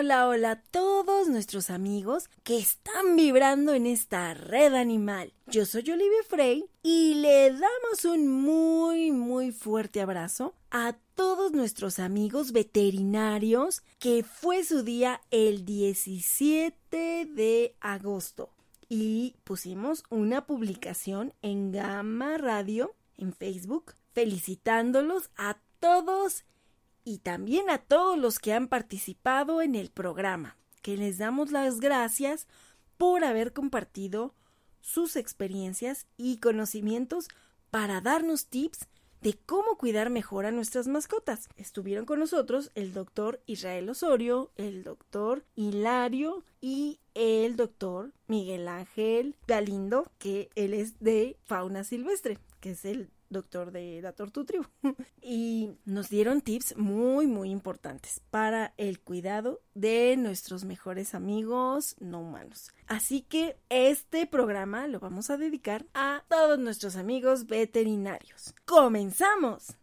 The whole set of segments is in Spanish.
hola, hola a todos nuestros amigos que están vibrando en esta red animal. Yo soy Olivia Frey y le damos un muy, muy fuerte abrazo a todos nuestros amigos veterinarios que fue su día el 17 de agosto. Y pusimos una publicación en Gamma Radio, en Facebook, felicitándolos a todos y también a todos los que han participado en el programa, que les damos las gracias por haber compartido sus experiencias y conocimientos para darnos tips de cómo cuidar mejor a nuestras mascotas. Estuvieron con nosotros el doctor Israel Osorio, el doctor Hilario y el doctor Miguel Ángel Galindo, que él es de fauna silvestre, que es el doctor de la Tortutribu. y nos dieron tips muy, muy importantes para el cuidado de nuestros mejores amigos no humanos. Así que este programa lo vamos a dedicar a todos nuestros amigos veterinarios. ¡Comenzamos!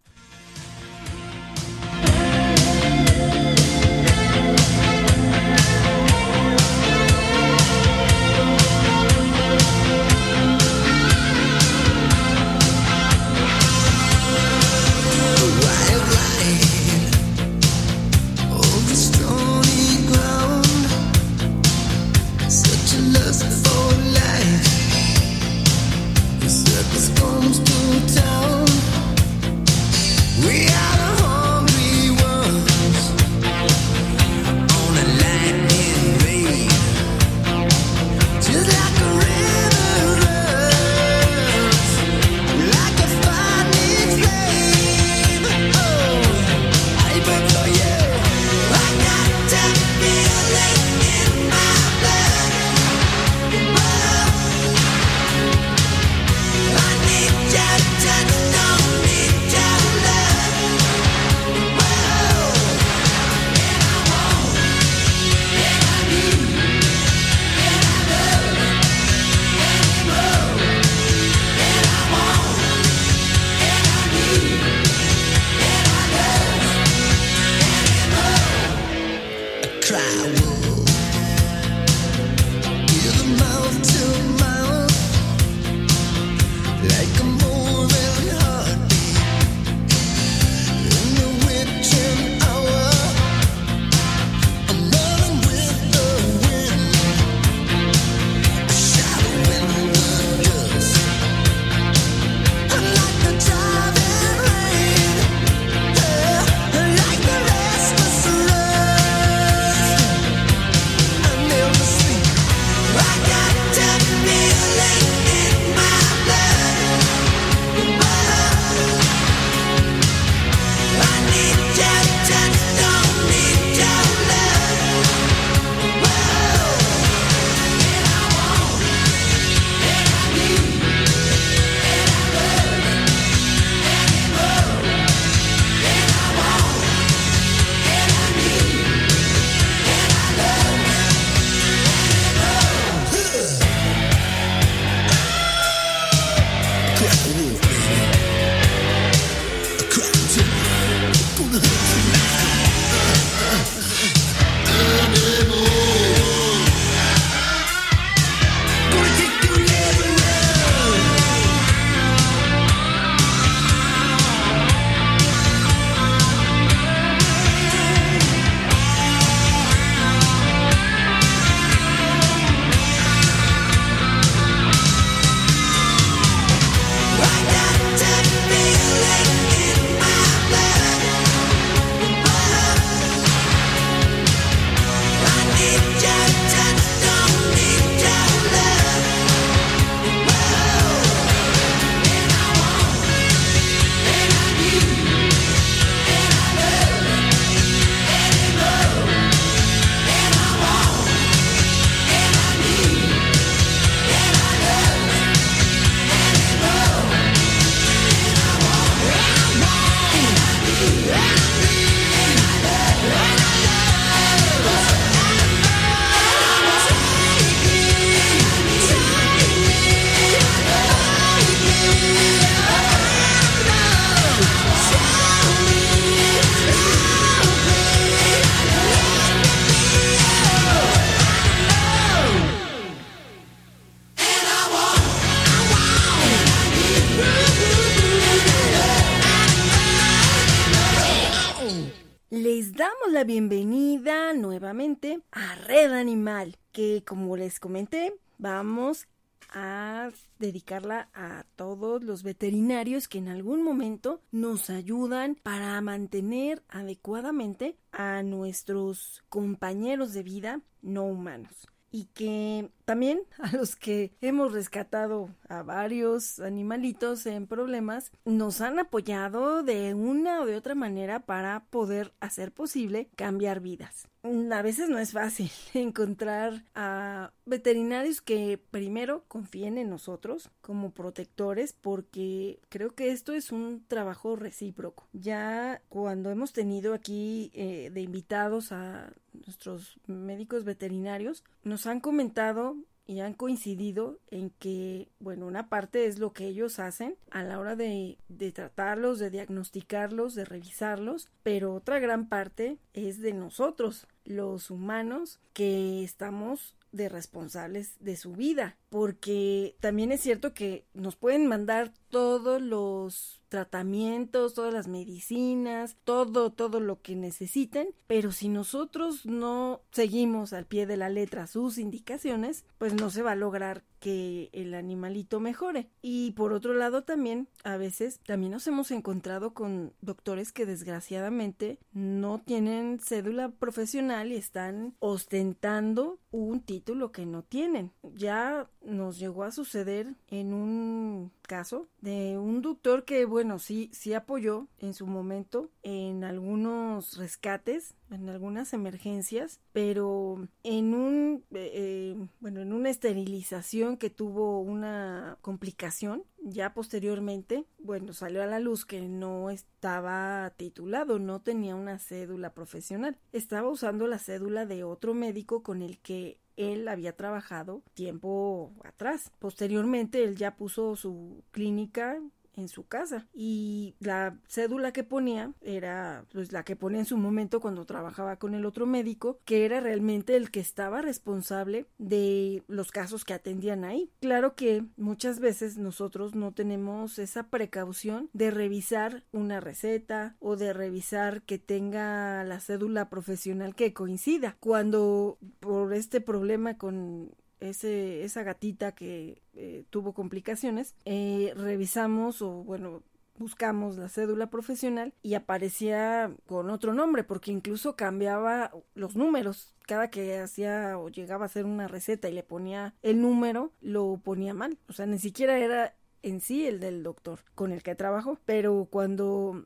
Dedicarla a todos los veterinarios que en algún momento nos ayudan para mantener adecuadamente a nuestros compañeros de vida no humanos y que también a los que hemos rescatado a varios animalitos en problemas nos han apoyado de una o de otra manera para poder hacer posible cambiar vidas. A veces no es fácil encontrar a veterinarios que primero confíen en nosotros como protectores porque creo que esto es un trabajo recíproco. Ya cuando hemos tenido aquí eh, de invitados a nuestros médicos veterinarios nos han comentado y han coincidido en que, bueno, una parte es lo que ellos hacen a la hora de, de, tratarlos, de diagnosticarlos, de revisarlos, pero otra gran parte es de nosotros, los humanos, que estamos de responsables de su vida, porque también es cierto que nos pueden mandar todos los tratamientos, todas las medicinas, todo, todo lo que necesiten, pero si nosotros no seguimos al pie de la letra sus indicaciones, pues no se va a lograr que el animalito mejore. Y por otro lado también, a veces también nos hemos encontrado con doctores que desgraciadamente no tienen cédula profesional y están ostentando un título que no tienen. Ya nos llegó a suceder en un caso de un doctor que, bueno, sí, sí apoyó en su momento en algunos rescates, en algunas emergencias, pero en un, eh, eh, bueno, en una esterilización que tuvo una complicación, ya posteriormente, bueno, salió a la luz que no estaba titulado, no tenía una cédula profesional, estaba usando la cédula de otro médico con el que él había trabajado tiempo atrás. Posteriormente, él ya puso su clínica en su casa. Y la cédula que ponía era pues la que ponía en su momento cuando trabajaba con el otro médico que era realmente el que estaba responsable de los casos que atendían ahí. Claro que muchas veces nosotros no tenemos esa precaución de revisar una receta o de revisar que tenga la cédula profesional que coincida. Cuando por este problema con ese, esa gatita que eh, tuvo complicaciones, eh, revisamos o bueno, buscamos la cédula profesional y aparecía con otro nombre porque incluso cambiaba los números. Cada que hacía o llegaba a hacer una receta y le ponía el número, lo ponía mal. O sea, ni siquiera era en sí el del doctor con el que trabajó. Pero cuando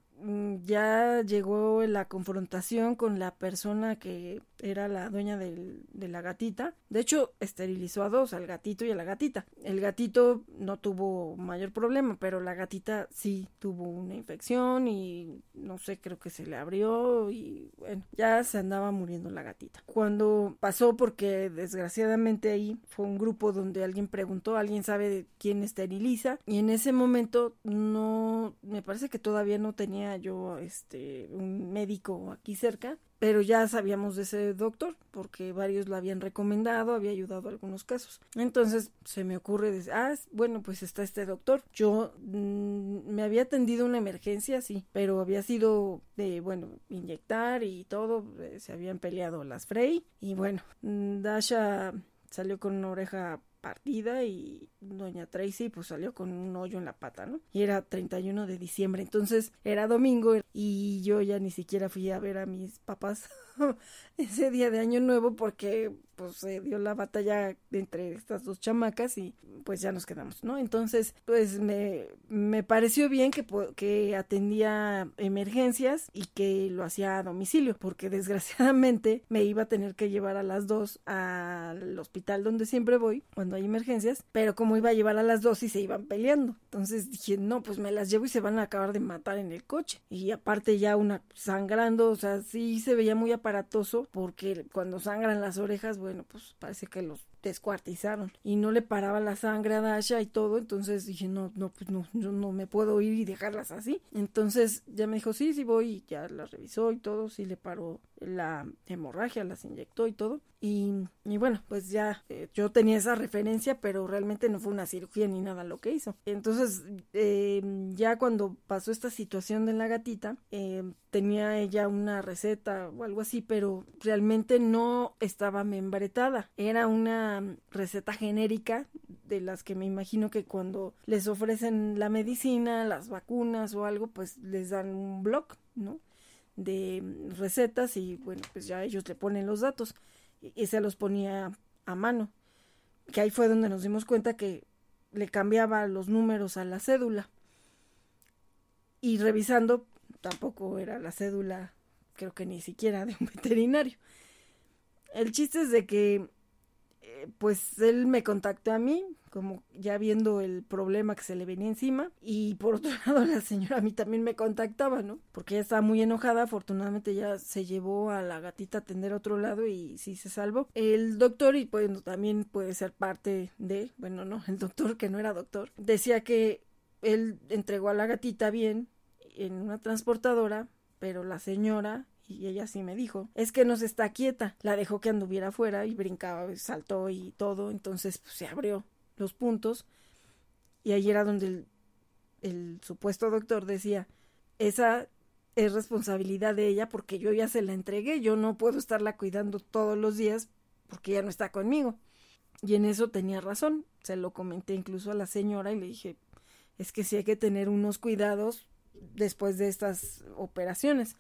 ya llegó la confrontación con la persona que era la dueña del, de la gatita. De hecho, esterilizó a dos, al gatito y a la gatita. El gatito no tuvo mayor problema, pero la gatita sí tuvo una infección y no sé, creo que se le abrió y bueno, ya se andaba muriendo la gatita. Cuando pasó, porque desgraciadamente ahí fue un grupo donde alguien preguntó, alguien sabe quién esteriliza y en ese momento no, me parece que todavía no tenía yo este un médico aquí cerca pero ya sabíamos de ese doctor porque varios lo habían recomendado, había ayudado a algunos casos. Entonces se me ocurre decir, ah, bueno, pues está este doctor. Yo mm, me había atendido una emergencia, sí, pero había sido de, bueno, inyectar y todo, eh, se habían peleado las Frey y bueno, mm, Dasha salió con una oreja partida y doña Tracy pues salió con un hoyo en la pata, ¿no? Y era 31 de diciembre, entonces era domingo y yo ya ni siquiera fui a ver a mis papás ese día de año nuevo porque pues se dio la batalla entre estas dos chamacas y pues ya nos quedamos, ¿no? Entonces, pues me, me pareció bien que, que atendía emergencias y que lo hacía a domicilio, porque desgraciadamente me iba a tener que llevar a las dos al hospital donde siempre voy cuando hay emergencias, pero como iba a llevar a las dos y se iban peleando. Entonces dije, no, pues me las llevo y se van a acabar de matar en el coche. Y aparte ya una sangrando, o sea, sí se veía muy aparatoso porque cuando sangran las orejas, pues parece que los descuartizaron y no le paraba la sangre a Dasha y todo, entonces dije, no, no, pues no, yo no me puedo ir y dejarlas así. Entonces ya me dijo, sí, sí voy y ya la revisó y todo, sí le paró la hemorragia, las inyectó y todo. Y, y bueno, pues ya eh, yo tenía esa referencia, pero realmente no fue una cirugía ni nada lo que hizo. Entonces, eh, ya cuando pasó esta situación de la gatita, eh, tenía ella una receta o algo así, pero realmente no estaba membretada. Era una receta genérica de las que me imagino que cuando les ofrecen la medicina, las vacunas o algo, pues les dan un blog, ¿no? de recetas y bueno, pues ya ellos le ponen los datos y, se los ponía a mano. Que ahí fue donde nos dimos cuenta que le cambiaba los números a la cédula. Y revisando, tampoco era la cédula, creo que ni siquiera de un veterinario. El chiste es de que, eh, pues él me contactó a mí, como ya viendo el problema que se le venía encima. Y por otro lado, la señora a mí también me contactaba, ¿no? Porque ella estaba muy enojada. Afortunadamente ya se llevó a la gatita a atender a otro lado y sí se salvó. El doctor, y pues también puede ser parte de, bueno, no, el doctor que no era doctor, decía que él entregó a la gatita bien en una transportadora, pero la señora y ella sí me dijo, es que no se está quieta. La dejó que anduviera afuera y brincaba, saltó y todo, entonces pues, se abrió los puntos y ahí era donde el, supuesto doctor decía, esa es responsabilidad de ella porque yo ya se la entregué, yo no puedo estarla cuidando todos los días porque ya no está conmigo. Y en eso tenía razón, se lo comenté incluso a la señora y le dije, es que sí hay que tener unos cuidados después de estas operaciones,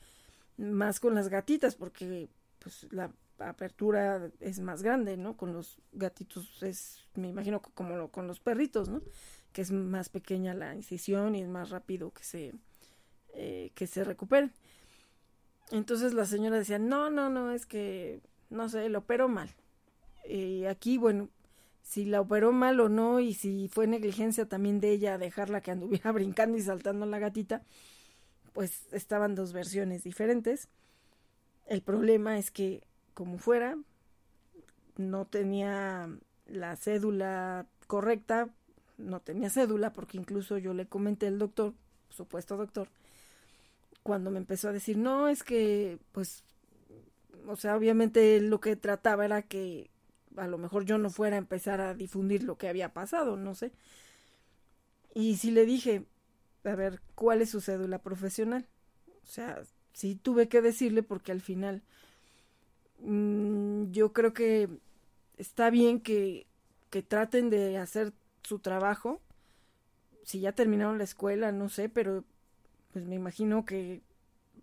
más con las gatitas porque pues la apertura es más grande, ¿no? Con los gatitos es, me imagino como con los perritos, ¿no? Que es más pequeña la incisión y es más rápido que se, eh, que se recuperen. Entonces la señora decía, no, no, no, es que, no sé, lo operó mal. Y aquí, bueno, si la operó mal o no y si fue negligencia también de ella dejarla que anduviera brincando y saltando la gatita, pues estaban dos versiones diferentes. El problema es que como fuera, no tenía la cédula correcta, no tenía cédula porque incluso yo le comenté al doctor, supuesto doctor, cuando me empezó a decir, no, es que, pues, o sea, obviamente lo que trataba era que a lo mejor yo no fuera a empezar a difundir lo que había pasado, no sé. Y sí le dije, a ver, ¿cuál es su cédula profesional? O sea, sí tuve que decirle porque al final Mm, yo creo que está bien que, que traten de hacer su trabajo. Si ya terminaron la escuela, no sé, pero pues me imagino que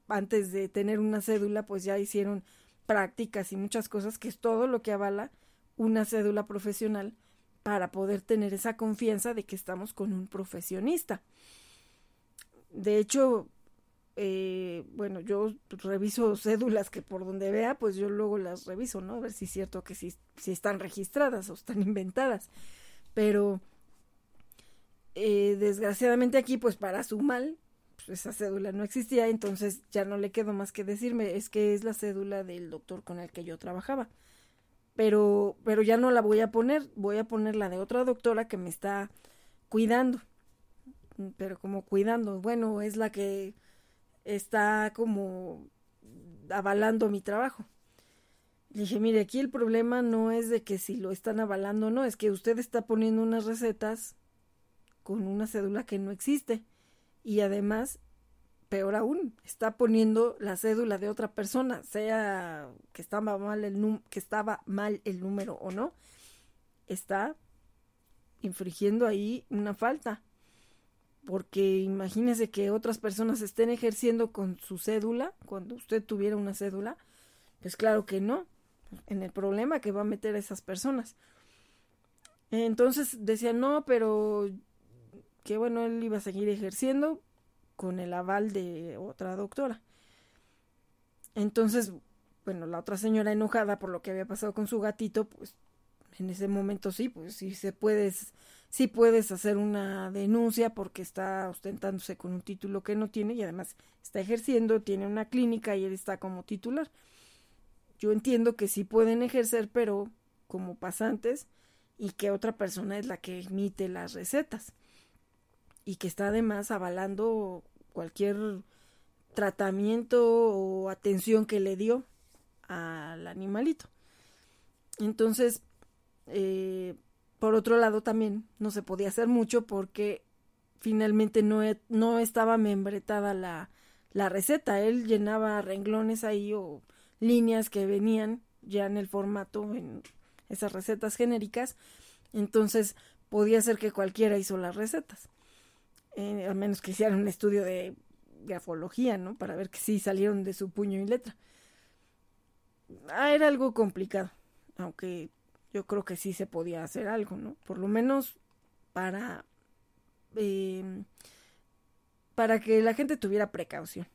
antes de tener una cédula, pues ya hicieron prácticas y muchas cosas, que es todo lo que avala una cédula profesional para poder tener esa confianza de que estamos con un profesionista. De hecho, eh, bueno, yo reviso cédulas que por donde vea, pues yo luego las reviso, ¿no? A ver si es cierto que si, si están registradas o están inventadas. Pero eh, desgraciadamente aquí, pues para su mal, pues esa cédula no existía, entonces ya no le quedó más que decirme, es que es la cédula del doctor con el que yo trabajaba. Pero, pero ya no la voy a poner, voy a poner la de otra doctora que me está cuidando. Pero como cuidando, bueno, es la que está como avalando mi trabajo. dije, mire, aquí el problema no es de que si lo están avalando o no, es que usted está poniendo unas recetas con una cédula que no existe. Y además, peor aún, está poniendo la cédula de otra persona, sea que estaba mal el, que estaba mal el número o no, está infringiendo ahí una falta porque imagínese que otras personas estén ejerciendo con su cédula, cuando usted tuviera una cédula, pues claro que no, en el problema que va a meter a esas personas. Entonces decía, no, pero que bueno, él iba a seguir ejerciendo con el aval de otra doctora. Entonces, bueno, la otra señora enojada por lo que había pasado con su gatito, pues en ese momento sí, pues sí se puede sí puedes hacer una denuncia porque está ostentándose con un título que no tiene y además está ejerciendo, tiene una clínica y él está como titular. Yo entiendo que sí pueden ejercer, pero como pasantes y que otra persona es la que emite las recetas y que está además avalando cualquier tratamiento o atención que le dio al animalito. Entonces, eh, por otro lado también no se podía hacer mucho porque finalmente no, no estaba membretada la, la receta. Él llenaba renglones ahí o líneas que venían ya en el formato, en esas recetas genéricas. Entonces podía ser que cualquiera hizo las recetas. Eh, al menos que hicieran un estudio de grafología, ¿no? Para ver que sí salieron de su puño y letra. Ah, era algo complicado, aunque yo creo que sí se podía hacer algo, ¿no? Por lo menos para eh, para que la gente tuviera precaución.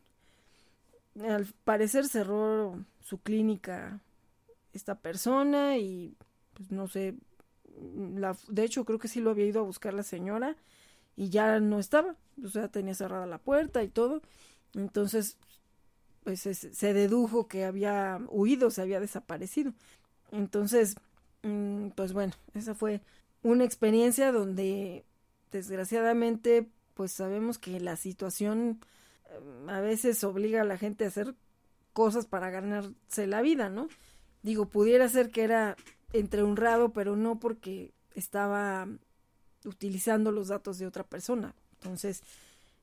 Al parecer cerró su clínica esta persona y pues no sé, la, de hecho creo que sí lo había ido a buscar la señora y ya no estaba, o sea, tenía cerrada la puerta y todo. Entonces, pues se, dedujo que había huido, se había desaparecido. Entonces, pues bueno, esa fue una experiencia donde desgraciadamente pues sabemos que la situación em, a veces obliga a la gente a hacer cosas para ganarse la vida, ¿no? Digo, pudiera ser que era entre honrado, pero no porque estaba utilizando los datos de otra persona. Entonces,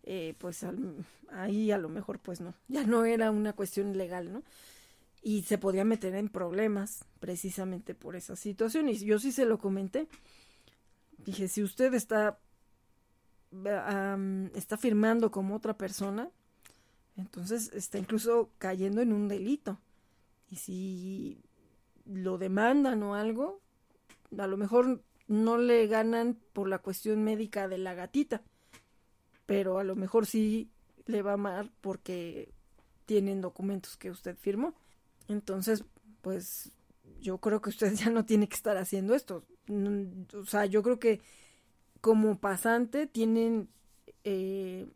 eh, pues ahí a lo mejor pues no, ya no era una cuestión legal, ¿no? Y se podía meter en problemas precisamente por esa situación. Y yo sí se lo comenté. Dije, si usted está, está firmando como otra persona, entonces está incluso cayendo en un delito. Y si lo demandan o algo, a lo mejor no le ganan por la cuestión médica de la gatita, pero a lo mejor sí le va mal porque tienen documentos que usted firmó. Entonces, pues yo creo que usted ya no tiene que estar haciendo esto. O sea, yo creo que como pasante tienen eh,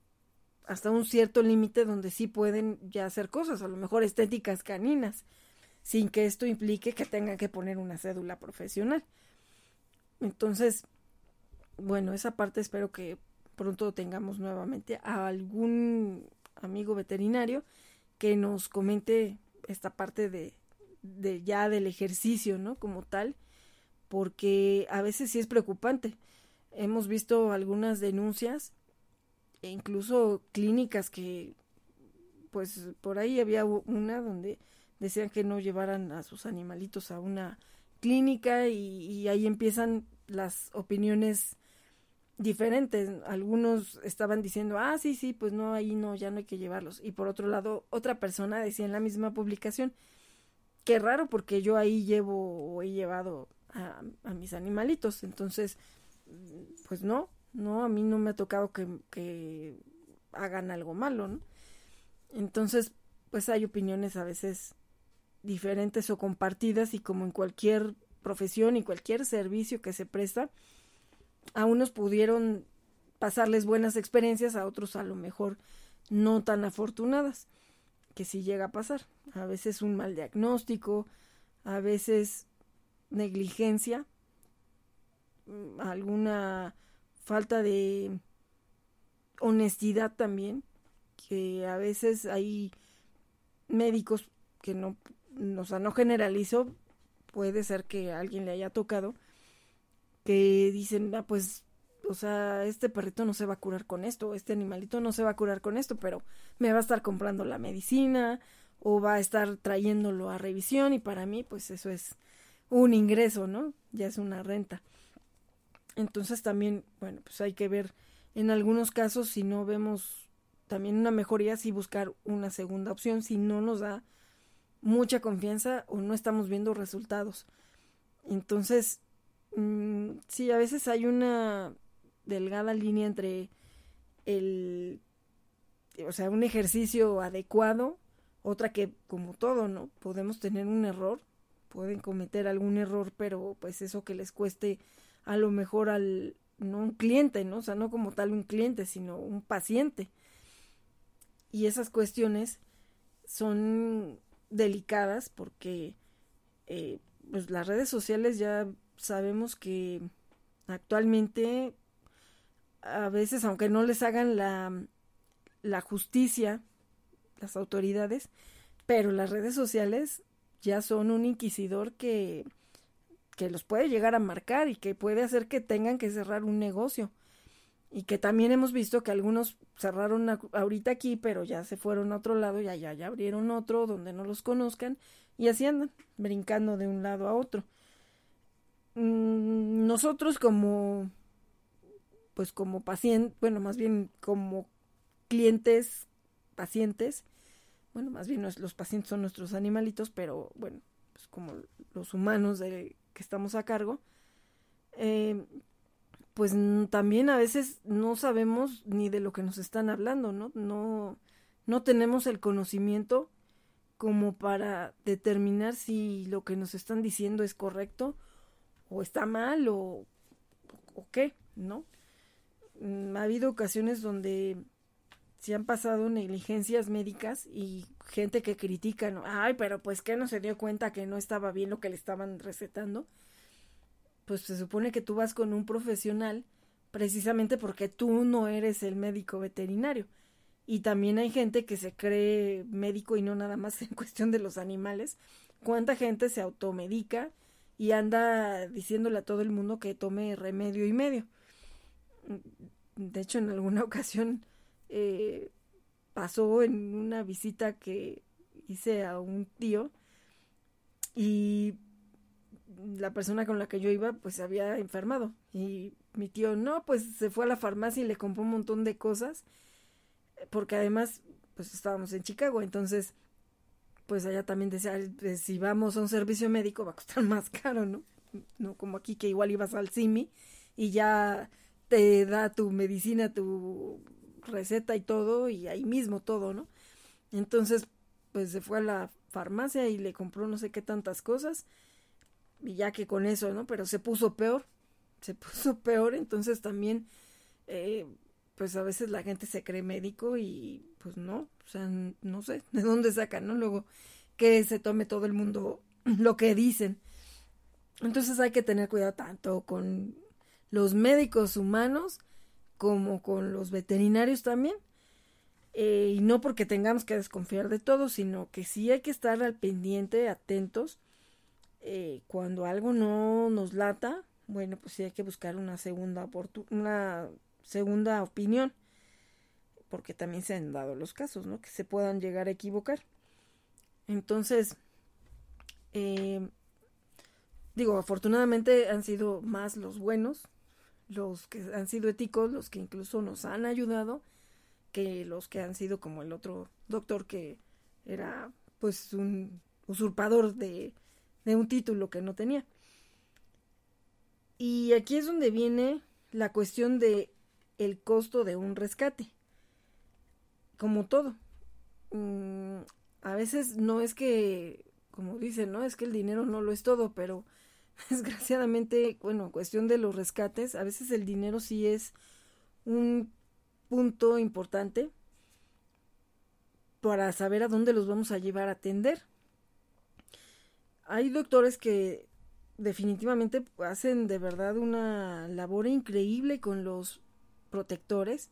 hasta un cierto límite donde sí pueden ya hacer cosas, a lo mejor estéticas caninas, sin que esto implique que tengan que poner una cédula profesional. Entonces, bueno, esa parte espero que pronto tengamos nuevamente a algún amigo veterinario que nos comente esta parte de, de ya del ejercicio, ¿no? Como tal, porque a veces sí es preocupante. Hemos visto algunas denuncias e incluso clínicas que, pues por ahí había una donde decían que no llevaran a sus animalitos a una clínica y, ahí empiezan las opiniones diferentes. Algunos estaban diciendo, ah, sí, sí, pues no, ahí no, ya no hay que llevarlos. Y por otro lado, otra persona decía en la misma publicación, qué raro porque yo ahí llevo o he llevado a, mis animalitos. Entonces, pues no, no, a mí no me ha tocado que, que hagan algo malo, ¿no? Entonces, pues hay opiniones a veces diferentes o compartidas y como en cualquier profesión y cualquier servicio que se presta, a unos pudieron pasarles buenas experiencias, a otros a lo mejor no tan afortunadas, que sí llega a pasar. A veces un mal diagnóstico, a veces negligencia, mm, alguna falta de honestidad también, que a veces hay médicos que no o sea, no generalizo, puede ser que alguien le haya tocado, que dicen, ah, pues, o sea, este perrito no se va a curar con esto, este animalito no se va a curar con esto, pero me va a estar comprando la medicina o va a estar trayéndolo a revisión y para mí, pues eso es un ingreso, ¿no? Ya es una renta. Entonces también, bueno, pues hay que ver en algunos casos si no vemos también una mejoría, si buscar una segunda opción, si no nos da mucha confianza o no estamos viendo resultados. Entonces, mm, sí, a veces hay una delgada línea entre el, o sea, un ejercicio adecuado, otra que, como todo, ¿no? Podemos tener un error, pueden cometer algún error, pero pues eso que les cueste a lo mejor al, no un cliente, ¿no? O sea, no como tal un cliente, sino un paciente. Y esas cuestiones son delicadas porque eh, pues las redes sociales ya sabemos que actualmente a veces, aunque no les hagan la, la justicia, las autoridades, pero las redes sociales ya son un inquisidor que, que los puede llegar a marcar y que puede hacer que tengan que cerrar un negocio. Y que también hemos visto que algunos cerraron ahorita aquí, pero ya se fueron a otro lado y allá ya abrieron otro donde no los conozcan y así andan, brincando de un lado a otro. Mm, nosotros como, pues como pacientes, bueno, más bien como clientes, pacientes, bueno, más bien los pacientes son nuestros animalitos, pero bueno, pues como los humanos que estamos a cargo, eh, pues también a veces no sabemos ni de lo que nos están hablando, ¿no? No, no tenemos el conocimiento como para determinar si lo que nos están diciendo es correcto o está mal o, qué, ¿no? Mm, ha habido ocasiones donde se han pasado negligencias médicas y gente que critica, ¿no? Ay, pero pues que no se dio cuenta que no estaba bien lo que le estaban recetando pues se supone que tú vas con un profesional precisamente porque tú no eres el médico veterinario. Y también hay gente que se cree médico y no nada más en cuestión de los animales. ¿Cuánta gente se automedica y anda diciéndole a todo el mundo que tome remedio y medio? De hecho, en alguna ocasión eh, pasó en una visita que hice a un tío y la persona con la que yo iba pues se había enfermado y mi tío no, pues se fue a la farmacia y le compró un montón de cosas porque además pues estábamos en Chicago, entonces pues allá también decía, pues, si vamos a un servicio médico va a costar más caro, ¿no? No como aquí que igual ibas al CIMI y ya te da tu medicina, tu receta y todo y ahí mismo todo, ¿no? Entonces pues se fue a la farmacia y le compró no sé qué tantas cosas y ya que con eso, ¿no? Pero se puso peor, se puso peor, entonces también, eh, pues a veces la gente se cree médico y pues no, o sea, no sé de dónde sacan, ¿no? Luego que se tome todo el mundo lo que dicen. Entonces hay que tener cuidado tanto con los médicos humanos como con los veterinarios también. Eh, y no porque tengamos que desconfiar de todo, sino que sí hay que estar al pendiente, atentos eh, cuando algo no nos lata, bueno, pues sí hay que buscar una segunda una segunda opinión, porque también se han dado los casos, ¿no? Que se puedan llegar a equivocar. Entonces, eh, digo, afortunadamente han sido más los buenos, los que han sido éticos, los que incluso nos han ayudado, que los que han sido como el otro doctor que era pues un usurpador de de un título que no tenía. Y aquí es donde viene la cuestión de el costo de un rescate. Como todo. Mm, a veces no es que, como dicen, no es que el dinero no lo es todo, pero desgraciadamente, bueno, cuestión de los rescates, a veces el dinero sí es un punto importante para saber a dónde los vamos a llevar a atender hay doctores que definitivamente hacen de verdad una labor increíble con los protectores.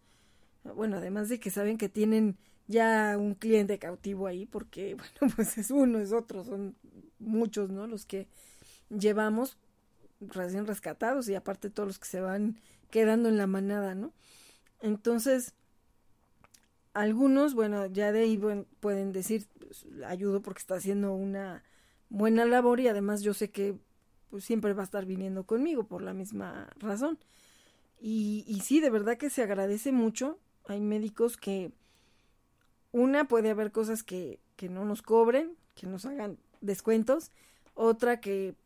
Bueno, además de que saben que tienen ya un cliente cautivo ahí, porque, bueno, pues es uno, es otro, son muchos, ¿no? Los que llevamos recién rescatados y aparte todos los que se van quedando en la manada, ¿no? Entonces, algunos, bueno, ya de ahí pueden decir, pues, ayudo porque está haciendo una buena labor y además yo sé que pues, siempre va a estar viniendo conmigo por la misma razón. Y, y sí, de verdad que se agradece mucho. Hay médicos que, una, puede haber cosas que, que no nos cobren, que nos hagan descuentos, otra que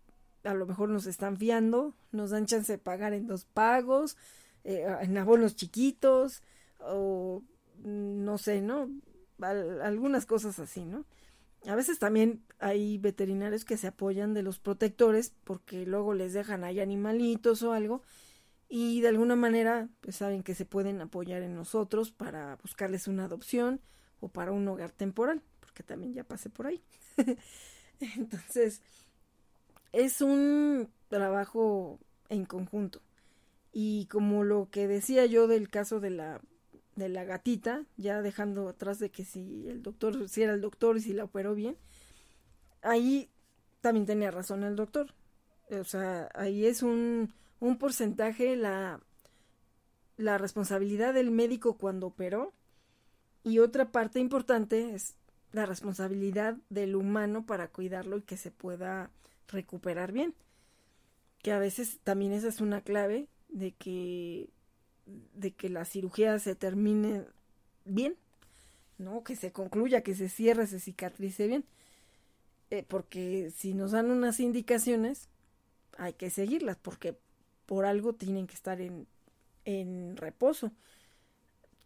a lo mejor nos están fiando, nos dan chance de pagar en dos pagos, eh, en abonos chiquitos, o no sé, ¿no? algunas cosas así, ¿no? A veces también hay veterinarios que se apoyan de los protectores porque luego les dejan ahí animalitos o algo y de alguna manera pues saben que se pueden apoyar en nosotros para buscarles una adopción o para un hogar temporal, porque también ya pasé por ahí. Entonces, es un trabajo en conjunto. Y como lo que decía yo del caso de la, de la gatita, ya dejando atrás de que si el doctor, si era el doctor y si la operó bien, ahí también tenía razón el doctor. O sea, ahí es un, un porcentaje la, la responsabilidad del médico cuando operó y otra parte importante es la responsabilidad del humano para cuidarlo y que se pueda recuperar bien. Que a veces también esa es una clave de que de que la cirugía se termine bien, ¿no? Que se concluya, que se cierre, se cicatrice bien. Eh, porque si nos dan unas indicaciones, hay que seguirlas, porque por algo tienen que estar en, en reposo.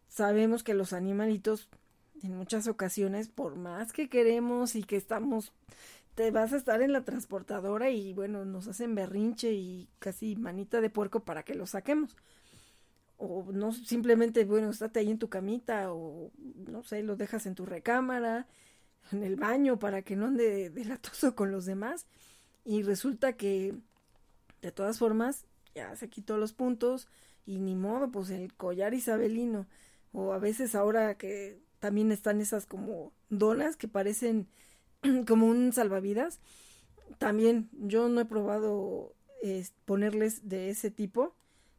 Sabemos que los animalitos, en muchas ocasiones, por más que queremos y que estamos te vas a estar en la transportadora y bueno, nos hacen berrinche y casi manita de puerco para que lo saquemos. O no simplemente, bueno, estate ahí en tu camita o no sé, lo dejas en tu recámara, en el baño para que no ande delatoso con los demás. Y resulta que de todas formas ya se quitó los puntos y ni modo, pues el collar isabelino. O a veces ahora que también están esas como donas que parecen como un salvavidas. También yo no he probado ponerles de ese tipo,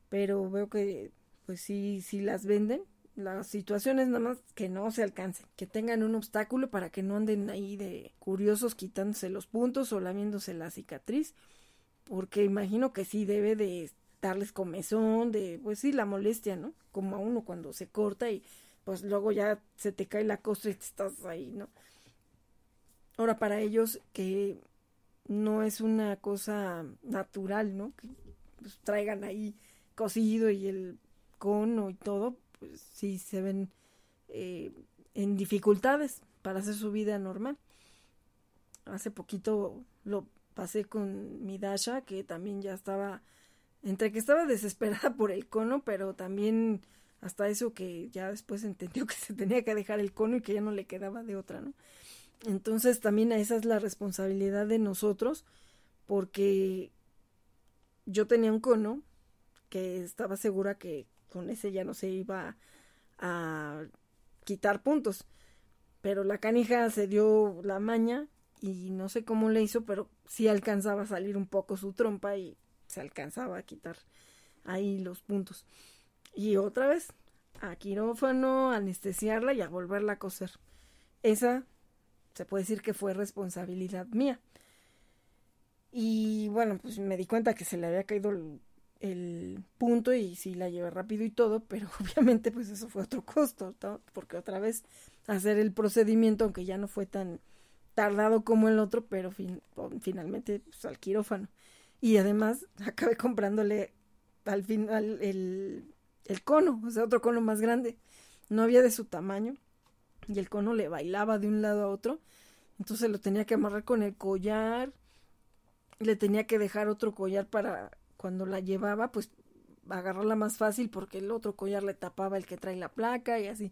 pero veo que pues sí, sí las venden. La situación es nada más que no se alcancen, que tengan un obstáculo para que no anden ahí de curiosos quitándose los puntos o lamiéndose la cicatriz, porque imagino que sí debe de darles comezón, de pues sí la molestia, ¿no? Como a uno cuando se corta y pues luego ya se te cae la costra y estás ahí, ¿no? Ahora, para ellos que no es una cosa natural, ¿no? Que pues, traigan ahí cocido y el cono y todo, pues sí se ven eh, en dificultades para hacer su vida normal. Hace poquito lo pasé con mi Dasha, que también ya estaba, entre que estaba desesperada por el cono, pero también hasta eso que ya después entendió que se tenía que dejar el cono y que ya no le quedaba de otra, ¿no? Entonces también esa es la responsabilidad de nosotros porque yo tenía un cono que estaba segura que con ese ya no se iba a quitar puntos. Pero la canija se dio la maña y no sé cómo le hizo, pero sí alcanzaba a salir un poco su trompa y se alcanzaba a quitar ahí los puntos. Y otra vez, a quirófano, anestesiarla y a volverla a coser. Esa se puede decir que fue responsabilidad mía. Y bueno, pues me di cuenta que se le había caído el, punto y sí la llevé rápido y todo, pero obviamente pues eso fue otro costo, porque otra vez hacer el procedimiento, aunque ya no fue tan tardado como el otro, pero finalmente pues, al quirófano. Y además acabé comprándole al final el, el cono, o sea, otro cono más grande. No había de su tamaño y el cono le bailaba de un lado a otro. Entonces lo tenía que amarrar con el collar, le tenía que dejar otro collar para cuando la llevaba, pues agarrarla más fácil porque el otro collar le tapaba el que trae la placa y así.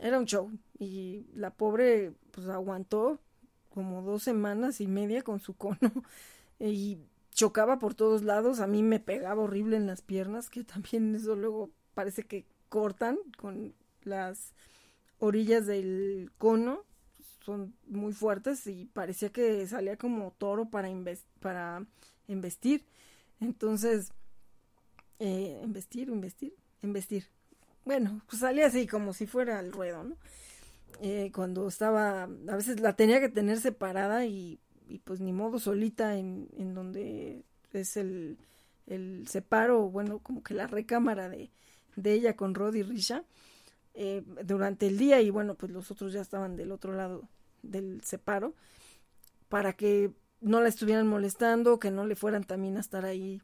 Era un show y la pobre pues aguantó como dos semanas y media con su cono y chocaba por todos lados, a mí me pegaba horrible en las piernas, que también eso luego parece que cortan con las orillas del cono son muy fuertes y parecía que salía como toro para, para embestir. Entonces, eh, embestir, investir, embestir. Bueno, pues salía así como si fuera el ruedo, ¿no? Eh, cuando estaba, a veces la tenía que tener separada y, y pues ni modo solita en, en donde es el, el separo, bueno, como que la recámara de, de ella con Rod y Risha eh, durante el día y bueno, pues los otros ya estaban del otro lado del separo para que no la estuvieran molestando, que no le fueran también a estar ahí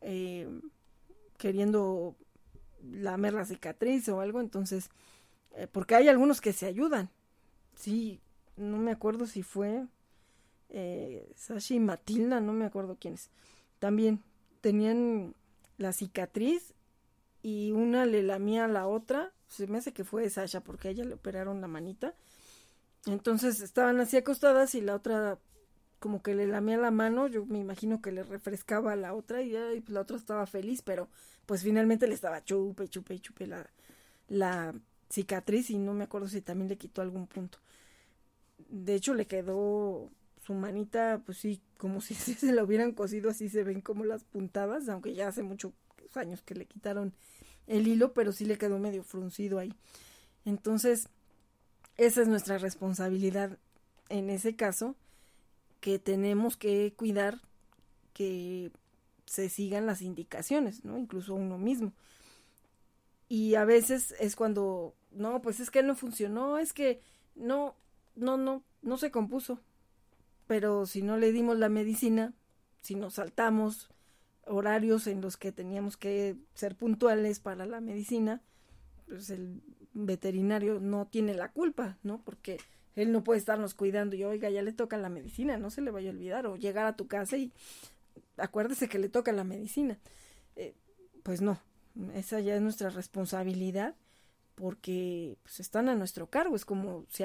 eh, queriendo lamer la cicatriz o algo, entonces, eh, porque hay algunos que se ayudan, sí, no me acuerdo si fue eh, Sashi y Matilda, no me acuerdo quiénes, también tenían la cicatriz y una le lamía a la otra. Se me hace que fue Sasha porque a ella le operaron la manita. Entonces estaban así acostadas y la otra como que le lamía la mano, yo me imagino que le refrescaba a la otra y pues, la otra estaba feliz, pero pues finalmente le estaba chupe, chupe, chupe la, la cicatriz y no me acuerdo si también le quitó algún punto. De hecho le quedó su manita, pues sí, como si se la hubieran cosido, así se ven como las puntadas, aunque ya hace muchos años que le quitaron el hilo, pero sí le quedó medio fruncido ahí. Entonces, esa es nuestra responsabilidad en ese caso, que tenemos que cuidar que se sigan las indicaciones, ¿no? Incluso uno mismo. Y a veces es cuando, no, pues es que no funcionó, es que no, no, no, no se compuso. Pero si no le dimos la medicina, si nos saltamos horarios en los que teníamos que ser puntuales para la medicina, pues el veterinario no tiene la culpa, ¿no? Porque él no puede estarnos cuidando y oiga, ya le toca la medicina, no se le vaya a olvidar, o llegar a tu casa y acuérdese que le toca la medicina. Eh, pues no, esa ya es nuestra responsabilidad porque pues están a nuestro cargo, es como si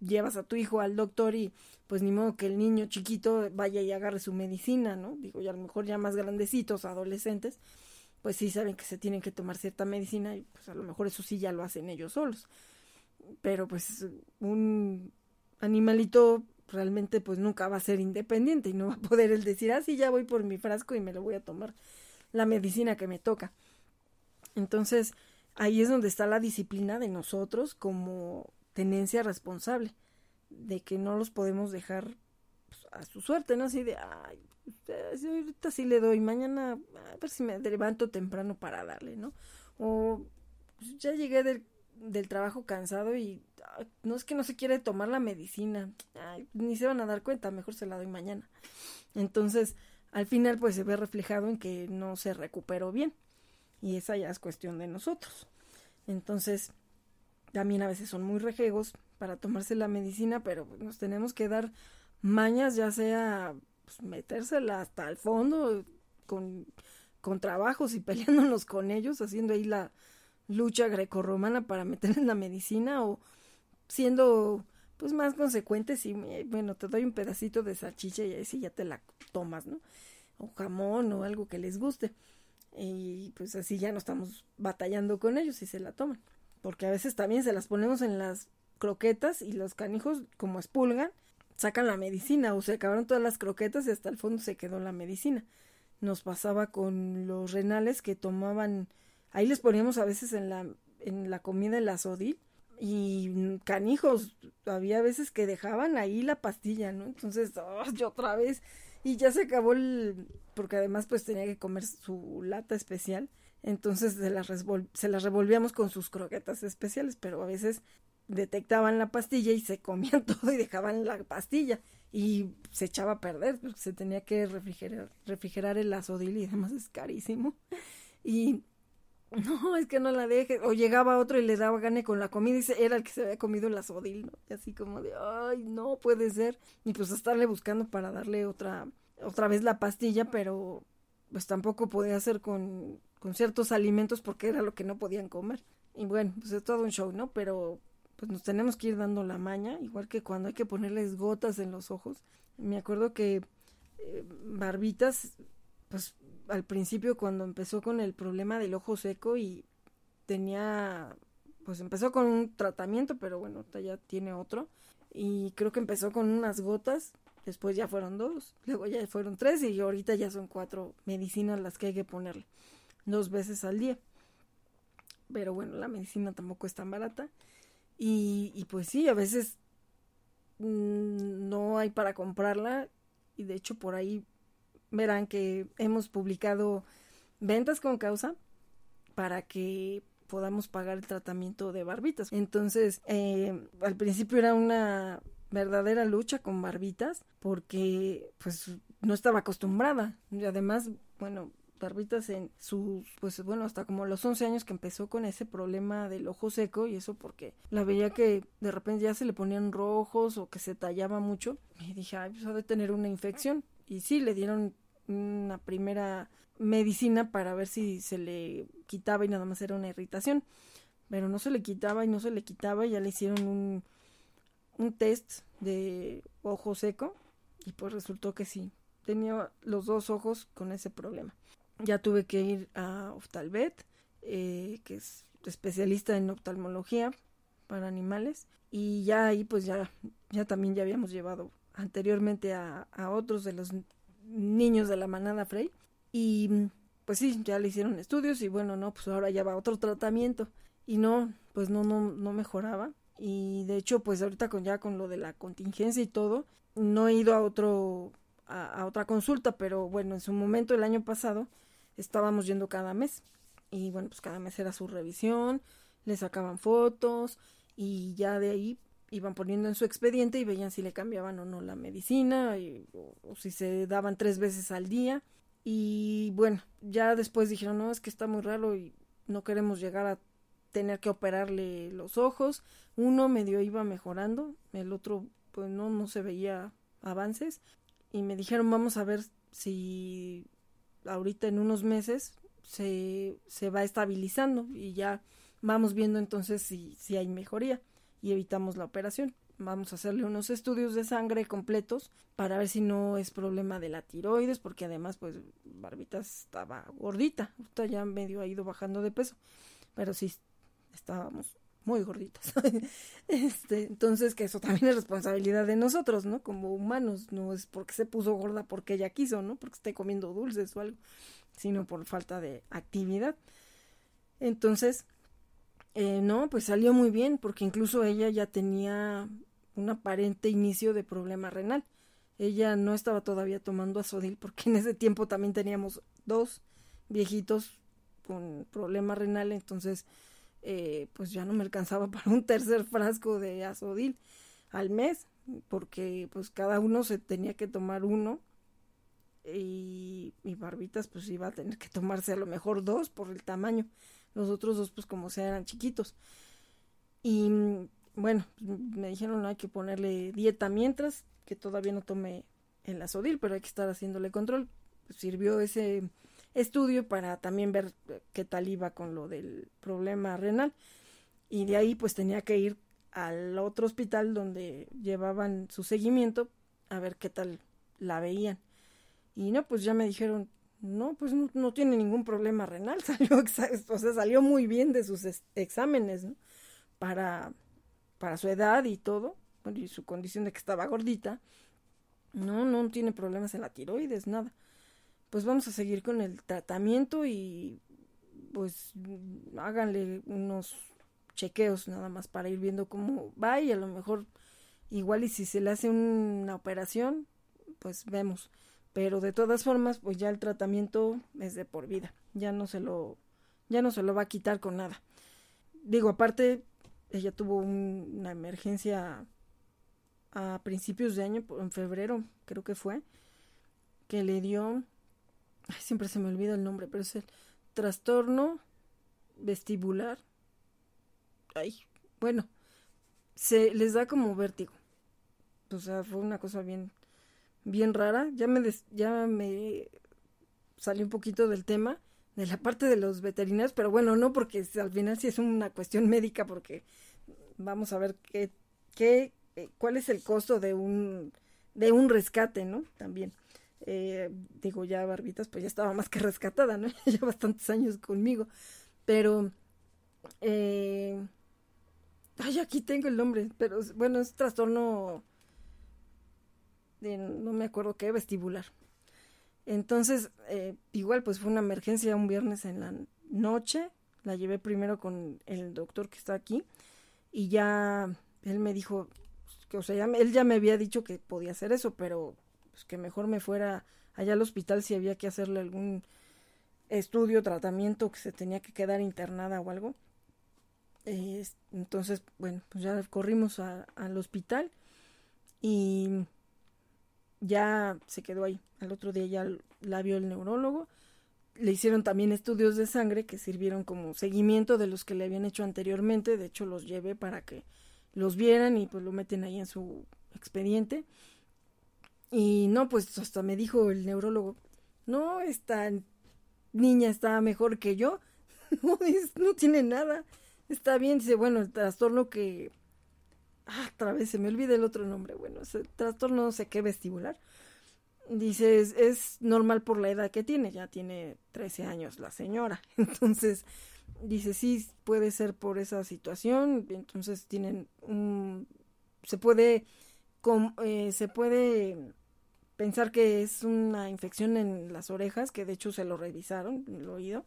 llevas a tu hijo al doctor y pues ni modo que el niño chiquito vaya y agarre su medicina, ¿no? Digo, y a lo mejor ya más grandecitos, adolescentes, pues sí saben que se tienen que tomar cierta medicina y pues a lo mejor eso sí ya lo hacen ellos solos. Pero pues un animalito realmente pues nunca va a ser independiente y no va a poder él decir, ah, sí, ya voy por mi frasco y me lo voy a tomar la medicina que me toca. Entonces, ahí es donde está la disciplina de nosotros como tenencia responsable, de que no los podemos dejar pues, a su suerte, ¿no? Así de, ay, ahorita sí le doy, mañana a ver si me levanto temprano para darle, ¿no? O pues, ya llegué del, del trabajo cansado y no es que no se quiere tomar la medicina, ni se van a dar cuenta, mejor se la doy mañana. Entonces, al final pues se ve reflejado en que no se recuperó bien y esa ya es cuestión de nosotros. Entonces, también a veces son muy rejegos para tomarse la medicina, pero nos tenemos que dar mañas, ya sea pues, metérsela hasta el fondo con, con trabajos y peleándonos con ellos, haciendo ahí la lucha grecorromana para meter en la medicina o siendo pues más consecuentes y bueno, te doy un pedacito de salchicha y ahí sí ya te la tomas, ¿no? O jamón o algo que les guste. Y pues así ya no estamos batallando con ellos y se la toman. Porque a veces también se las ponemos en las croquetas y los canijos como espulgan sacan la medicina o se acabaron todas las croquetas y hasta el fondo se quedó la medicina. Nos pasaba con los renales que tomaban, ahí les poníamos a veces en la, en la comida el azodil y canijos, había veces que dejaban ahí la pastilla, ¿no? Entonces, oh, yo otra vez y ya se acabó el, porque además pues tenía que comer su lata especial, entonces se las, se las revolvíamos con sus croquetas especiales, pero a veces detectaban la pastilla y se comían todo y dejaban la pastilla y se echaba a perder porque se tenía que refrigerar, refrigerar el azodil y además es carísimo y no, es que no la deje o llegaba otro y le daba gane con la comida y era el que se había comido el azodil, ¿no? Y así como de, ay, no puede ser y pues estarle buscando para darle otra otra vez la pastilla, pero pues tampoco podía hacer con, con ciertos alimentos porque era lo que no podían comer. Y bueno, pues es todo un show, ¿no? Pero pues nos tenemos que ir dando la maña, igual que cuando hay que ponerles gotas en los ojos. Me acuerdo que eh, Barbitas, pues al principio cuando empezó con el problema del ojo seco y tenía, pues empezó con un tratamiento, pero bueno, ya tiene otro. Y creo que empezó con unas gotas, después ya fueron dos, luego ya fueron tres y ahorita ya son cuatro medicinas las que hay que ponerle dos veces al día. Pero bueno, la medicina tampoco es tan barata. Y, pues sí, a veces mm, no hay para comprarla y de hecho por ahí verán que hemos publicado ventas con causa para que podamos pagar el tratamiento de barbitas. Entonces, eh, al principio era una verdadera lucha con barbitas porque pues no estaba acostumbrada y además, bueno, Barbitas en sus, pues bueno, hasta como los 11 años que empezó con ese problema del ojo seco y eso porque la veía que de repente ya se le ponían rojos o que se tallaba mucho y dije, ay, pues ha de tener una infección. Y sí, le dieron una primera medicina para ver si se le quitaba y nada más era una irritación. Pero no se le quitaba y no se le quitaba y ya le hicieron un, un test de ojo seco y pues resultó que sí, tenía los dos ojos con ese problema. Ya tuve que ir a Oftalvet, eh, que es especialista en oftalmología para animales, y ya ahí pues ya, ya también ya habíamos llevado anteriormente a, a otros de los niños de la manada Frey, y pues sí, ya le hicieron estudios y bueno, no, pues ahora ya va otro tratamiento. Y no, pues no, no, no mejoraba. Y de hecho pues ahorita con ya con lo de la contingencia y todo no he ido a otro a, otra consulta pero bueno en su momento el año pasado estábamos yendo cada mes. Y bueno pues cada mes era su revisión le sacaban fotos y ya de ahí iban poniendo en su expediente y veían si le cambiaban o no la medicina o, si se daban tres veces al día y bueno ya después dijeron no es que está muy raro y no queremos llegar a tener que operarle los ojos. Uno medio iba mejorando, el otro pues no, no se veía avances. Y me dijeron vamos a ver si ahorita en unos meses se, se va estabilizando y ya vamos viendo entonces si, si hay mejoría y evitamos la operación. Vamos a hacerle unos estudios de sangre completos para ver si no es problema de la tiroides, porque además, pues, Barbita estaba gordita. Ahorita ya medio ha ido bajando de peso, pero sí estábamos muy gorditas. este, entonces que eso también es responsabilidad de nosotros, ¿no? Como humanos, no es porque se puso gorda porque ella quiso, ¿no? Porque esté comiendo dulces o algo, sino por falta de actividad. Entonces, eh, no, pues salió muy bien porque incluso ella ya tenía un aparente inicio de problema renal. Ella no estaba todavía tomando azodil porque en ese tiempo también teníamos dos viejitos con problema renal, entonces eh, pues ya no me alcanzaba para un tercer frasco de azodil al mes, porque pues cada uno se tenía que tomar uno y, mi Barbitas pues iba a tener que tomarse a lo mejor dos por el tamaño, los otros dos pues como sea eran chiquitos. Y bueno, me dijeron no hay que ponerle dieta mientras, que todavía no tome el azodil, pero hay que estar haciéndole control. sirvió ese estudio para también ver qué tal iba con lo del problema renal. Y de ahí pues tenía que ir al otro hospital donde llevaban su seguimiento a ver qué tal la veían. Y no, pues ya me dijeron, no, pues no, tiene ningún problema renal, salió, o sea, salió muy bien de sus exámenes, Para, para su edad y todo, y su condición de que estaba gordita, no, no tiene problemas en la tiroides, nada. Pues vamos a seguir con el tratamiento y pues háganle unos chequeos nada más para ir viendo cómo va y a lo mejor igual y si se le hace una operación pues vemos pero de todas formas pues ya el tratamiento es de por vida ya no se lo ya no se lo va a quitar con nada digo aparte ella tuvo una emergencia a principios de año en febrero creo que fue que le dio siempre se me olvida el nombre, pero es el trastorno vestibular. Ay, bueno, se les da como vértigo. O sea, fue una cosa bien, bien rara. Ya me, ya me salí un poquito del tema, de la parte de los veterinarios, pero bueno, no porque al final sí es una cuestión médica, porque vamos a ver qué, qué, eh, cuál es el costo de un, de un rescate, ¿no? También. Eh, digo, ya Barbitas, pues ya estaba más que rescatada, ¿no? ya bastantes años conmigo. Pero, eh, ay, aquí tengo el nombre, pero bueno, es trastorno, de, no me acuerdo qué, vestibular. Entonces, eh, igual, pues fue una emergencia un viernes en la noche. La llevé primero con el doctor que está aquí y ya él me dijo que, o sea, él ya me había dicho que podía hacer eso, pero pues, que mejor me fuera allá al hospital si había que hacerle algún estudio, tratamiento, que se tenía que quedar internada o algo. entonces, bueno, pues ya corrimos al hospital y ya se quedó ahí. Al otro día ya la vio el neurólogo. Le hicieron también estudios de sangre que sirvieron como seguimiento de los que le habían hecho anteriormente. De hecho, los llevé para que los vieran y pues lo meten ahí en su expediente. Y no, pues hasta me dijo el neurólogo, no, esta niña está mejor que yo, no, no tiene nada, está bien, dice, bueno, el trastorno que ah, otra vez se me olvida el otro nombre, bueno, trastorno no sé qué vestibular. Dice, es, normal por la edad que tiene, ya tiene 13 años la señora. Entonces, dice, sí, puede ser por esa situación. Entonces, tienen un, se puede, eh, se puede pensar que es una infección en las orejas, que de hecho se lo revisaron, el oído.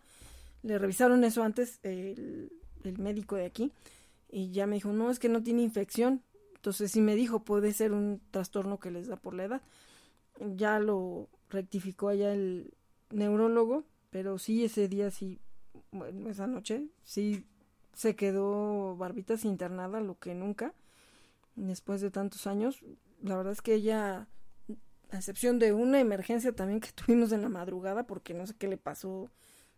Le revisaron eso antes el, el médico de aquí y ya me dijo, no, es que no tiene infección. Entonces sí me dijo, puede ser un trastorno que les da por la edad. Ya lo rectificó allá el neurólogo, pero sí ese día sí, bueno, esa noche sí se quedó Barbitas internada, lo que nunca, después de tantos años. La verdad es que ella, a excepción de una emergencia también que tuvimos en la madrugada, porque no sé qué le pasó,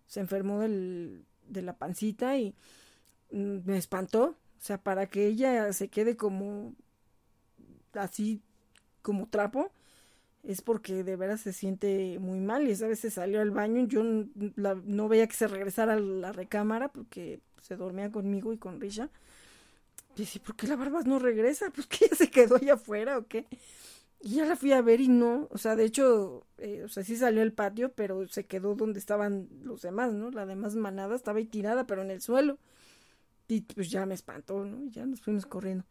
se enfermó del, de la pancita y mm, me espantó, o sea, para que ella se quede como así como trapo, es porque de veras se siente muy mal y esa vez se salió al baño yo no veía que se regresara a la recámara porque se dormía conmigo y con Risha. Y sí, ¿por qué la Barbas no regresa? Pues que ella se quedó allá afuera o qué. Y ya la fui a ver y no, o sea, de hecho, eh, o sea, sí salió al patio, pero se quedó donde estaban los demás, ¿no? La demás manada estaba ahí tirada, pero en el suelo. Y pues ya me espantó, ¿no? Ya nos fuimos corriendo.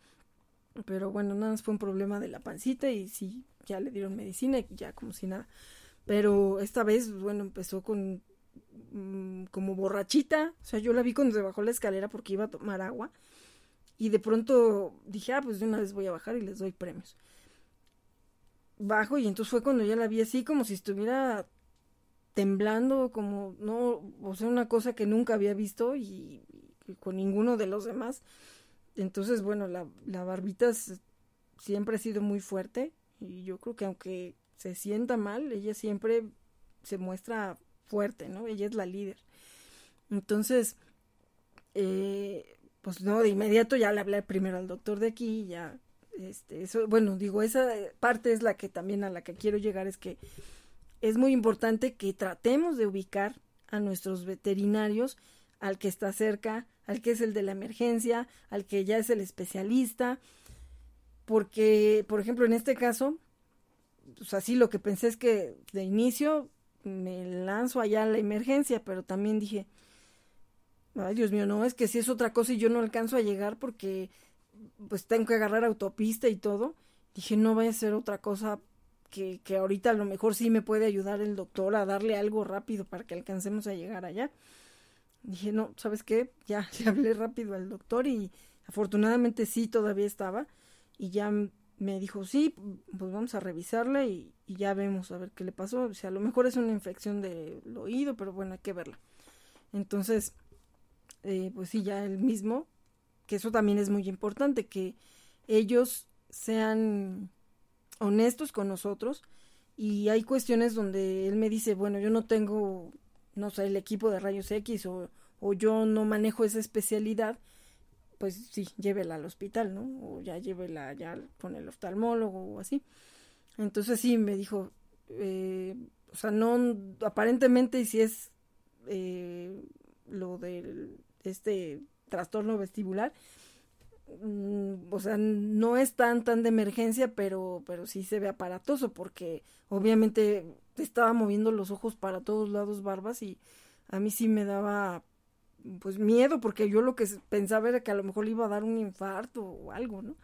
Pero bueno, nada más fue un problema de la pancita y sí, ya le dieron medicina y ya como si nada. Pero esta vez, bueno, empezó con mm, como borrachita. O sea, yo la vi cuando se bajó la escalera porque iba a tomar agua. Y de pronto dije, ah, pues de una vez voy a bajar y les doy premios. Bajo y entonces fue cuando ya la vi así como si estuviera temblando, como, no, o sea, una cosa que nunca había visto y, con ninguno de los demás. Entonces, bueno, la, la barbita siempre ha sido muy fuerte y yo creo que aunque se sienta mal, ella siempre se muestra fuerte, ¿no? Ella es la líder. Entonces, eh, pues no, de inmediato ya le hablé primero al doctor de aquí, ya, este, eso, bueno, digo, esa parte es la que también a la que quiero llegar, es que es muy importante que tratemos de ubicar a nuestros veterinarios al que está cerca, al que es el de la emergencia, al que ya es el especialista, porque, por ejemplo, en este caso, pues así lo que pensé es que de inicio me lanzo allá a la emergencia, pero también dije, ay Dios mío, no, es que si es otra cosa y yo no alcanzo a llegar porque pues tengo que agarrar autopista y todo, dije, no vaya a ser otra cosa que, que ahorita a lo mejor sí me puede ayudar el doctor a darle algo rápido para que alcancemos a llegar allá dije, no, ¿sabes qué? Ya le hablé rápido al doctor y afortunadamente sí, todavía estaba. Y ya me dijo, sí, pues vamos a revisarla y, ya vemos a ver qué le pasó. O sea, a lo mejor es una infección del oído, pero bueno, hay que verla. Entonces, eh, pues sí, ya el mismo, que eso también es muy importante, que ellos sean honestos con nosotros y hay cuestiones donde él me dice, bueno, yo no tengo no sé, el equipo de rayos X o, o yo no manejo esa especialidad, pues sí, llévela al hospital, ¿no? O ya llévela ya con el oftalmólogo o así. Entonces sí, me dijo, eh, o sea, no, aparentemente si es eh, lo de este trastorno vestibular, o sea, no es tan tan de emergencia, pero, pero sí se ve aparatoso porque obviamente estaba moviendo los ojos para todos lados barbas y a mí sí me daba pues miedo porque yo lo que pensaba era que a lo mejor le iba a dar un infarto o algo, ¿no?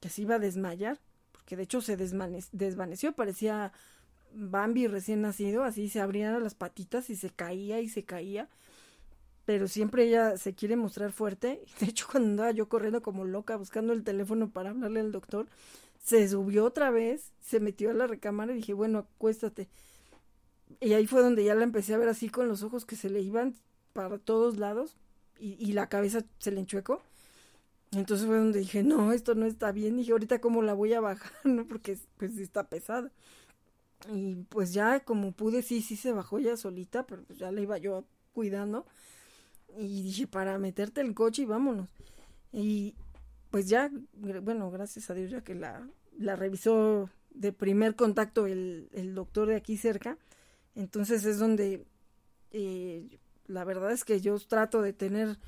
Que se iba a desmayar, porque de hecho se desvaneció, parecía Bambi recién nacido, así se abrían las patitas y se caía y se caía, pero siempre ella se quiere mostrar fuerte, de hecho cuando andaba yo corriendo como loca buscando el teléfono para hablarle al doctor, se subió otra vez, se metió a la recámara y dije, bueno, acuéstate. Y ahí fue donde ya la empecé a ver así con los ojos que se le iban para todos lados y, y la cabeza se le enchuecó. Entonces fue donde dije, no, esto no está bien. Dije, ahorita cómo la voy a bajar, ¿no? Porque pues está pesada. Y pues ya como pude, sí, sí se bajó ya solita, pero pues ya la iba yo cuidando. Y dije, para meterte el coche y vámonos. Y, pues ya, bueno, gracias a Dios ya que la, la revisó de primer contacto el, el doctor de aquí cerca, entonces es donde eh, la verdad es que yo trato de tener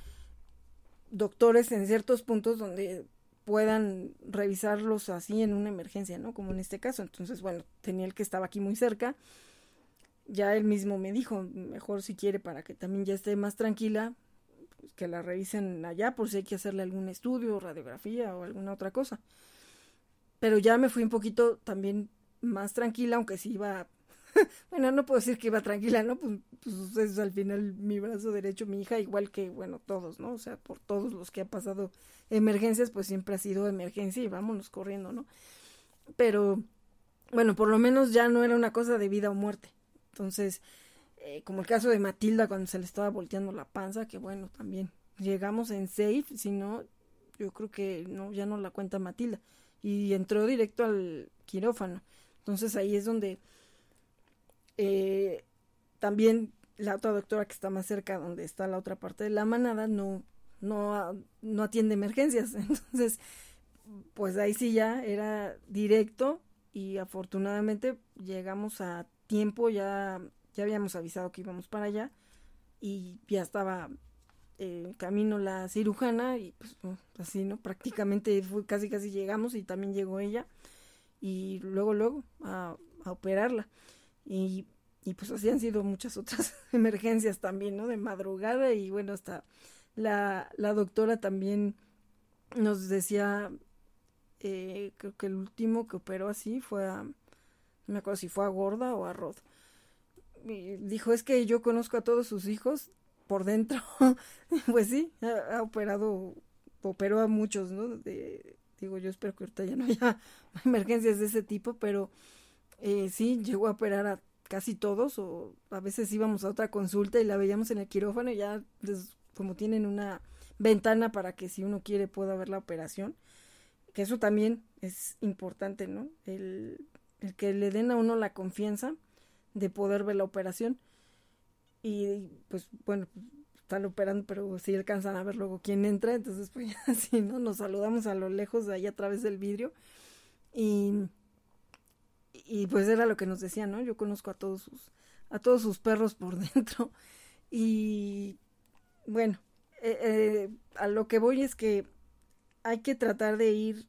doctores en ciertos puntos donde puedan revisarlos así en una emergencia, ¿no? Como en este caso. Entonces, bueno, tenía el que estaba aquí muy cerca. Ya él mismo me dijo, mejor si quiere para que también ya esté más tranquila, pues, que la revisen allá por si hay que hacerle algún estudio, radiografía o alguna otra cosa. Pero ya me fui un poquito también más tranquila, aunque sí iba bueno, no puedo decir que iba tranquila, ¿no? Pues, pues es al final mi brazo derecho, mi hija, igual que, bueno, todos, ¿no? O sea, por todos los que han pasado emergencias, pues siempre ha sido emergencia y vámonos corriendo, ¿no? Pero, bueno, por lo menos ya no era una cosa de vida o muerte. Entonces, eh, como el caso de Matilda cuando se le estaba volteando la panza, que bueno, también llegamos en safe, si no, yo creo que no, ya no la cuenta Matilda. Y entró directo al quirófano. Entonces ahí es donde eh, también la otra doctora que está más cerca, donde está la otra parte de la manada, no, no, no atiende emergencias. Entonces, pues ahí sí ya era directo y afortunadamente llegamos a tiempo, ya, ya habíamos avisado que íbamos para allá y ya estaba en camino la cirujana y pues así, ¿no? Prácticamente fue, casi casi llegamos y también llegó ella y luego, luego a, operarla. Y, y pues así han sido muchas otras emergencias también, ¿no? De madrugada y bueno, hasta la, la doctora también nos decía, eh, creo que el último que operó así fue a, me acuerdo si fue a Gorda o a Rod. Dijo, es que yo conozco a todos sus hijos por dentro. pues sí, ha, operado, operó a muchos, ¿no? Digo, yo espero que ahorita ya no haya emergencias de ese tipo, pero eh, sí, llegó a operar a casi todos, o a veces íbamos a otra consulta y la veíamos en el quirófano y ya como tienen una ventana para que si uno quiere pueda ver la operación, que eso también es importante, ¿no? El, el que le den a uno la confianza de poder ver la operación y pues bueno, están operando, pero si alcanzan a ver luego quién entra, entonces pues así, ¿no? Nos saludamos a lo lejos de ahí a través del vidrio y y pues era lo que nos decían, ¿no? Yo conozco a todos sus, a todos sus perros por dentro. Y bueno, eh, eh, a lo que voy es que hay que tratar de ir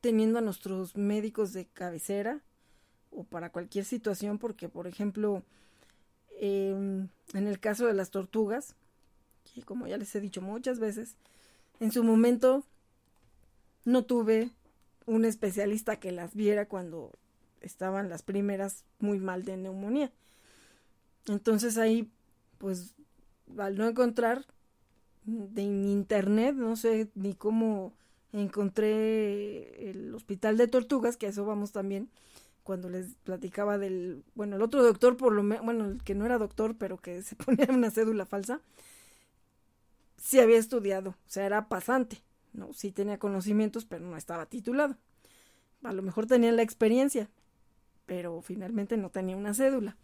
teniendo a nuestros médicos de cabecera o para cualquier situación, porque por ejemplo, em, en el caso de las tortugas, que como ya les he dicho muchas veces, en su momento no tuve un especialista que las viera cuando estaban las primeras muy mal de neumonía. Entonces ahí, pues, al no encontrar de internet, no sé ni cómo encontré el hospital de tortugas, que a eso vamos también, cuando les platicaba del, bueno, el otro doctor, por lo menos, bueno, el que no era doctor, pero que se ponía una cédula falsa, sí había estudiado, o sea, era pasante, ¿no? Sí tenía conocimientos, pero no estaba titulado. A lo mejor tenía la experiencia, pero finalmente no tenía una cédula.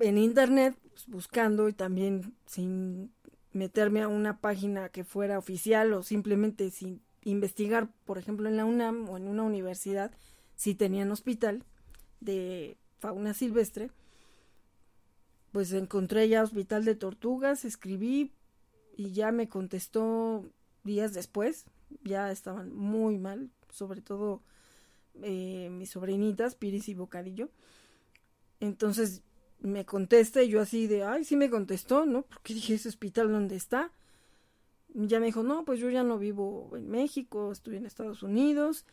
En internet, pues, buscando y también sin meterme a una página que fuera oficial o simplemente sin investigar, por ejemplo, en la UNAM o en una universidad, si tenían hospital de fauna silvestre, pues encontré ya hospital de tortugas, escribí y ya me contestó días después, ya estaban muy mal, sobre todo eh, mis sobrinitas, Piris y Bocadillo. Entonces me contesta y yo así de, ay, sí me contestó, ¿no? Porque dije, ese hospital, ¿dónde está? ya me dijo, no, pues yo ya no vivo en México, estoy en Estados Unidos,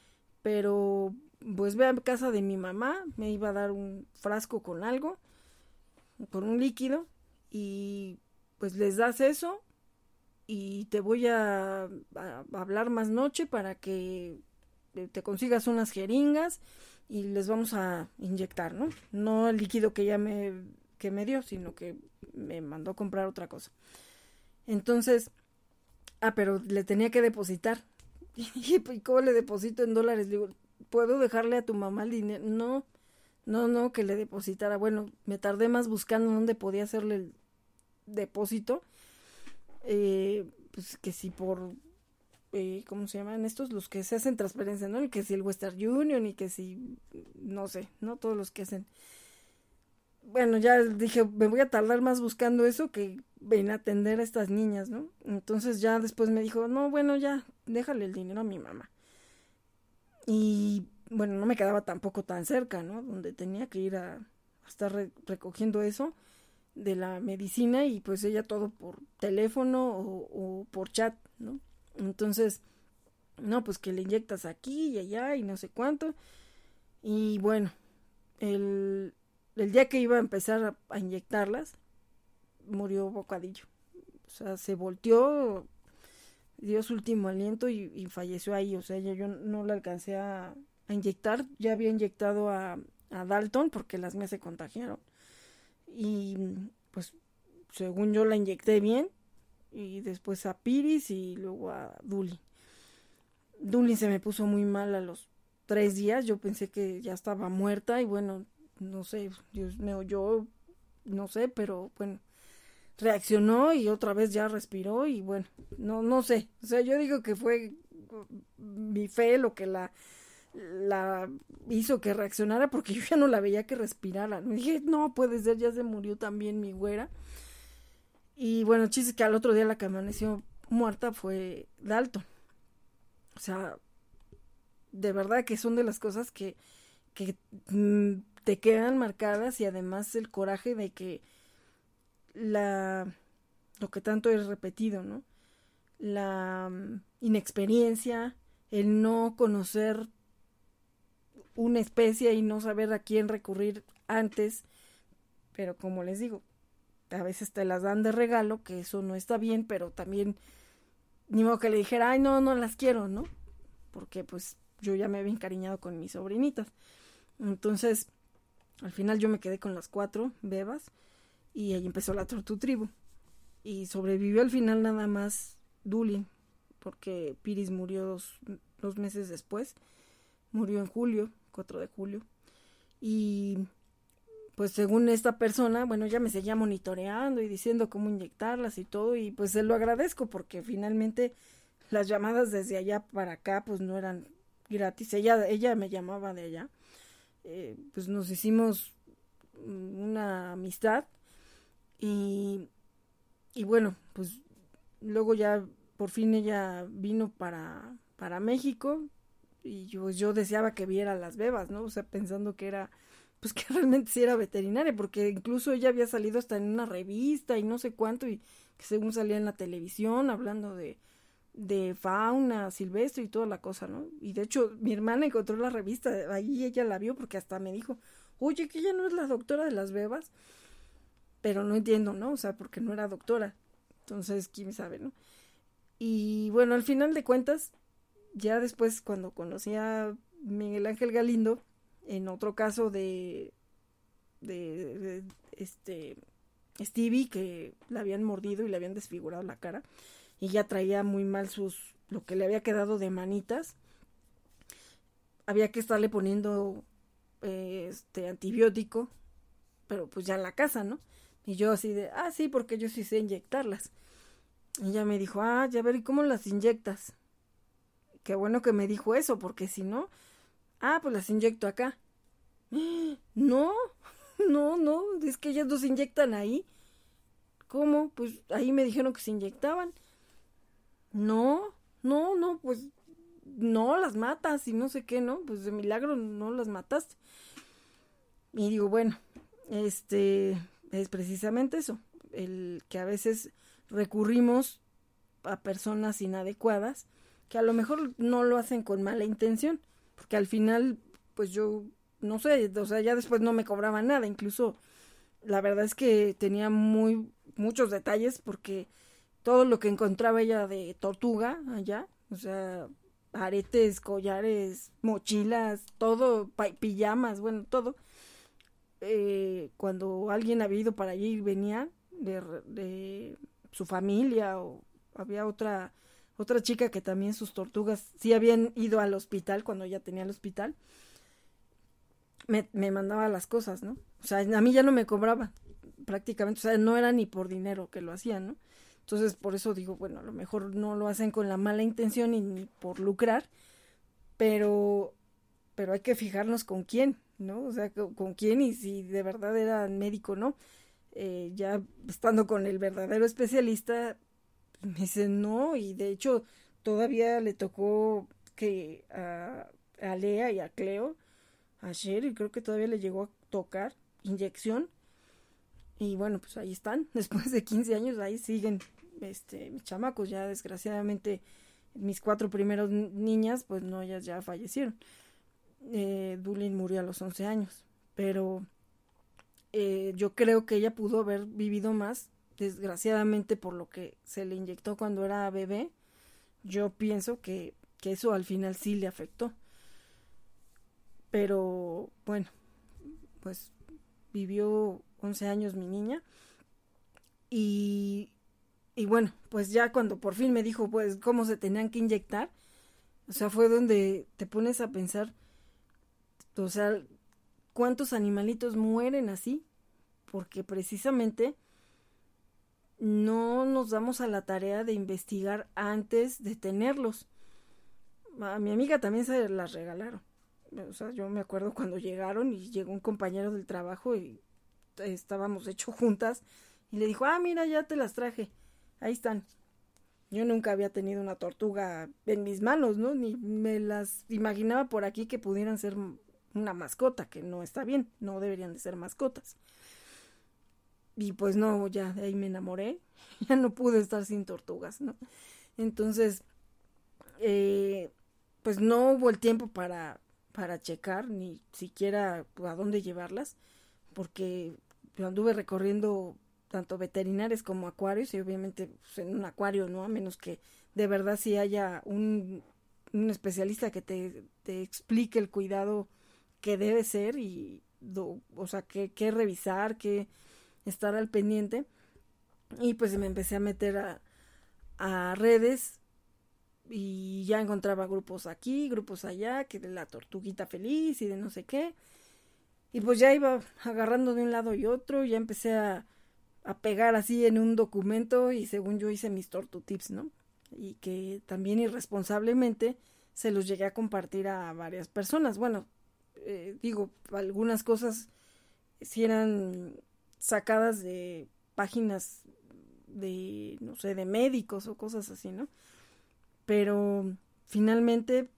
pero pues ve a casa de mi mamá, me iba a dar un frasco con algo, con un líquido, y pues les das eso y te voy a, hablar más noche para que te consigas unas jeringas y les vamos a inyectar, ¿no? No el líquido que ya me, que me dio, sino que me mandó a comprar otra cosa. Entonces, ah, pero le tenía que depositar. ¿Y cómo le deposito en dólares? digo, ¿puedo dejarle a tu mamá el dinero? No, no, no, que le depositara. Bueno, me tardé más buscando dónde podía hacerle el depósito. Eh, pues que si por eh, ¿cómo se llaman estos? Los que se hacen transferencia, ¿no? Que si el Western Union y que si, no sé, ¿no? Todos los que hacen. bueno, ya dije, me voy a tardar más buscando eso que ven a atender a estas niñas, ¿no? Entonces ya después me dijo, no, bueno, ya, déjale el dinero a mi mamá. Y bueno, no me quedaba tampoco tan cerca, ¿no? Donde tenía que ir a, estar recogiendo eso de la medicina y pues ella todo por teléfono o, por chat, ¿no? Entonces, no, pues que le inyectas aquí y allá y no sé cuánto. Y bueno, el, el día que iba a empezar a, inyectarlas, murió bocadillo. O sea, se volteó, dio su último aliento y, falleció ahí. O sea, yo no la alcancé a, a inyectar. Ya había inyectado a, a Dalton porque las mías se contagiaron. Y pues según yo la inyecté bien. Y después a Piris y luego a Duli. Duli se me puso muy mal a los tres días. Yo pensé que ya estaba muerta y bueno, no sé, Dios me oyó, no sé, pero bueno, reaccionó y otra vez ya respiró y bueno, no, no sé. O sea, yo digo que fue mi fe lo que la la hizo que reaccionara porque yo ya no la veía que respirara. Me dije, no puede ser, ya se murió también mi güera. Y bueno, chiste que al otro día la que amaneció muerta fue Dalton. O sea, de verdad que son de las cosas que, que mm, te quedan marcadas y además el coraje de que la lo que tanto es repetido, ¿no? La mm, inexperiencia, el no conocer una especie y no saber a quién recurrir antes. Pero como les digo, a veces te las dan de regalo, que eso no está bien, pero también ni modo que le dijera, ay, no, no las quiero, ¿no? Porque pues yo ya me había encariñado con mis sobrinitas. Entonces, al final yo me quedé con las cuatro bebas y ahí empezó la Tortu Tribu. Y sobrevivió al final nada más Dulin, porque Piris murió dos, meses después. Murió en julio 4 de julio. Y pues según esta persona, bueno, ya me seguía monitoreando y diciendo cómo inyectarlas y todo, y pues se lo agradezco porque finalmente las llamadas desde allá para acá pues no eran gratis, ella, ella me llamaba de allá, eh, pues nos hicimos una amistad y, y bueno, pues luego ya por fin ella vino para, para México, y yo, yo deseaba que viera las bebas, ¿no? O sea, pensando que era, pues que realmente sí era veterinaria, porque incluso ella había salido hasta en una revista y no sé cuánto, y que según salía en la televisión hablando de, de fauna silvestre y toda la cosa, ¿no? Y de hecho, mi hermana encontró la revista, ahí ella la vio porque hasta me dijo, oye, que ella no es la doctora de las bebas, pero no entiendo, ¿no? O sea, porque no era doctora. Entonces, quién sabe, ¿no? Y bueno, al final de cuentas, ya después cuando conocí a Miguel Ángel Galindo, en otro caso de, de, este Stevie que le habían mordido y le habían desfigurado la cara y ya traía muy mal sus lo que le había quedado de manitas había que estarle poniendo este antibiótico pero pues ya en la casa no y yo así de ah sí porque yo sí sé inyectarlas y ella me dijo ah ya ver y cómo las inyectas Qué bueno que me dijo eso, porque si no, ah, pues las inyecto acá. No, no, no, es que ellas dos se inyectan ahí. ¿Cómo? Pues ahí me dijeron que se inyectaban. No, no, no, pues no las matas y no sé qué, ¿no? Pues de milagro no las mataste. Y digo, bueno, este es precisamente eso, el que a veces recurrimos a personas inadecuadas que a lo mejor no lo hacen con mala intención, porque al final, pues yo, no sé, o sea, ya después no me cobraba nada, incluso la verdad es que tenía muy, muchos detalles porque todo lo que encontraba ella de tortuga allá, o sea, aretes, collares, mochilas, todo, pijamas, bueno, todo. Eh, cuando alguien había ido para allí y venía de, de su familia o había otra otra chica que también sus tortugas sí habían ido al hospital cuando ella tenía el hospital, me, me mandaba las cosas, ¿no? O sea, a mí ya no me cobraba prácticamente, o sea, no era ni por dinero que lo hacían, ¿no? Entonces, por eso digo, bueno, a lo mejor no lo hacen con la mala intención ni por lucrar, pero, pero hay que fijarnos con quién, ¿no? O sea, con, quién y si de verdad era médico, ¿no? Eh, ya estando con el verdadero especialista, me dice no, y de hecho todavía le tocó que a, a Lea y a Cleo, a Sherry, creo que todavía le llegó a tocar inyección. Y bueno, pues ahí están, después de 15 años, ahí siguen este, mis chamacos, ya desgraciadamente mis cuatro primeros niñas, pues no, ellas ya fallecieron. Eh, Dulin murió a los 11 años, pero eh, yo creo que ella pudo haber vivido más, desgraciadamente por lo que se le inyectó cuando era bebé. Yo pienso que, que eso al final sí le afectó. Pero bueno, pues vivió 11 años mi niña y y bueno, pues ya cuando por fin me dijo, pues, cómo se tenían que inyectar, o sea, fue donde te pones a pensar, o sea, cuántos animalitos mueren así, porque precisamente no nos damos a la tarea de investigar antes de tenerlos. A mi amiga también se las regalaron. O sea, yo me acuerdo cuando llegaron y llegó un compañero del trabajo y estábamos hecho juntas y le dijo, ah, mira, ya te las traje ahí están. Yo nunca había tenido una tortuga en mis manos, ¿no? Ni me las imaginaba por aquí que pudieran ser una mascota, que no está bien, no deberían de ser mascotas. Y pues no, ya de ahí me enamoré, ya no pude estar sin tortugas, ¿no? Entonces, eh, pues no hubo el tiempo para, para checar, ni siquiera a dónde llevarlas, porque anduve recorriendo tanto veterinarios como acuarios y obviamente pues, en un acuario, ¿no? A menos que de verdad si haya un, especialista que te, explique el cuidado que debe ser y, o sea, que, que revisar, que estar al pendiente. Y pues me empecé a meter a, a redes y ya encontraba grupos aquí, grupos allá, que de la tortuguita feliz y de no sé qué. Y pues ya iba agarrando de un lado y otro, ya empecé a, a pegar así en un documento y según yo hice mis tortutips, ¿no? Y que también irresponsablemente se los llegué a compartir a varias personas. Bueno, eh, digo, algunas cosas si eran sacadas de páginas de, no sé, de médicos o cosas así, ¿no? Pero finalmente,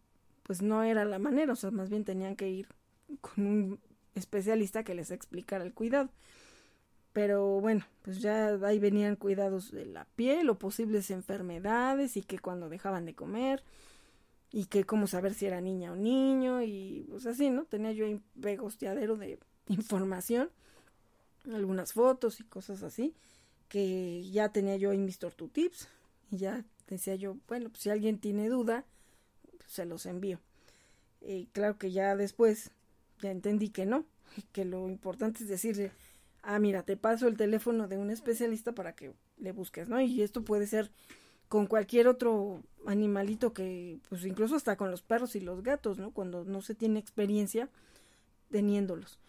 pues no era la manera, o sea, más bien tenían que ir con un especialista que les explicara el cuidado. Pero bueno, pues ya ahí venían cuidados de la piel o posibles enfermedades y que cuando dejaban de comer y que cómo saber si era niña o niño y pues así, ¿no? Tenía yo un pegosteadero de información, algunas fotos y cosas así, que ya tenía yo en mis tortutips y ya decía yo, bueno, pues si alguien tiene duda, pues se los envío. Y claro que ya después ya entendí que no, que lo importante es decirle, ah, mira, te paso el teléfono de un especialista para que le busques, ¿no? Y esto puede ser con cualquier otro animalito que, pues incluso hasta con los perros y los gatos, ¿no? Cuando no se tiene experiencia teniéndolos.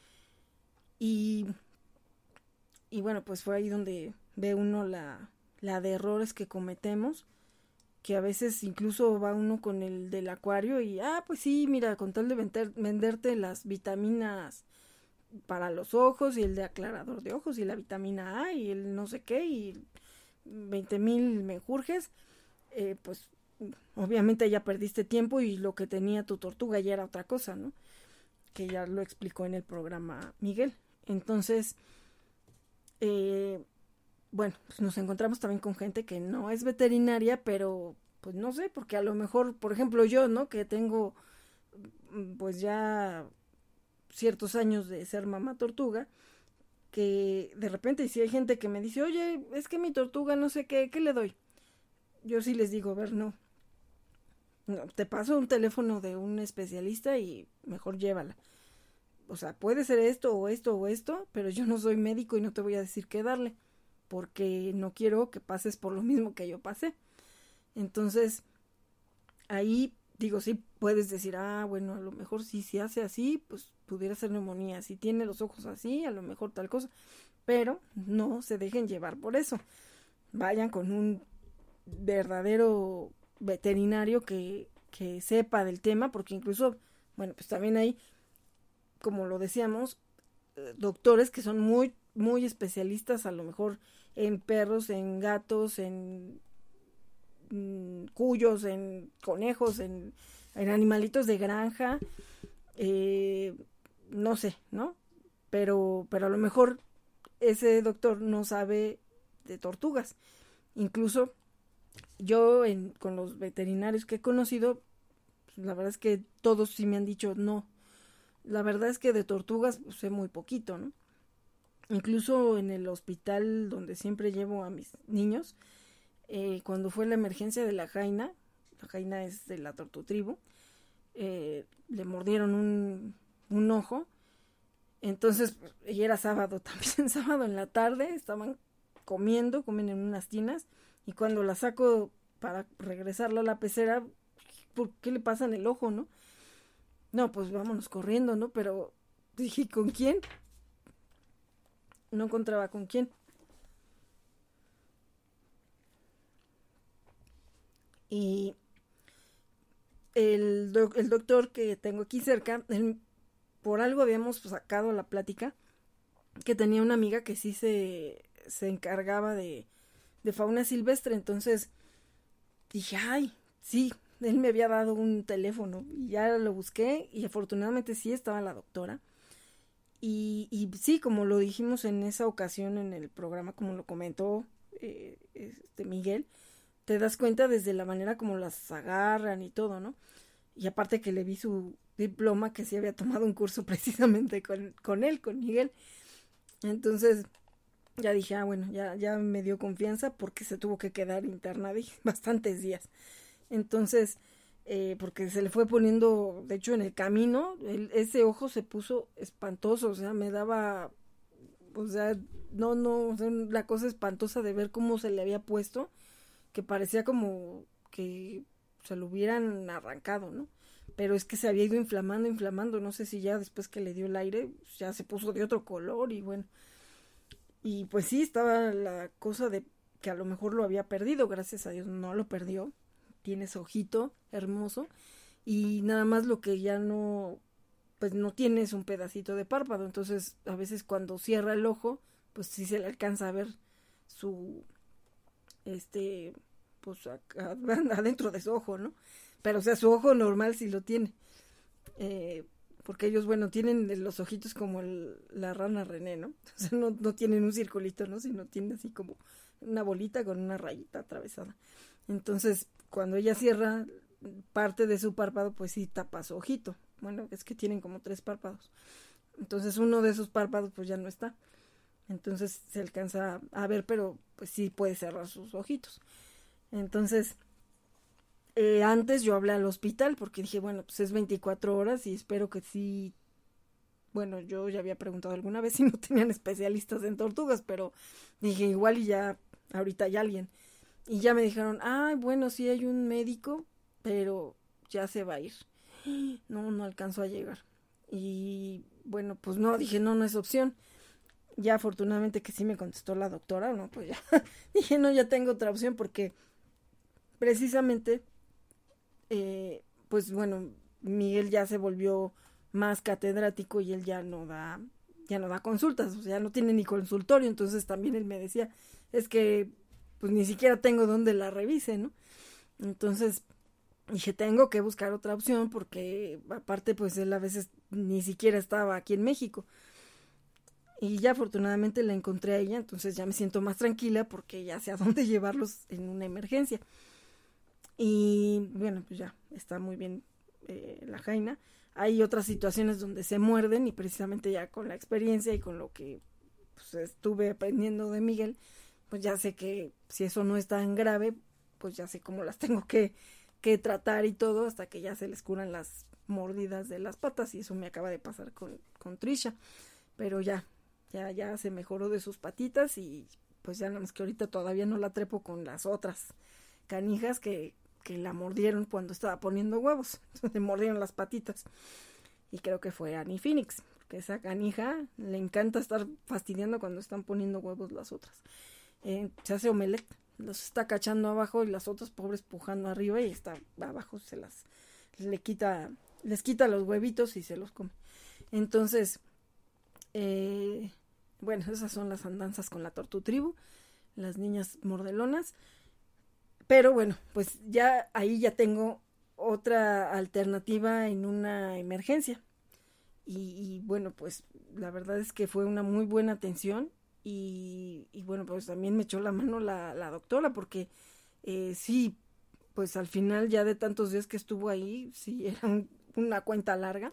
Y, y bueno, pues fue ahí donde ve uno la, la de errores que cometemos, que a veces incluso va uno con el del acuario y, ah, pues sí, mira, con tal de vender, venderte las vitaminas para los ojos y el de aclarador de ojos y la vitamina A y el no sé qué y 20 mil menjurjes, eh, pues obviamente ya perdiste tiempo y lo que tenía tu tortuga ya era otra cosa, ¿no? Que ya lo explicó en el programa Miguel. Entonces, eh, bueno, pues nos encontramos también con gente que no es veterinaria, pero pues no sé, porque a lo mejor, por ejemplo, yo, ¿no? Que tengo pues ya ciertos años de ser mamá tortuga, que de repente si hay gente que me dice, oye, es que mi tortuga no sé qué, ¿qué le doy? Yo sí les digo, a ver, no. no. Te paso un teléfono de un especialista y mejor llévala. O sea, puede ser esto o esto o esto, pero yo no soy médico y no te voy a decir qué darle, porque no quiero que pases por lo mismo que yo pasé. Entonces, ahí digo, sí puedes decir, ah, bueno, a lo mejor si se hace así, pues pudiera ser neumonía. Si tiene los ojos así, a lo mejor tal cosa. Pero no se dejen llevar por eso. Vayan con un verdadero veterinario que, que sepa del tema, porque incluso, bueno, pues también hay como lo decíamos, eh, doctores que son muy, muy especialistas a lo mejor en perros, en gatos, en mm, cuyos, en conejos, en, animalitos de granja, eh, no sé, ¿no? Pero, pero a lo mejor ese doctor no sabe de tortugas. Incluso yo en, con los veterinarios que he conocido, pues, la verdad es que todos sí me han dicho no. La verdad es que de tortugas pues, sé muy poquito, ¿no? Incluso en el hospital donde siempre llevo a mis niños, eh, cuando fue la emergencia de la jaina, la jaina es de la tortutribu, eh, le mordieron un, un ojo. Entonces, y era sábado también, sábado en la tarde, estaban comiendo, comen en unas tinas, y cuando la saco para regresarla a la pecera, ¿por qué le pasa en el ojo, no? No, pues vámonos corriendo, ¿no? Pero dije, ¿con quién? No encontraba con quién. Y el, el doctor que tengo aquí cerca, por algo habíamos sacado la plática, que tenía una amiga que sí se, se encargaba de, de fauna silvestre. Entonces dije, ay, sí, él me había dado un teléfono y ya lo busqué y afortunadamente sí estaba la doctora. Y, y sí, como lo dijimos en esa ocasión en el programa, como lo comentó eh, este Miguel, te das cuenta desde la manera como las agarran y todo, ¿no? Y aparte que le vi su diploma que sí había tomado un curso precisamente con, con él, con Miguel. Entonces, ya dije, ah, bueno, ya, ya me dio confianza porque se tuvo que quedar internada bastantes días. Entonces, eh, porque se le fue poniendo, de hecho, en el camino, ese ojo se puso espantoso, o sea, me daba, o sea, no, no, la cosa espantosa de ver cómo se le había puesto, que parecía como que se lo hubieran arrancado, ¿no? Pero es que se había ido inflamando, inflamando, no sé si ya después que le dio el aire, ya se puso de otro color y bueno, y pues sí, estaba la cosa de que a lo mejor lo había perdido, gracias a Dios no lo perdió. Tiene ese ojito hermoso y nada más lo que ya no pues no tiene es un pedacito de párpado, entonces a veces cuando cierra el ojo, pues sí se le alcanza a ver su este pues adentro de su ojo, ¿no? Pero o sea, su ojo normal sí lo tiene. Eh, porque ellos, bueno, tienen los ojitos como la rana René, ¿no? O sea, no, no tienen un circulito, ¿no? Sino tienen así como una bolita con una rayita atravesada. Entonces, cuando ella cierra parte de su párpado, pues sí tapa su ojito. Bueno, es que tienen como tres párpados. Entonces, uno de esos párpados, pues ya no está. Entonces se alcanza a ver, pero pues sí puede cerrar sus ojitos. Entonces, eh, antes yo hablé al hospital porque dije, bueno, pues es 24 horas y espero que sí. Bueno, yo ya había preguntado alguna vez si no tenían especialistas en tortugas, pero dije, igual y ya, ahorita hay alguien. Y ya me dijeron, ay, bueno, sí hay un médico, pero ya se va a ir. No, no alcanzó a llegar. Y bueno, pues no, dije, no, no es opción. Ya afortunadamente que sí me contestó la doctora, no, pues ya. dije, no, ya tengo otra opción porque precisamente eh, pues bueno, Miguel ya se volvió más catedrático y él ya no da, ya no da consultas, o sea, no tiene ni consultorio, entonces también él me decía, es que pues ni siquiera tengo donde la revise, ¿no? Entonces dije, tengo que buscar otra opción porque aparte pues él a veces ni siquiera estaba aquí en México. Y ya afortunadamente la encontré a ella, entonces ya me siento más tranquila porque ya sé a dónde llevarlos en una emergencia. Y bueno, pues ya está muy bien eh, la jaina. Hay otras situaciones donde se muerden y precisamente ya con la experiencia y con lo que pues, estuve aprendiendo de Miguel, pues ya sé que si eso no es tan grave, pues ya sé cómo las tengo que, que tratar y todo hasta que ya se les curan las mordidas de las patas y eso me acaba de pasar con, con Trisha. Pero ya, ya, ya se mejoró de sus patitas y pues ya nada más que ahorita todavía no la trepo con las otras canijas que que la mordieron cuando estaba poniendo huevos. Le mordieron las patitas. Y creo que fue Annie Phoenix, que esa canija le encanta estar fastidiando cuando están poniendo huevos las otras. Eh, se hace omelette, los está cachando abajo y las otras pobres pujando arriba y está abajo se las le quita les quita los huevitos y se los come. Entonces, eh, bueno, esas son las andanzas con la tortu tribu, las niñas mordelonas. Pero bueno, pues ya ahí ya tengo otra alternativa en una emergencia. Y, bueno, pues la verdad es que fue una muy buena atención y, bueno, pues también me echó la mano la, la doctora porque eh, sí, pues al final ya de tantos días que estuvo ahí, sí, era una cuenta larga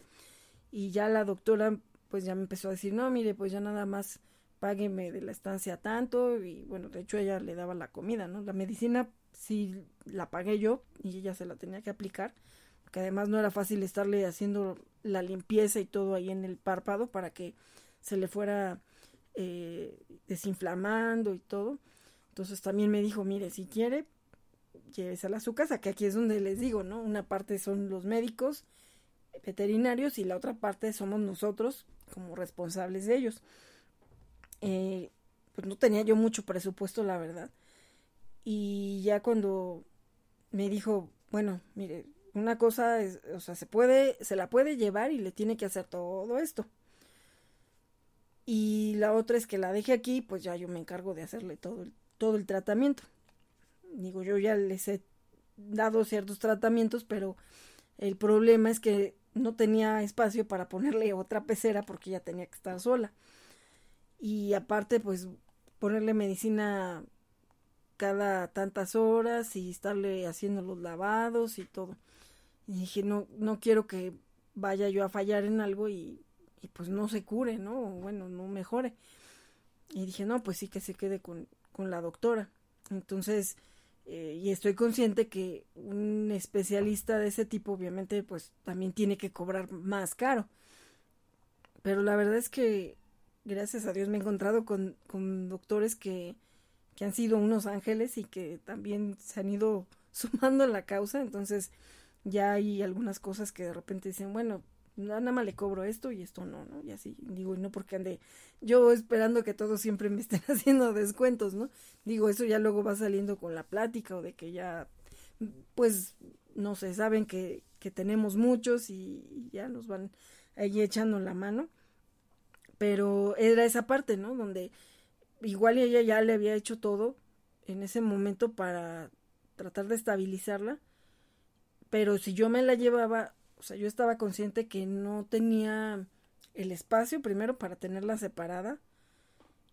y ya la doctora pues ya me empezó a decir, no, mire, pues ya nada más págueme de la estancia tanto y bueno, de hecho ella le daba la comida, ¿no? La medicina sí la pagué yo y ella se la tenía que aplicar, porque además no era fácil estarle haciendo la limpieza y todo ahí en el párpado para que se le fuera eh, desinflamando y todo. Entonces también me dijo, mire, si quiere, llévesela a su casa, que aquí es donde les digo, ¿no? Una parte son los médicos veterinarios y la otra parte somos nosotros como responsables de ellos. Eh, pues no tenía yo mucho presupuesto, la verdad. Y ya cuando me dijo, bueno, mire, una cosa es, o sea, se puede, se la puede llevar y le tiene que hacer todo esto. Y la otra es que la deje aquí, pues ya yo me encargo de hacerle todo todo el tratamiento. Digo, yo ya les he dado ciertos tratamientos, pero el problema es que no tenía espacio para ponerle otra pecera porque ya tenía que estar sola. Y aparte, pues ponerle medicina cada tantas horas y estarle haciendo los lavados y todo. Y dije, no, no quiero que vaya yo a fallar en algo y, pues no se cure, ¿no? Bueno, no mejore. Y dije, no, pues sí que se quede con, con la doctora. Entonces, eh, y estoy consciente que un especialista de ese tipo obviamente pues también tiene que cobrar más caro. Pero la verdad es que gracias a Dios me he encontrado con, con doctores que, que han sido unos ángeles y que también se han ido sumando a la causa. Entonces ya hay algunas cosas que de repente dicen, bueno, nada más le cobro esto y esto no, ¿no? Y así, digo, y no porque ande yo esperando que todos siempre me estén haciendo descuentos, ¿no? Digo, eso ya luego va saliendo con la plática o de que ya, pues, no sé, saben que, que tenemos muchos y, ya nos van ahí echando la mano. Pero era esa parte, ¿no? Donde igual ella ya le había hecho todo en ese momento para tratar de estabilizarla. Pero si yo me la llevaba o sea, yo estaba consciente que no tenía el espacio primero para tenerla separada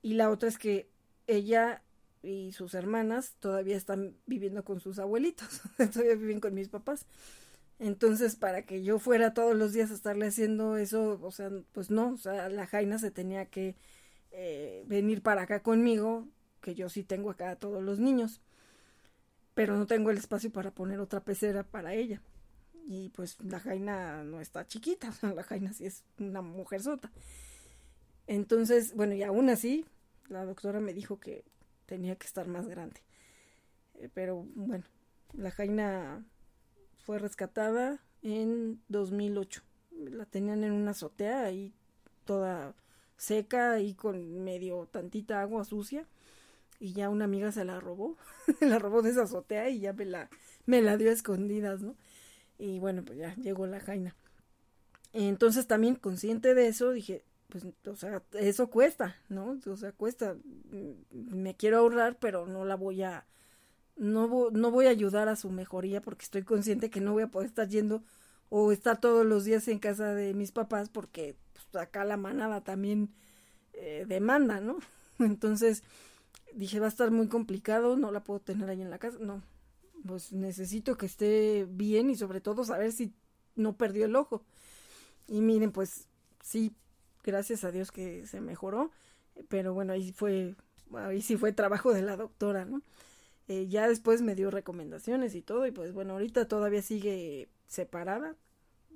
y la otra es que ella y sus hermanas todavía están viviendo con sus abuelitos, todavía viven con mis papás. Entonces, para que yo fuera todos los días a estarle haciendo eso, o sea, pues no, o sea, la Jaina se tenía que eh, venir para acá conmigo, que yo sí tengo acá a todos los niños, pero no tengo el espacio para poner otra pecera para ella y pues la Jaina no está chiquita, la Jaina sí es una mujer sota. Entonces, bueno, y aún así, la doctora me dijo que tenía que estar más grande. Eh, pero bueno, la Jaina fue rescatada en 2008. La tenían en una azotea ahí toda seca y con medio tantita agua sucia y ya una amiga se la robó, la robó de esa azotea y ya me la, me la dio a escondidas, ¿no? Y bueno, pues ya llegó la Jaina. Entonces también consciente de eso dije, pues, o sea, eso cuesta, ¿no? O sea, cuesta. Mm, me quiero ahorrar, pero no la voy a, no, no voy a ayudar a su mejoría porque estoy consciente que no voy a poder estar yendo o estar todos los días en casa de mis papás porque pues, acá la manada también eh, demanda, ¿no? Entonces dije, va a estar muy complicado, no la puedo tener ahí en la casa, no, pues necesito que esté bien y sobre todo saber si no perdió el ojo. Y miren, pues sí, gracias a Dios que se mejoró, pero bueno, ahí fue, ahí sí fue trabajo de la doctora, ¿no? Eh, ya después me dio recomendaciones y todo, y pues bueno, ahorita todavía sigue separada,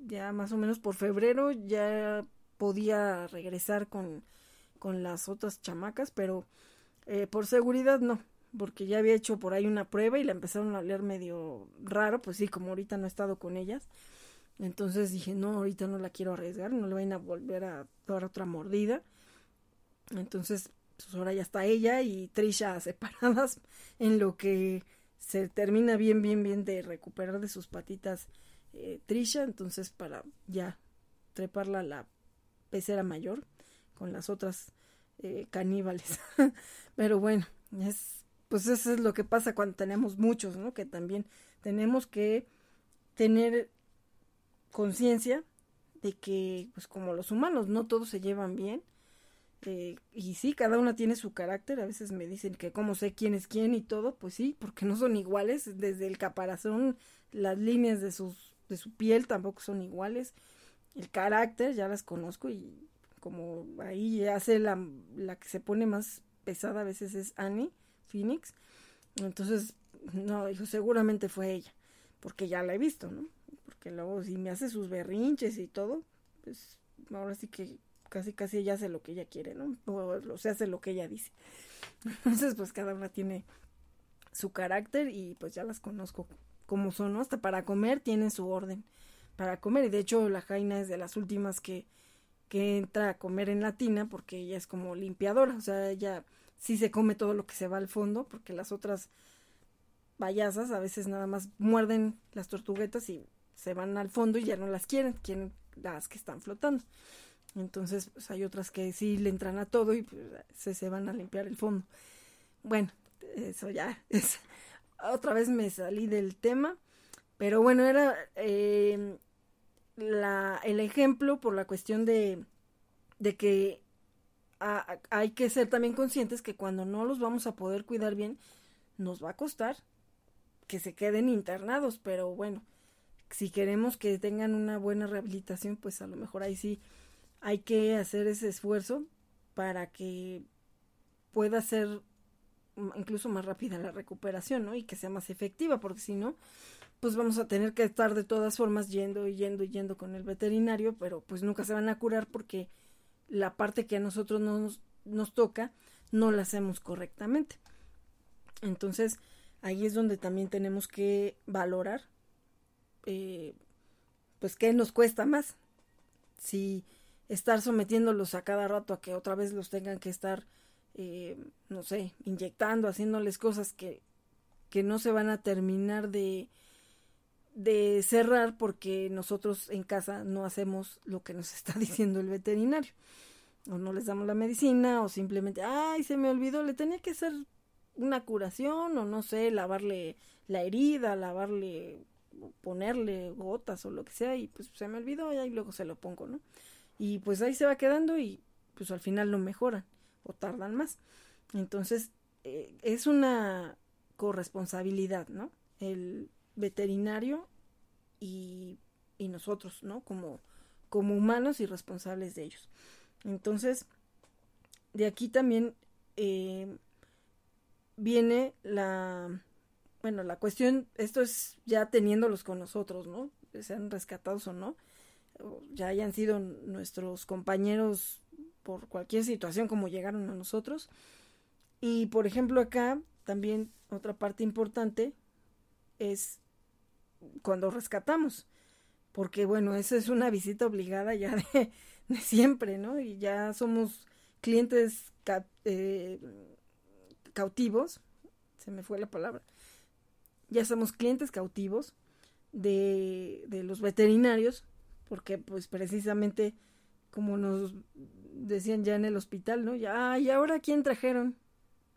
ya más o menos por febrero ya podía regresar con, con las otras chamacas, pero eh, por seguridad no, porque ya había hecho por ahí una prueba y la empezaron a leer medio raro, pues sí, como ahorita no he estado con ellas. Entonces dije, no, ahorita no la quiero arriesgar, no le vayan a volver a dar otra mordida. Entonces, pues ahora ya está ella y Trisha separadas en lo que se termina bien, bien, bien de recuperar de sus patitas eh, Trisha. Entonces, para ya treparla a la pecera mayor con las otras eh, caníbales. Pero bueno, es, pues eso es lo que pasa cuando tenemos muchos, ¿no? Que también tenemos que tener conciencia de que, pues como los humanos, no todos se llevan bien. Eh, y sí, cada una tiene su carácter. A veces me dicen que cómo sé quién es quién y todo. Pues sí, porque no son iguales. Desde el caparazón, las líneas de, sus, de su piel tampoco son iguales. El carácter ya las conozco y como ahí hace la, la que se pone más pesada a veces es Annie Phoenix. Entonces, no, dijo, seguramente fue ella, porque ya la he visto, ¿no? Porque luego si me hace sus berrinches y todo, pues ahora sí que casi casi ella hace lo que ella quiere, ¿no? O, se hace lo que ella dice. Entonces, pues cada una tiene su carácter y pues ya las conozco como son, ¿no? Hasta para comer tienen su orden para comer y de hecho la Jaina es de las últimas que que entra a comer en la tina porque ella es como limpiadora, o sea, ella sí se come todo lo que se va al fondo porque las otras payasas a veces nada más muerden las tortuguetas y se van al fondo y ya no las quieren, quieren las que están flotando. Entonces, pues hay otras que sí le entran a todo y pues, se, se van a limpiar el fondo. Bueno, eso ya es. Otra vez me salí del tema, pero bueno, era eh, la, el ejemplo por la cuestión de, de que hay que ser también conscientes que cuando no los vamos a poder cuidar bien, nos va a costar que se queden internados, pero bueno, si queremos que tengan una buena rehabilitación, pues a lo mejor ahí sí hay que hacer ese esfuerzo para que pueda ser incluso más rápida la recuperación, ¿no? Y que sea más efectiva, porque si no, pues vamos a tener que estar de todas formas yendo y yendo y yendo con el veterinario, pero pues nunca se van a curar porque la parte que a nosotros nos, nos toca no la hacemos correctamente. Entonces, ahí es donde también tenemos que valorar, eh, pues, qué nos cuesta más. Si estar sometiéndolos a cada rato a que otra vez los tengan que estar, eh, no sé, inyectando, haciéndoles cosas que, que no se van a terminar de, de cerrar porque nosotros en casa no hacemos lo que nos está diciendo el veterinario. O no les damos la medicina o simplemente, ay, se me olvidó, le tenía que hacer una curación o no sé, lavarle la herida, lavarle, ponerle gotas o lo que sea y pues se me olvidó y luego se lo pongo, ¿no? Y pues ahí se va quedando y pues al final no mejoran o tardan más. Entonces eh, es una corresponsabilidad, ¿no? El veterinario y, y nosotros, ¿no? Como, como humanos y responsables de ellos. Entonces, de aquí también eh, viene la, bueno, la cuestión, esto es ya teniéndolos con nosotros, ¿no? Sean rescatados o no, ya hayan sido nuestros compañeros por cualquier situación como llegaron a nosotros. Y por ejemplo acá también otra parte importante es cuando rescatamos, porque bueno, esa es una visita obligada ya de, siempre, ¿no? Y ya somos clientes eh, cautivos, se me fue la palabra, ya somos clientes cautivos de, de los veterinarios, porque pues precisamente como nos decían ya en el hospital, ¿no? Ya, ¿y ahora quién trajeron?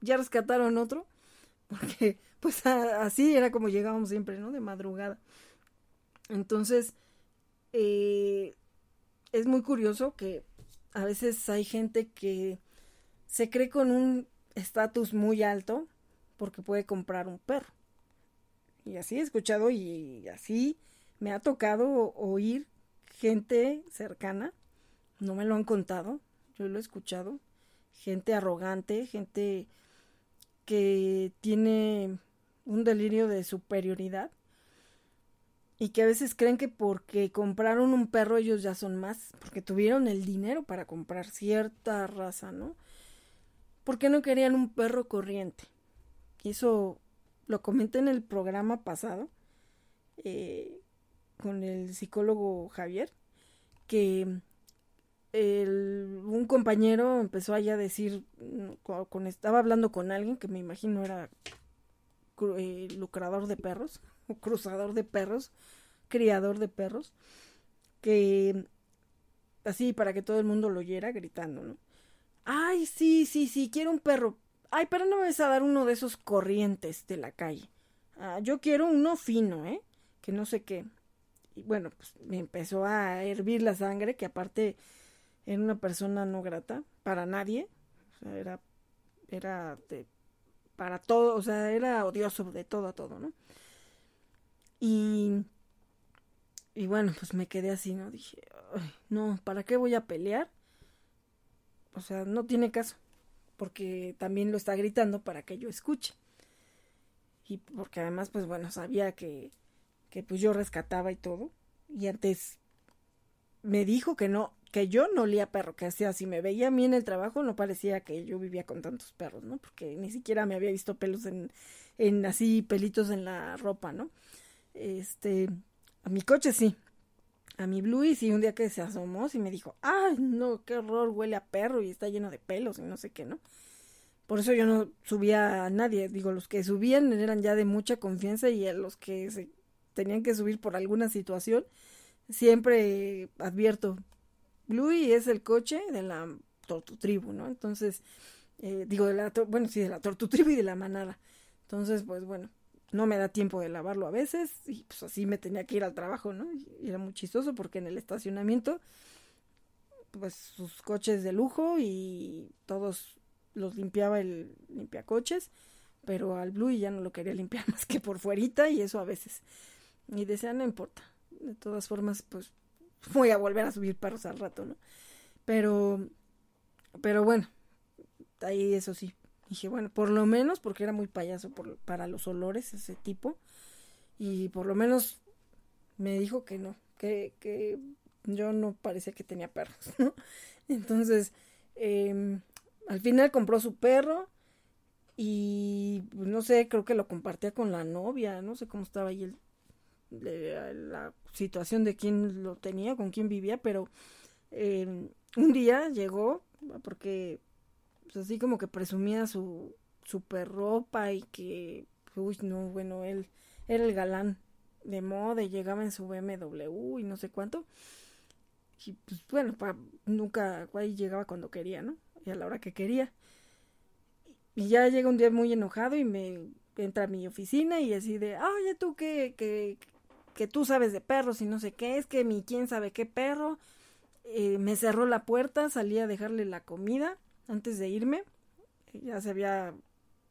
¿Ya rescataron otro? Porque pues así era como llegábamos siempre, ¿no? De madrugada. Entonces, eh, es muy curioso que a veces hay gente que se cree con un estatus muy alto porque puede comprar un perro. Y así he escuchado y así me ha tocado oír gente cercana, no me lo han contado, yo lo he escuchado, gente arrogante, gente que tiene un delirio de superioridad y que a veces creen que porque compraron un perro ellos ya son más, porque tuvieron el dinero para comprar cierta raza, ¿no? ¿Por qué no querían un perro corriente? Y eso lo comenté en el programa pasado eh, con el psicólogo Javier, que un compañero empezó allá a decir, con, estaba hablando con alguien que me imagino era eh, lucrador de perros, o cruzador de perros, criador de perros, que así para que todo el mundo lo oyera gritando, ¿no? Ay, sí, sí, sí, quiero un perro. Ay, pero no me vas a dar uno de esos corrientes de la calle. Ah, yo quiero uno fino, ¿eh? Que no sé qué. Y bueno, pues me empezó a hervir la sangre, que aparte era una persona no grata para nadie. O sea, era, era de, para todo, o sea, era odioso de todo a todo, ¿no? Y, y bueno, pues me quedé así, ¿no? Dije, no, ¿para qué voy a pelear? O sea, no tiene caso, porque también lo está gritando para que yo escuche. Y porque además, pues bueno, sabía que, que pues yo rescataba y todo. Y antes me dijo que no, que yo no olía perro, que hacía, si me veía a mí en el trabajo, no parecía que yo vivía con tantos perros, ¿no? Porque ni siquiera me había visto pelos en, en así, pelitos en la ropa, ¿no? Este, a mi coche sí, a mi Bluey y un día que se asomó y me dijo, ay, no, qué horror, huele a perro y está lleno de pelos y no sé qué, ¿no? Por eso yo no subía a nadie, digo, los que subían eran ya de mucha confianza y a los que se tenían que subir por alguna situación, siempre advierto, Bluey es el coche de la tortutribu, ¿no? Entonces, eh, digo, de la, bueno, sí, de la tortutribu y de la manada. Entonces, pues bueno, no me da tiempo de lavarlo a veces y pues así me tenía que ir al trabajo, ¿no? Y era muy chistoso porque en el estacionamiento pues sus coches de lujo y todos los limpiaba el limpiacoches, pero al Blue ya no lo quería limpiar más que por fuerita y eso a veces. Y decía, no importa. De todas formas, pues voy a volver a subir perros al rato, ¿no? Pero pero bueno, ahí eso sí, Dije, bueno, por lo menos, porque era muy payaso para los olores ese tipo, y por lo menos me dijo que no, que, que yo no parecía que tenía perros, ¿no? Entonces, eh, al final compró su perro y pues, no sé, creo que lo compartía con la novia, no sé cómo estaba ahí el, la situación de quién lo tenía, con quién vivía, pero eh, un día llegó, porque pues así como que presumía su super ropa y que, uy, no, bueno, él era el galán de moda y llegaba en su BMW y no sé cuánto. Y pues bueno, nunca ahí llegaba cuando quería, ¿no? Y a la hora que quería. Y ya llega un día muy enojado y me entra a mi oficina y así de, oye, tú que, que, que tú sabes de perros y no sé qué, es que mi quién sabe qué perro. Eh, me cerró la puerta, salí a dejarle la comida antes de irme. Ya se había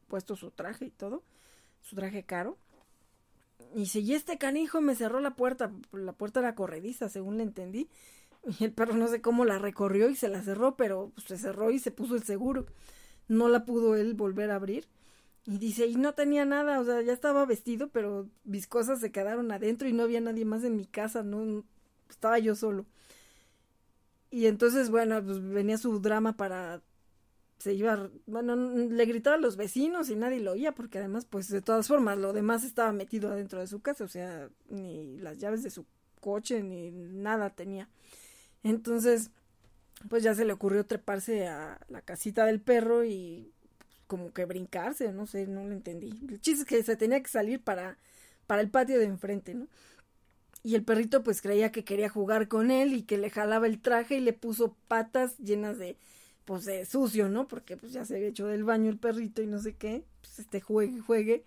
puesto su traje y todo, su traje caro. Y si este canijo me cerró la puerta, la puerta era corrediza, según le entendí. Y el perro no sé cómo la recorrió y se la cerró, pero se cerró y se puso el seguro. No la pudo él volver a abrir. Y dice, y no tenía nada, o sea, ya estaba vestido, pero mis cosas se quedaron adentro y no había nadie más en mi casa, no estaba yo solo. Y entonces, bueno, pues venía su drama para se iba, bueno, le gritaba a los vecinos y nadie lo oía, porque además, pues de todas formas, lo demás estaba metido adentro de su casa, o sea, ni las llaves de su coche, ni nada tenía. Entonces, pues ya se le ocurrió treparse a la casita del perro y como que brincarse, no sé, no lo entendí. El chiste es que se tenía que salir para, para el patio de enfrente, ¿no? Y el perrito pues creía que quería jugar con él y que le jalaba el traje y le puso patas llenas de, pues de sucio, ¿no? Porque pues ya se había hecho del baño el perrito y no sé qué, pues este juegue, juegue.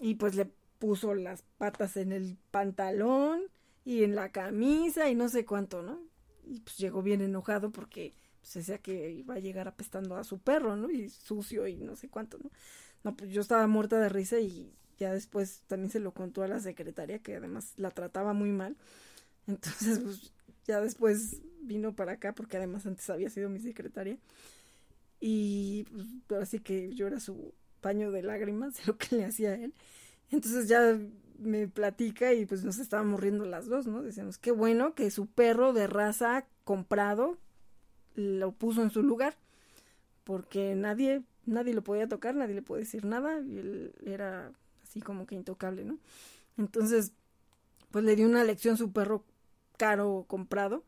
Y pues le puso las patas en el pantalón y en la camisa y no sé cuánto, ¿no? Y pues llegó bien enojado porque pues decía que iba a llegar apestando a su perro, ¿no? Y sucio y no sé cuánto, ¿no? No, pues yo estaba muerta de risa y ya después también se lo contó a la secretaria que además la trataba muy mal. Entonces, pues ya después vino para acá porque además antes había sido mi secretaria. Y pues así que yo era su paño de lágrimas lo que le hacía a él. Entonces ya me platica y pues nos estábamos riendo las dos, ¿no? Decíamos, qué bueno que su perro de raza comprado lo puso en su lugar, porque nadie, nadie lo podía tocar, nadie le podía decir nada, y él era así como que intocable, ¿no? Entonces, pues le dio una lección su perro caro comprado,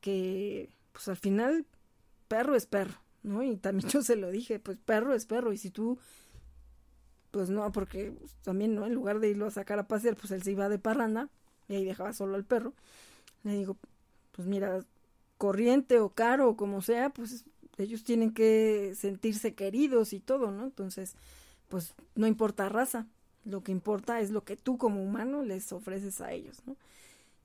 que pues al final perro es perro, ¿no? Y también yo se lo dije, pues perro es perro, y si tú, pues no, porque también, ¿no? En lugar de irlo a sacar a pasear, pues él se iba de parranda y ahí dejaba solo al perro. Le digo, pues mira, corriente o caro o como sea, pues ellos tienen que sentirse queridos y todo, ¿no? Entonces, pues no importa raza, lo que importa es lo que tú como humano les ofreces a ellos, ¿no?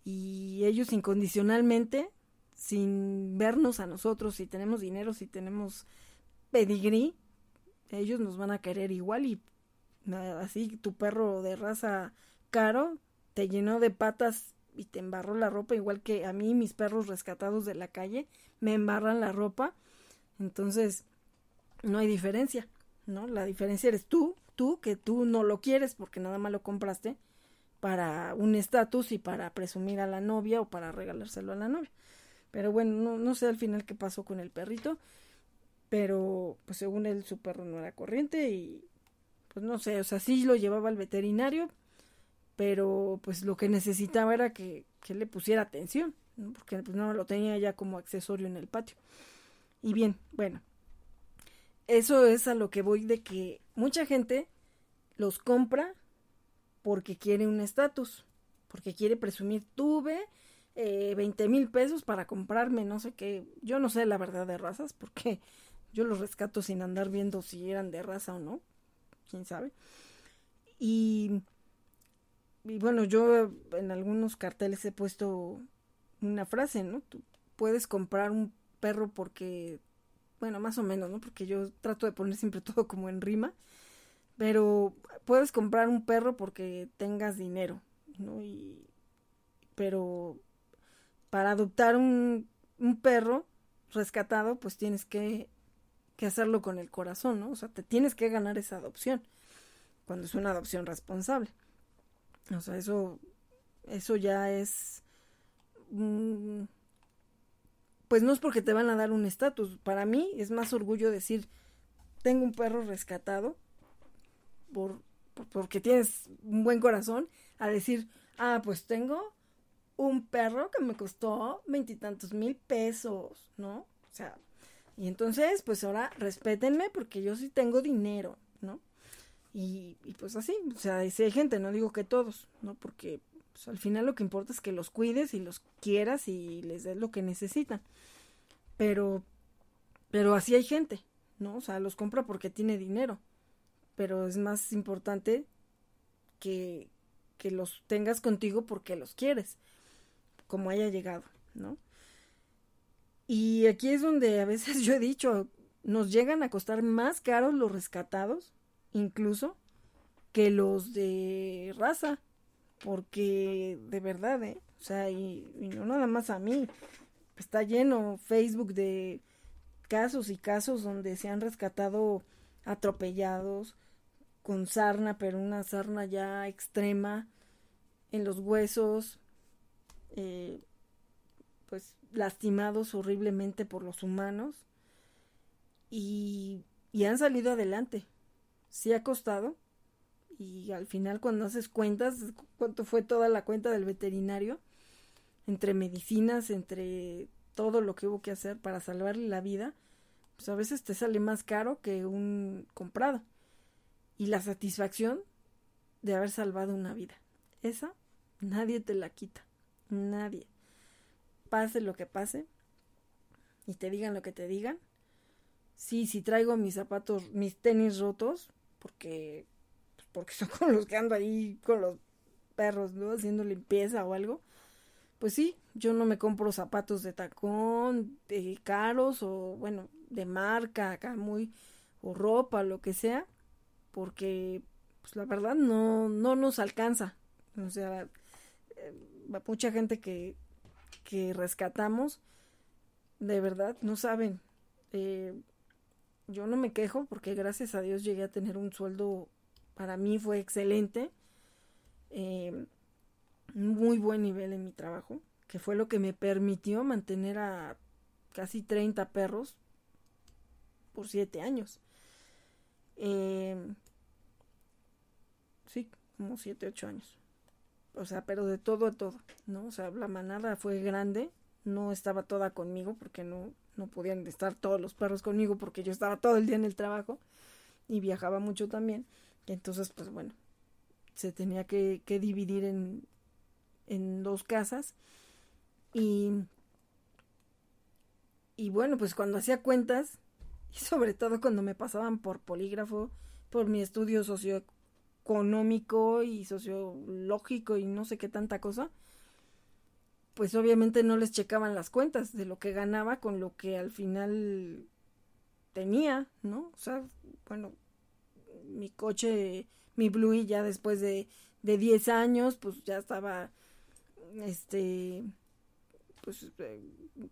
Y ellos incondicionalmente, sin vernos a nosotros, si tenemos dinero, si tenemos pedigrí, ellos nos van a querer igual y así tu perro de raza caro te llenó de patas y te embarró la ropa, igual que a mí mis perros rescatados de la calle me embarran la ropa. Entonces, no hay diferencia, ¿no? La diferencia eres tú, tú, que tú no lo quieres porque nada más lo compraste para un estatus y para presumir a la novia o para regalárselo a la novia. Pero bueno, no, no sé al final qué pasó con el perrito, pero pues según él su perro no era corriente y pues no sé, o sea, sí lo llevaba al veterinario, pero pues lo que necesitaba era que, que le pusiera atención, porque pues no lo tenía ya como accesorio en el patio. Y bien, bueno, eso es a lo que voy de que mucha gente los compra porque quiere un estatus, porque quiere presumir, tuve eh, 20 mil pesos para comprarme no sé qué, yo no sé la verdad de razas, porque yo los rescato sin andar viendo si eran de raza o no, quién sabe. Y y bueno, yo en algunos carteles he puesto una frase, ¿no? Puedes comprar un perro porque, bueno, más o menos, ¿no? Porque yo trato de poner siempre todo como en rima, pero puedes comprar un perro porque tengas dinero, ¿no? Y, pero para adoptar un, un perro rescatado, pues tienes que, que hacerlo con el corazón, ¿no? O sea, te tienes que ganar esa adopción, cuando es una adopción responsable. O sea, eso, eso ya es... pues no es porque te van a dar un estatus. Para mí es más orgullo decir, tengo un perro rescatado por, porque tienes un buen corazón, a decir, ah, pues tengo un perro que me costó veintitantos mil pesos, ¿no? O sea, y entonces, pues ahora respétenme porque yo sí tengo dinero, ¿no? Y, pues así, o sea, si hay gente, no digo que todos, ¿no? Porque pues, al final lo que importa es que los cuides y los quieras y les des lo que necesitan. Pero, pero así hay gente, ¿no? O sea, los compra porque tiene dinero. Pero es más importante que, que los tengas contigo porque los quieres, como haya llegado, ¿no? Y aquí es donde a veces yo he dicho, nos llegan a costar más caros los rescatados incluso que los de raza, porque de verdad, ¿eh? O sea, y, no nada más a mí, está lleno Facebook de casos y casos donde se han rescatado atropellados con sarna, pero una sarna ya extrema en los huesos, eh, pues lastimados horriblemente por los humanos y, y han salido adelante sí ha costado. Y al final cuando haces cuentas, cuánto fue toda la cuenta del veterinario, entre medicinas, entre todo lo que hubo que hacer para salvarle la vida, pues a veces te sale más caro que un comprado. Y la satisfacción de haber salvado una vida. Esa nadie te la quita. Nadie. Pase lo que pase y te digan lo que te digan. Sí, si traigo mis zapatos, mis tenis rotos, porque, pues, porque son con los que ando ahí con los perros, ¿no? Haciendo limpieza o algo. Pues sí, yo no me compro zapatos de tacón, de caros o bueno, de marca, acá muy, o ropa, lo que sea, porque pues la verdad no, no nos alcanza. O sea, eh, mucha gente que, que rescatamos, de verdad, no saben. Eh, yo no me quejo porque gracias a Dios llegué a tener un sueldo, para mí fue excelente, eh, muy buen nivel en mi trabajo, que fue lo que me permitió mantener a casi 30 perros por 7 años. Eh, sí, como 7, 8 años. O sea, pero de todo a todo, ¿no? O sea, la manada fue grande, no estaba toda conmigo porque no, no podían estar todos los perros conmigo porque yo estaba todo el día en el trabajo y viajaba mucho también. Entonces, pues bueno, se tenía que, dividir en, en dos casas y, y bueno, pues cuando hacía cuentas, y sobre todo cuando me pasaban por polígrafo, por mi estudio socioeconómico y sociológico y no sé qué tanta cosa, pues obviamente no les checaban las cuentas de lo que ganaba con lo que al final tenía, ¿no? O sea, bueno, mi coche, mi Bluey ya después de, de 10 años, pues ya estaba, este, pues eh,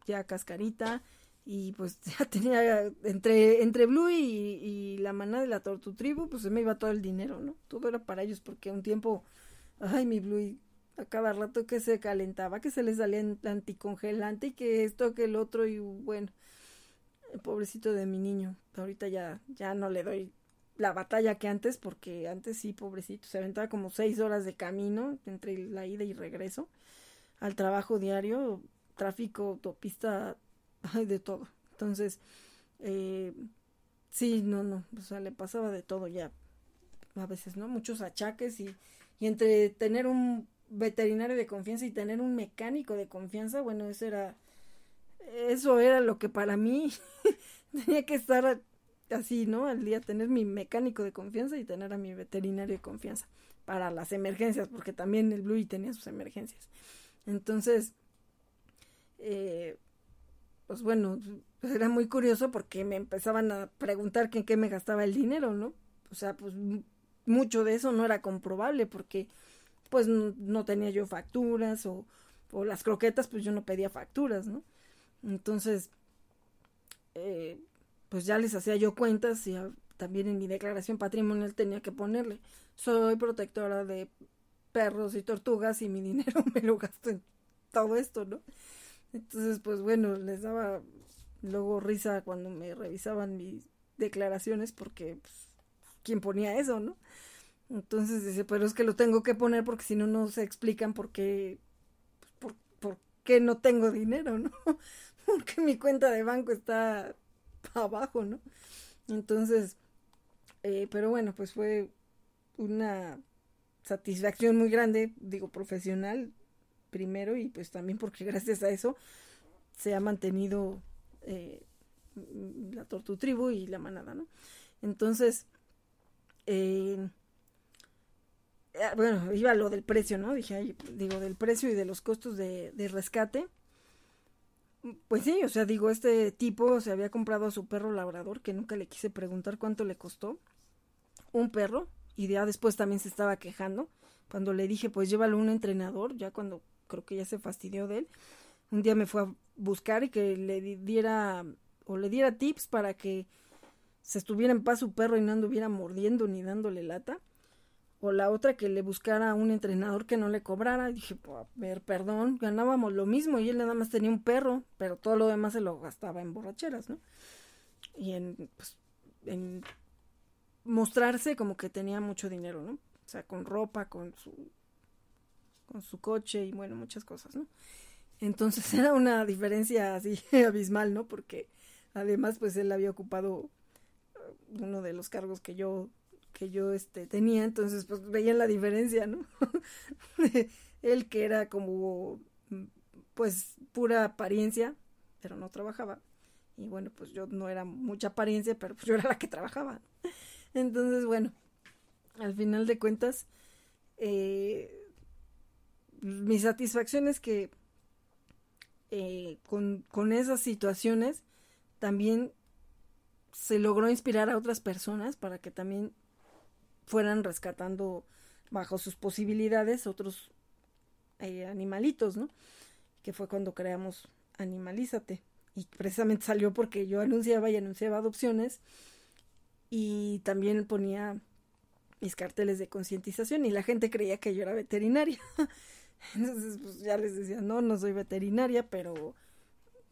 ya cascarita y pues ya tenía entre entre Blue y, y la maná de la Tortu Tribu, pues se me iba todo el dinero, ¿no? Todo era para ellos porque un tiempo, ay, mi Blue a cada rato que se calentaba, que se le salía anticongelante y que esto, que el otro y bueno, el pobrecito de mi niño, ahorita ya ya no le doy la batalla que antes porque antes sí, pobrecito, se aventaba como seis horas de camino entre la ida y regreso al trabajo diario, tráfico, autopista, de todo. Entonces, eh, sí, no, no, o sea, le pasaba de todo ya, a veces, ¿no? Muchos achaques y, y entre tener un veterinario de confianza y tener un mecánico de confianza, bueno, eso era, eso era lo que para mí tenía que estar así, ¿no? Al día tener mi mecánico de confianza y tener a mi veterinario de confianza para las emergencias, porque también el Bluey tenía sus emergencias. Entonces, eh, pues bueno, era muy curioso porque me empezaban a preguntar que en qué me gastaba el dinero, ¿no? O sea, pues mucho de eso no era comprobable porque pues no, tenía yo facturas o, o, las croquetas, pues yo no pedía facturas, ¿no? Entonces, eh, pues ya les hacía yo cuentas y también en mi declaración patrimonial tenía que ponerle, soy protectora de perros y tortugas y mi dinero me lo gasto en todo esto, ¿no? Entonces, pues bueno, les daba luego risa cuando me revisaban mis declaraciones porque, pues, ¿quién ponía eso, no? Entonces dice, pero es que lo tengo que poner porque si no, no se explican por qué, por, por qué no tengo dinero, ¿no? porque mi cuenta de banco está abajo, ¿no? Entonces, eh, pero bueno, pues fue una satisfacción muy grande, digo, profesional primero y pues también porque gracias a eso se ha mantenido eh, la Tortu Tribu y la manada, ¿no? Entonces, eh, bueno, iba lo del precio, ¿no? Dije, digo, del precio y de los costos de, de rescate. Pues sí, o sea, digo, este tipo se había comprado a su perro labrador, que nunca le quise preguntar cuánto le costó. Un perro, y ya después también se estaba quejando. Cuando le dije, pues llévalo a un entrenador, ya cuando creo que ya se fastidió de él, un día me fue a buscar y que le diera o le diera tips para que se estuviera en paz su perro y no anduviera mordiendo ni dándole lata. O la otra que le buscara a un entrenador que no le cobrara. Y dije, pues, a ver, perdón, ganábamos lo mismo y él nada más tenía un perro, pero todo lo demás se lo gastaba en borracheras, ¿no? Y en, pues, en mostrarse como que tenía mucho dinero, ¿no? O sea, con ropa, con su, con su coche y bueno, muchas cosas, ¿no? Entonces era una diferencia así abismal, ¿no? Porque además pues él había ocupado uh, uno de los cargos que yo que yo este tenía, entonces pues veían la diferencia, ¿no? él que era como pues pura apariencia, pero no trabajaba. Y bueno, pues yo no era mucha apariencia, pero pues yo era la que trabajaba. Entonces, bueno, al final de cuentas, eh, mi satisfacción es que eh, con, con esas situaciones también se logró inspirar a otras personas para que también fueran rescatando bajo sus posibilidades otros eh, animalitos, ¿no? Que fue cuando creamos Animalízate. Y precisamente salió porque yo anunciaba y anunciaba adopciones y también ponía mis carteles de concientización y la gente creía que yo era veterinaria. Entonces, pues ya les decía, no, no soy veterinaria, pero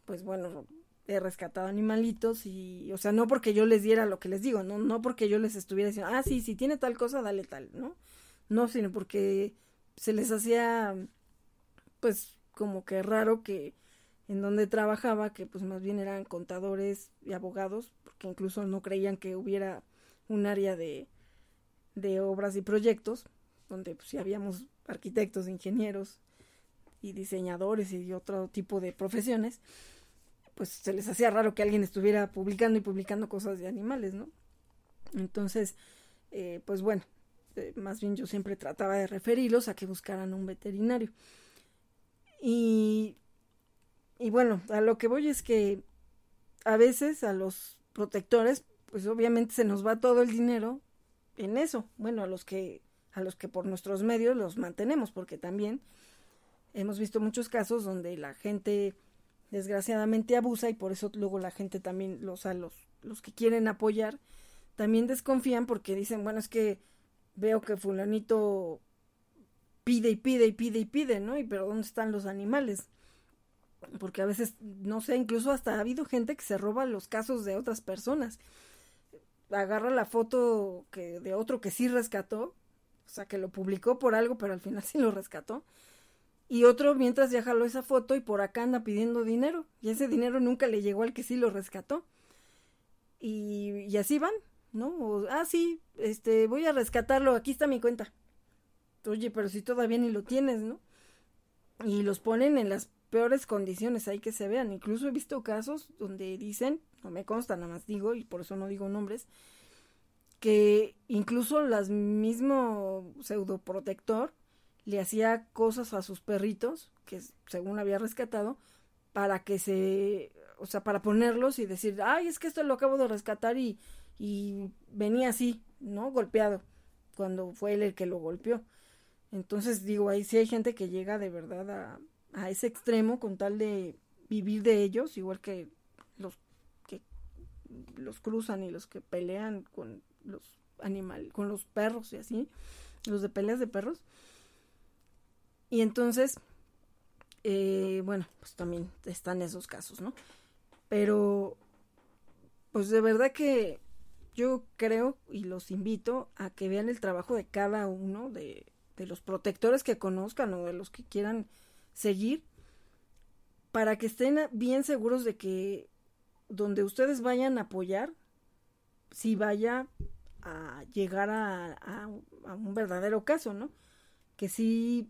pues bueno, he rescatado animalitos y, o sea, no porque yo les diera lo que les digo, no, no porque yo les estuviera diciendo, ah, sí, si tiene tal cosa, dale tal, ¿no? No, sino porque se les hacía, pues, como que raro que en donde trabajaba, que pues más bien eran contadores y abogados, porque incluso no creían que hubiera un área de, de obras y proyectos, donde pues ya habíamos arquitectos, ingenieros y diseñadores y otro tipo de profesiones, pues se les hacía raro que alguien estuviera publicando y publicando cosas de animales, ¿no? Entonces, eh, pues bueno, eh, más bien yo siempre trataba de referirlos a que buscaran un veterinario. Y, y bueno, a lo que voy es que a veces a los protectores, pues obviamente se nos va todo el dinero en eso. Bueno, a los que a los que por nuestros medios los mantenemos, porque también hemos visto muchos casos donde la gente desgraciadamente abusa y por eso luego la gente también, los, los, los que quieren apoyar, también desconfían porque dicen, bueno, es que veo que fulanito pide y pide y pide y pide, ¿no? Y pero ¿dónde están los animales? Porque a veces, no sé, incluso hasta ha habido gente que se roba los casos de otras personas. Agarra la foto que, de otro que sí rescató o sea, que lo publicó por algo, pero al final sí lo rescató. Y otro mientras ya jaló esa foto y por acá anda pidiendo dinero. Y ese dinero nunca le llegó al que sí lo rescató. Y, y así van, ¿no? ah, sí, este, voy a rescatarlo, aquí está mi cuenta. Oye, pero si todavía ni lo tienes, ¿no? Y los ponen en las peores condiciones ahí que se vean. Incluso he visto casos donde dicen, no me consta, nada más digo, y por eso no digo nombres, que incluso las mismo pseudoprotector le hacía cosas a sus perritos que según había rescatado para que se o sea para ponerlos y decir ay es que esto lo acabo de rescatar y, y venía así no golpeado cuando fue él el que lo golpeó entonces digo ahí sí hay gente que llega de verdad a, ese extremo con tal de vivir de ellos igual que los que los cruzan y los que pelean con los con los perros y así, los de peleas de perros. Y entonces, eh, bueno, pues también están esos casos, ¿no? Pero, pues de verdad que yo creo y los invito a que vean el trabajo de cada uno de, de los protectores que conozcan o de los que quieran seguir para que estén bien seguros de que donde ustedes vayan a apoyar, si vaya a llegar a, un verdadero caso, ¿no? Que sí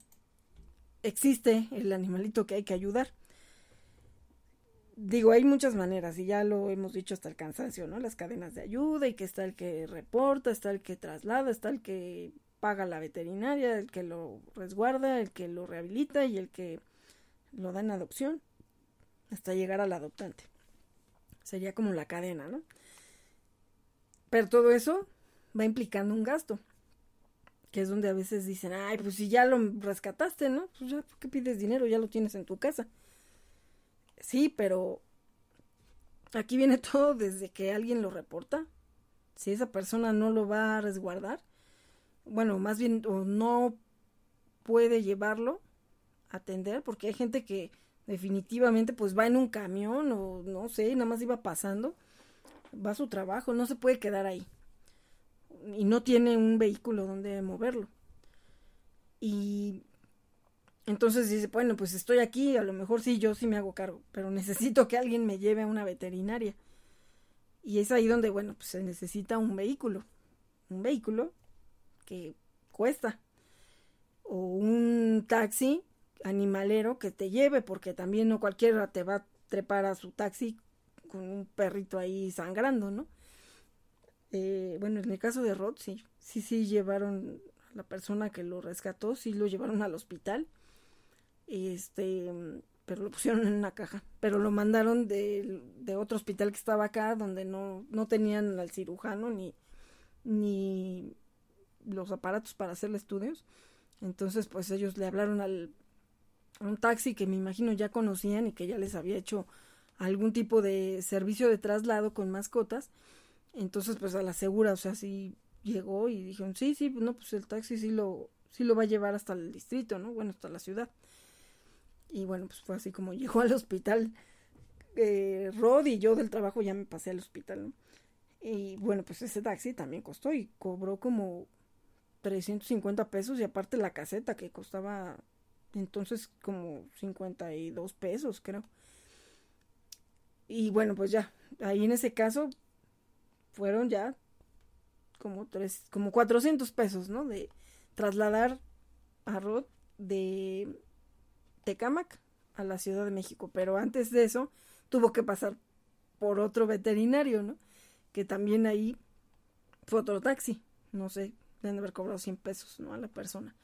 existe el animalito que hay que ayudar. Digo, hay muchas maneras y ya lo hemos dicho hasta el cansancio, ¿no? Las cadenas de ayuda y que está el que reporta, está el que traslada, está el que paga la veterinaria, el que lo resguarda, el que lo rehabilita y el que lo da en adopción hasta llegar al adoptante. Sería como la cadena, ¿no? Pero todo eso va implicando un gasto. Que es donde a veces dicen, ay, pues si ya lo rescataste, ¿no? Pues ya, ¿por qué pides dinero? Ya lo tienes en tu casa. Sí, pero aquí viene todo desde que alguien lo reporta. Si esa persona no lo va a resguardar, bueno, más bien, o no puede llevarlo a atender, porque hay gente que definitivamente pues va en un camión o no sé, nada más iba pasando, va a su trabajo, no se puede quedar ahí y no tiene un vehículo donde moverlo. Y entonces dice, bueno, pues estoy aquí, a lo mejor sí, yo sí me hago cargo, pero necesito que alguien me lleve a una veterinaria. Y es ahí donde, bueno, pues se necesita un vehículo. Un vehículo que cuesta. O un taxi animalero que te lleve, porque también no cualquiera te va a trepar a su taxi con un perrito ahí sangrando, ¿no? Eh, bueno, en el caso de Rod, sí, sí, sí llevaron a la persona que lo rescató, sí lo llevaron al hospital, este, pero lo pusieron en una caja, pero lo mandaron de, de otro hospital que estaba acá, donde no, no tenían al cirujano ni, ni los aparatos para hacerle estudios, entonces pues ellos le hablaron al, a un taxi que me imagino ya conocían y que ya les había hecho algún tipo de servicio de traslado con mascotas, entonces, pues a la segura, o sea, sí llegó y dijeron, sí, sí, no, pues el taxi sí lo, sí lo va a llevar hasta el distrito, ¿no? Bueno, hasta la ciudad. Y bueno, pues fue así como llegó al hospital. Eh, Rod y yo del trabajo ya me pasé al hospital, ¿no? Y bueno, pues ese taxi también costó y cobró como 350 pesos y aparte la caseta que costaba entonces como 52 pesos, creo. Y bueno, pues ya, ahí en ese caso fueron ya como tres, como 400 pesos, ¿no? De trasladar a Rod de Tecamac a la Ciudad de México. Pero antes de eso, tuvo que pasar por otro veterinario, ¿no? Que también ahí fue otro taxi, no sé, deben haber cobrado 100 pesos, ¿no? A la persona.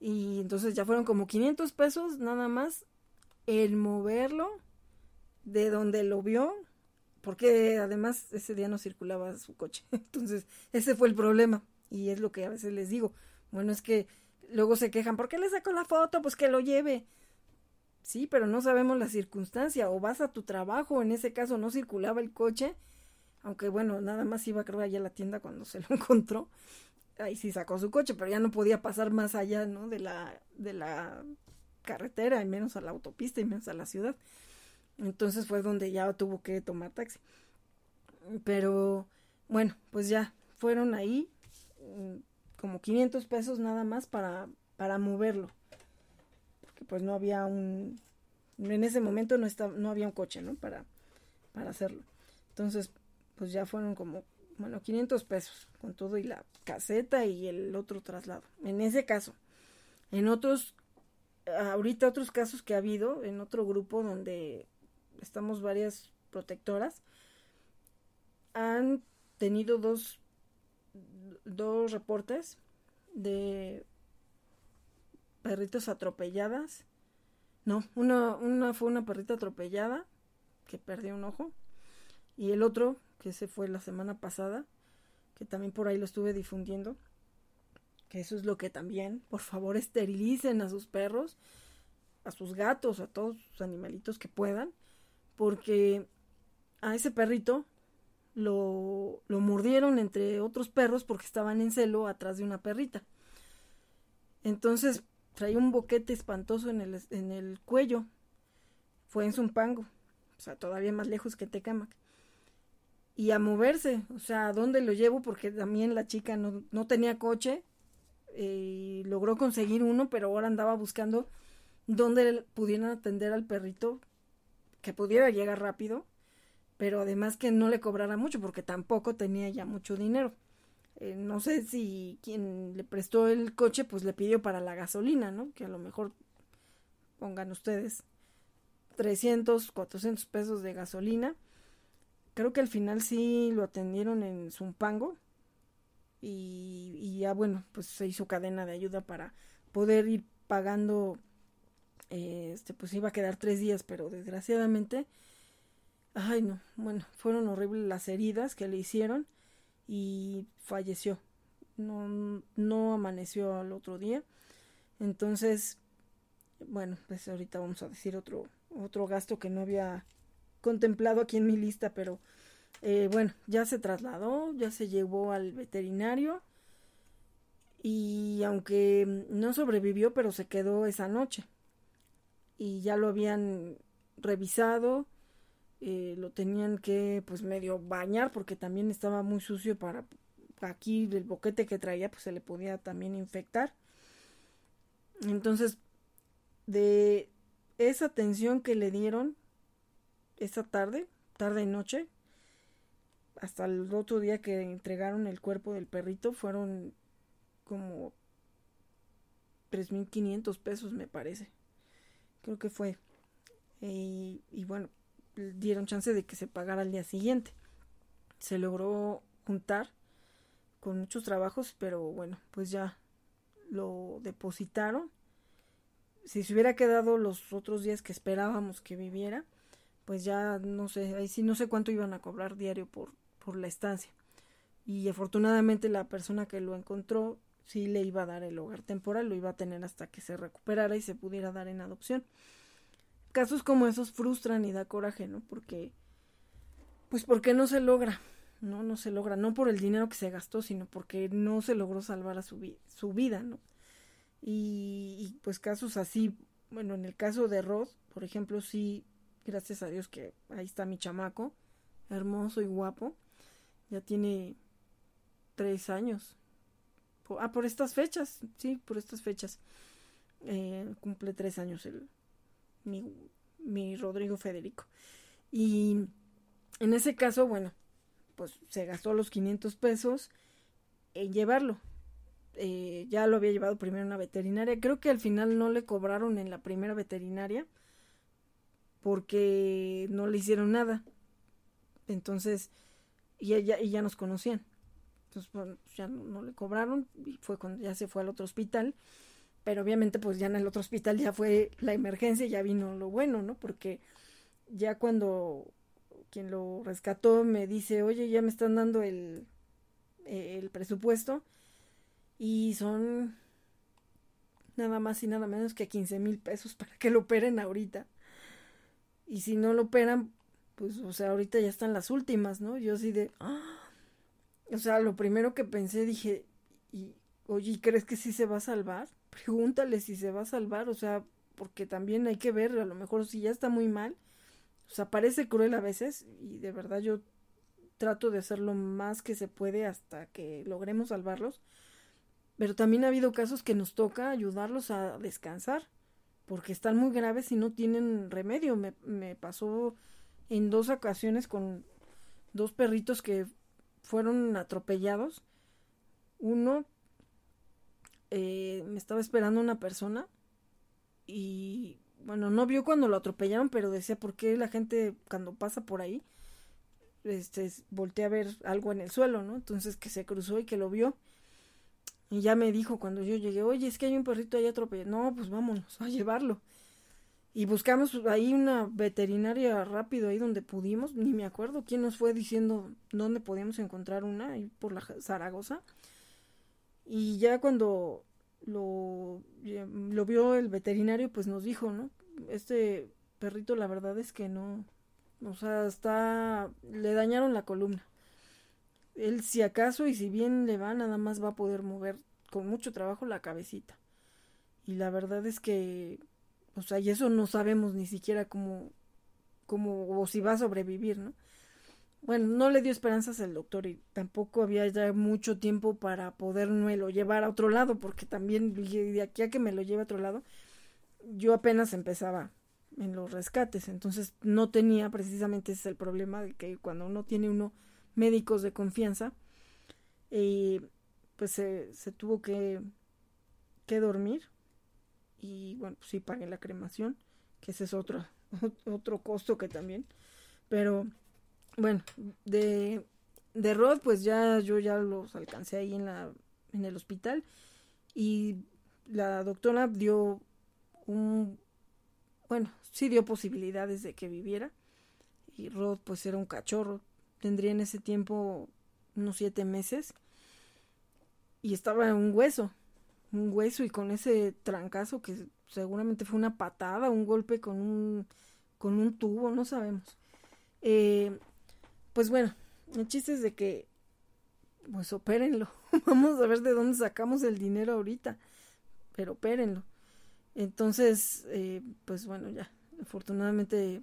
Y entonces ya fueron como 500 pesos nada más el moverlo de donde lo vio, porque además ese día no circulaba su coche. Entonces, ese fue el problema. Y es lo que a veces les digo. Bueno, es que luego se quejan, ¿por qué le sacó la foto? Pues que lo lleve. Sí, pero no sabemos la circunstancia. O vas a tu trabajo, en ese caso no circulaba el coche. Aunque bueno, nada más iba creo allá a la tienda cuando se lo encontró. Ahí sí sacó su coche, pero ya no podía pasar más allá, ¿no? De la, de la carretera, y menos a la autopista, y menos a la ciudad. Entonces fue donde ya tuvo que tomar taxi. Pero bueno, pues ya fueron ahí mm, como 500 pesos nada más para, para moverlo. Porque pues no había un... En ese momento no, estaba, no había un coche, ¿no? Para, para hacerlo. Entonces, pues ya fueron como, bueno, 500 pesos con todo y la caseta y el otro traslado. En ese caso. En otros, ahorita otros casos que ha habido, en otro grupo donde estamos varias protectoras, han tenido dos, dos reportes de perritos atropelladas. No, una, una fue una perrita atropellada que perdió un ojo y el otro, que se fue la semana pasada, que también por ahí lo estuve difundiendo, que eso es lo que también, por favor, esterilicen a sus perros, a sus gatos, a todos sus animalitos que puedan, porque a ese perrito lo, lo mordieron entre otros perros porque estaban en celo atrás de una perrita. Entonces traía un boquete espantoso en el, en el cuello. Fue en Zumpango, o sea, todavía más lejos que Tecamac. Y a moverse, o sea, ¿a dónde lo llevo? Porque también la chica no, no tenía coche eh, y logró conseguir uno, pero ahora andaba buscando dónde pudieran atender al perrito que pudiera llegar rápido, pero además que no le cobrara mucho porque tampoco tenía ya mucho dinero. Eh, no sé si quien le prestó el coche pues le pidió para la gasolina, ¿no? Que a lo mejor pongan ustedes 300, 400 pesos de gasolina. Creo que al final sí lo atendieron en Zumpango y, y ya bueno, pues se hizo cadena de ayuda para poder ir pagando este, pues iba a quedar tres días, pero desgraciadamente, ay no, bueno, fueron horribles las heridas que le hicieron y falleció. No, no amaneció al otro día. Entonces, bueno, pues ahorita vamos a decir otro, otro gasto que no había contemplado aquí en mi lista, pero eh, bueno, ya se trasladó, ya se llevó al veterinario y aunque no sobrevivió, pero se quedó esa noche y ya lo habían revisado, eh, lo tenían que pues medio bañar porque también estaba muy sucio para aquí el boquete que traía pues se le podía también infectar. Entonces, de esa atención que le dieron esa tarde, tarde y noche, hasta el otro día que entregaron el cuerpo del perrito, fueron como 3.500 pesos me parece creo que fue. y bueno, dieron chance de que se pagara al día siguiente. Se logró juntar con muchos trabajos, pero bueno, pues ya lo depositaron. Si se hubiera quedado los otros días que esperábamos que viviera, pues ya no sé, ahí sí no sé cuánto iban a cobrar diario por, por la estancia. Y afortunadamente la persona que lo encontró sí le iba a dar el hogar temporal, lo iba a tener hasta que se recuperara y se pudiera dar en adopción. Casos como esos frustran y da coraje, ¿no? Porque, pues porque no se logra, ¿no? No se logra, no por el dinero que se gastó, sino porque no se logró salvar a su, vida, ¿no? Y, y, pues casos así, bueno, en el caso de Rod, por ejemplo, sí, gracias a Dios que ahí está mi chamaco, hermoso y guapo, ya tiene tres años, ah, por estas fechas, sí, por estas fechas. Eh, cumple tres años el, mi, Rodrigo Federico. Y en ese caso, bueno, pues se gastó los 500 pesos en llevarlo. Eh, ya lo había llevado primero a una veterinaria. Creo que al final no le cobraron en la primera veterinaria. porque no le hicieron nada. Entonces, y ella y ya nos conocían. Entonces, bueno, pues ya no, le cobraron y fue cuando ya se fue al otro hospital. Pero obviamente, pues ya en el otro hospital ya fue la emergencia, ya vino lo bueno, ¿no? Porque ya cuando quien lo rescató me dice, oye, ya me están dando el, el presupuesto y son nada más y nada menos que 15 mil pesos para que lo operen ahorita. Y si no lo operan, pues, o sea, ahorita ya están las últimas, ¿no? Yo así de, ¡ah! O sea, lo primero que pensé, dije, y, oye, ¿crees que sí se va a salvar? Pregúntale si se va a salvar, o sea, porque también hay que ver, a lo mejor si ya está muy mal, o sea, parece cruel a veces, y de verdad yo trato de hacer lo más que se puede hasta que logremos salvarlos, pero también ha habido casos que nos toca ayudarlos a descansar, porque están muy graves y no tienen remedio. Me, me pasó en dos ocasiones con dos perritos que fueron atropellados. Uno eh, me estaba esperando una persona y bueno, no vio cuando lo atropellaron, pero decía por qué la gente cuando pasa por ahí este voltea a ver algo en el suelo, ¿no? Entonces que se cruzó y que lo vio. Y ya me dijo cuando yo llegué, oye, es que hay un perrito ahí atropellado. No, pues vámonos a llevarlo. Y buscamos ahí una veterinaria rápido, ahí donde pudimos, ni me acuerdo quién nos fue diciendo dónde podíamos encontrar una, ahí por la Zaragoza. Y ya cuando lo, lo vio el veterinario, pues nos dijo, ¿no? Este perrito la verdad es que no, o sea, está, le dañaron la columna. Él si acaso y si bien le va, nada más va a poder mover con mucho trabajo la cabecita. Y la verdad es que o sea, y eso no sabemos ni siquiera cómo, cómo, o si va a sobrevivir, ¿no? Bueno, no le dio esperanzas el doctor y tampoco había ya mucho tiempo para lo llevar a otro lado, porque también de aquí a que me lo lleve a otro lado, yo apenas empezaba en los rescates, entonces no tenía precisamente ese es el problema de que cuando uno tiene uno médicos de confianza, eh, pues se, se tuvo que, que dormir y bueno, pues sí pagué la cremación, que ese es otro, otro costo que también. Pero bueno, de, de Rod, pues ya yo ya los alcancé ahí en, la, en el hospital y la doctora dio un, bueno, sí dio posibilidades de que viviera y Rod pues era un cachorro, tendría en ese tiempo unos siete meses y estaba en un hueso, un hueso y con ese trancazo que seguramente fue una patada, un golpe con un, con un tubo, no sabemos. Eh, pues bueno, el chiste es de que, pues opérenlo. Vamos a ver de dónde sacamos el dinero ahorita, pero opérenlo. Entonces, eh, pues bueno, ya, afortunadamente,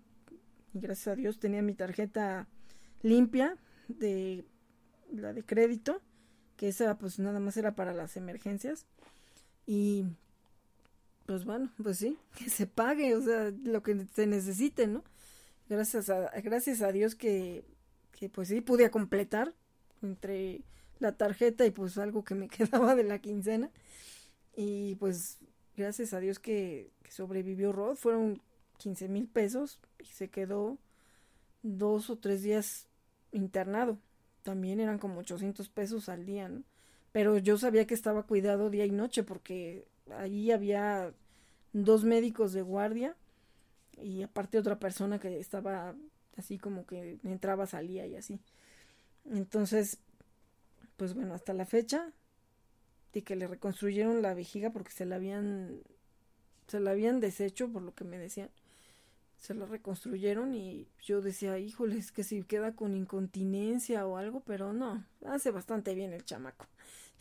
gracias a Dios, tenía mi tarjeta limpia de la de crédito, que esa pues nada más era para las emergencias. Y pues bueno, pues sí, que se pague, o sea, lo que se necesite, ¿no? Gracias a, gracias a Dios que, que pues sí pude completar entre la tarjeta y pues algo que me quedaba de la quincena. Y pues gracias a Dios que, que sobrevivió Rod, fueron 15 mil pesos y se quedó dos o tres días internado. También eran como 800 pesos al día, ¿no? Pero yo sabía que estaba cuidado día y noche porque allí había dos médicos de guardia y aparte otra persona que estaba así como que entraba, salía y así. Entonces, pues bueno, hasta la fecha de que le reconstruyeron la vejiga porque se la habían se la habían deshecho por lo que me decían. Se la reconstruyeron y yo decía, híjole, es que si queda con incontinencia o algo, pero no, hace bastante bien el chamaco.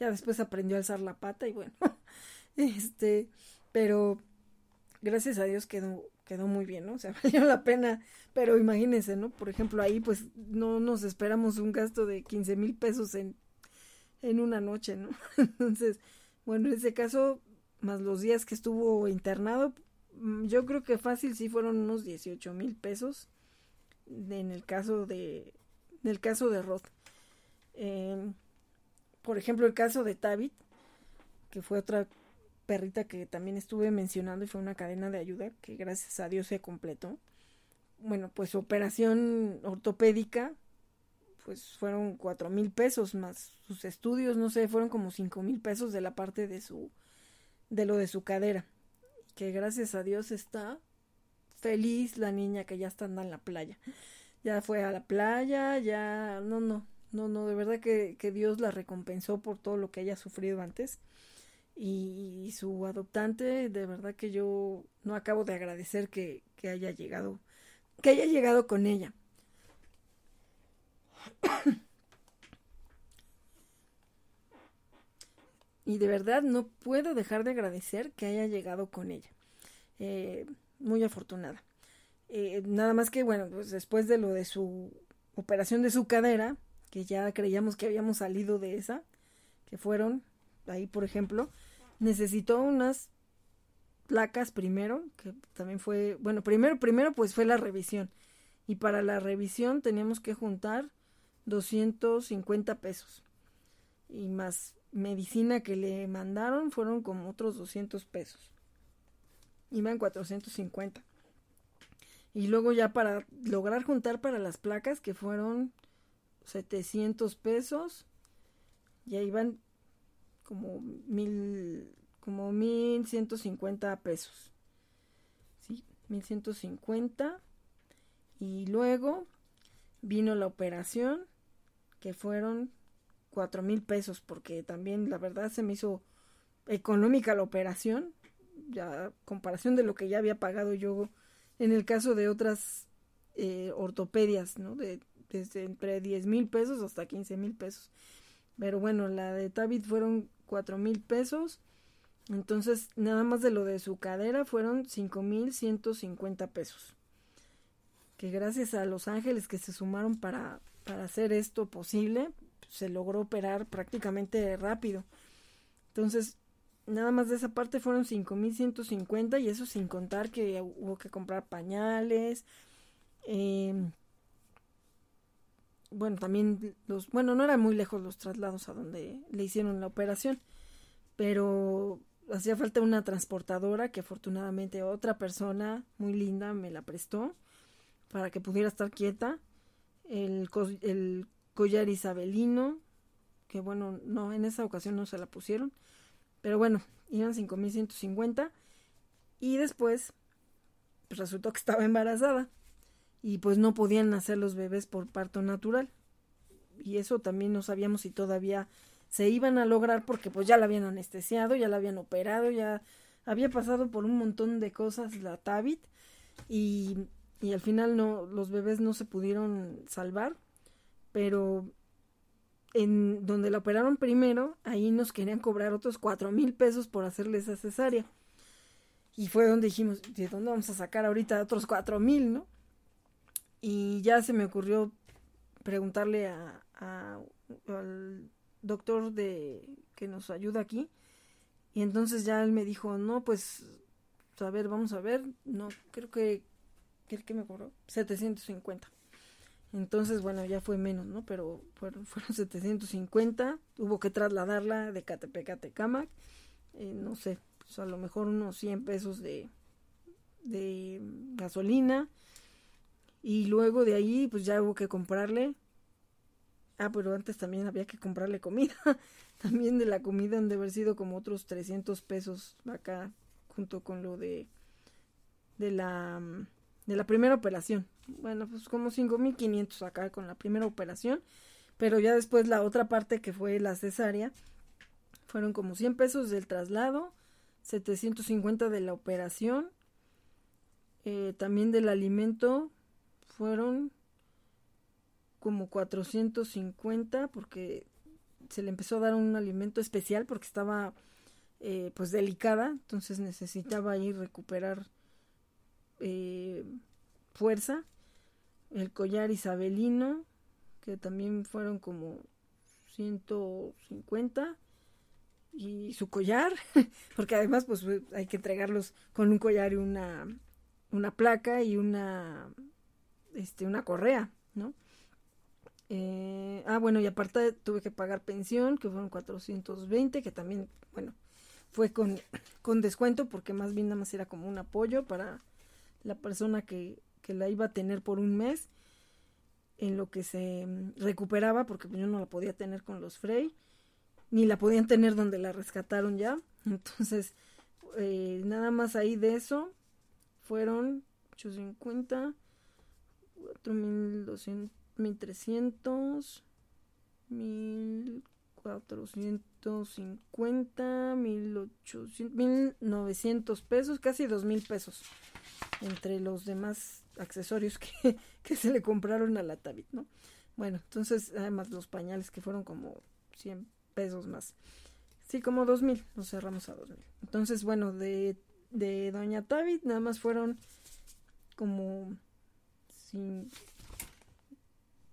Ya después aprendió a alzar la pata y bueno, este, pero gracias a Dios quedó, quedó muy bien, ¿no? O sea, valió la pena, pero imagínense, ¿no? Por ejemplo, ahí pues no nos esperamos un gasto de 15 mil pesos en, en una noche, ¿no? Entonces, bueno, en ese caso, más los días que estuvo internado, mm, yo creo que fácil sí fueron unos 18 mil pesos en el caso de, en el caso de Roth. Eh, por ejemplo, el caso de Tabit, que fue otra perrita que también estuve mencionando y fue una cadena de ayuda que gracias a Dios se completó. bueno, pues su operación ortopédica, pues fueron cuatro mil pesos más sus estudios, no sé, fueron como cinco mil pesos de la parte de su, de lo de su cadera. Que gracias a Dios está feliz la niña que ya está andando en la playa. Ya fue a la playa, ya, no, no, no, no, de verdad que, que Dios la recompensó por todo lo que haya sufrido antes. Y, su adoptante, de verdad que yo no acabo de agradecer que, que haya llegado, que haya llegado con ella. y de verdad no puedo dejar de agradecer que haya llegado con ella. Eh, muy afortunada. Eh, nada más que, bueno, pues después de lo de su operación de su cadera, que ya creíamos que habíamos salido de esa, que fueron ahí, por ejemplo, necesitó unas placas primero, que también fue, bueno, primero, primero pues fue la revisión. Y para la revisión teníamos que juntar 250 pesos. Y más medicina que le mandaron fueron como otros 200 pesos. Iban 450. Y luego ya para lograr juntar para las placas que fueron 700 pesos, ya iban como mil, como 1150 pesos. Sí, 1150. Y luego vino la operación que fueron cuatro mil pesos porque también la verdad se me hizo económica la operación ya comparación de lo que ya había pagado yo en el caso de otras eh, ortopedias no de entre 10 mil pesos hasta 15 mil pesos pero bueno la de Tabit fueron cuatro mil pesos entonces nada más de lo de su cadera fueron cinco mil ciento cincuenta pesos que gracias a los ángeles que se sumaron para para hacer esto posible, se logró operar prácticamente rápido. Entonces, nada más de esa parte fueron 5.150 y eso sin contar que hubo que comprar pañales. Em, bueno, también los, bueno, no eran muy lejos los traslados a donde le hicieron la operación, pero hacía falta una transportadora que afortunadamente otra persona muy linda me la prestó para que pudiera estar quieta. El, el collar isabelino, que bueno, no, en esa ocasión no se la pusieron, pero bueno, iban 5150 y después resultó que estaba embarazada y pues no podían nacer los bebés por parto natural. Y eso también no sabíamos si todavía se iban a lograr porque pues ya la habían anestesiado, ya la habían operado, ya había pasado por un montón de cosas la Tabit y y al final no los bebés no se pudieron salvar pero en donde la operaron primero ahí nos querían cobrar otros cuatro mil pesos por hacerle esa cesárea y fue donde dijimos de dónde vamos a sacar ahorita otros cuatro mil no y ya se me ocurrió preguntarle a, al doctor de que nos ayuda aquí y entonces ya él me dijo no pues a ver vamos a ver no creo que ¿Qué que me cobró? 750. Entonces, bueno, ya fue menos, ¿no? Pero fueron, fueron 750. Hubo que trasladarla de Catepec a Tecamac. Eh, no sé, pues a lo mejor unos 100 pesos de, de gasolina. Y luego de ahí, pues ya hubo que comprarle. Ah, pero antes también había que comprarle comida. también de la comida han de haber sido como otros 300 pesos acá, junto con lo de, de la de la primera operación. Bueno, pues como 5.500 acá con la primera operación, pero ya después la otra parte que fue la cesárea, fueron como 100 pesos del traslado, 750 de la operación, eh, también del alimento fueron como 450 porque se le empezó a dar un alimento especial porque estaba eh, pues delicada, entonces necesitaba ir recuperar eh, fuerza, el collar isabelino, que también fueron como 150 y su collar, porque además pues hay que entregarlos con un collar y una, una placa y una, este, una correa, ¿no? Eh, ah, bueno, y aparte tuve que pagar pensión, que fueron 420, que también, bueno, fue con, con descuento, porque más bien nada más era como un apoyo para la persona que, que la iba a tener por un mes en lo que se mm, recuperaba, porque yo no la podía tener con los Frey, ni la podían tener donde la rescataron ya. Entonces, eh, nada más ahí de eso fueron 850, 4200, 1300, 1450, 1800, 1900 pesos, casi 2000 pesos entre los demás accesorios que, que se le compraron a la Tabit, ¿no? Bueno, entonces, además los pañales que fueron como 100 pesos más. Sí, como 2000, nos cerramos a 2000. Entonces, bueno, de, de Doña Tabit nada más fueron como,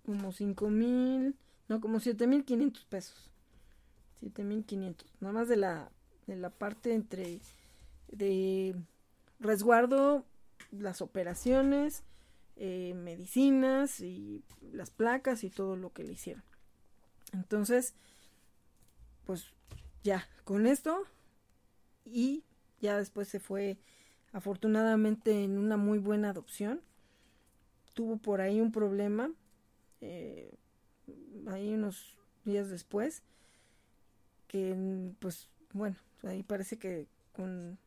como 5 mil, no, como 7500 pesos. 7500, nada más de la, de la parte entre de resguardo las operaciones, eh, medicinas y las placas y todo lo que le hicieron. Entonces, pues ya, con esto y ya después se fue afortunadamente en una muy buena adopción. Tuvo por ahí un problema, eh, ahí unos días después, que pues bueno, ahí parece que con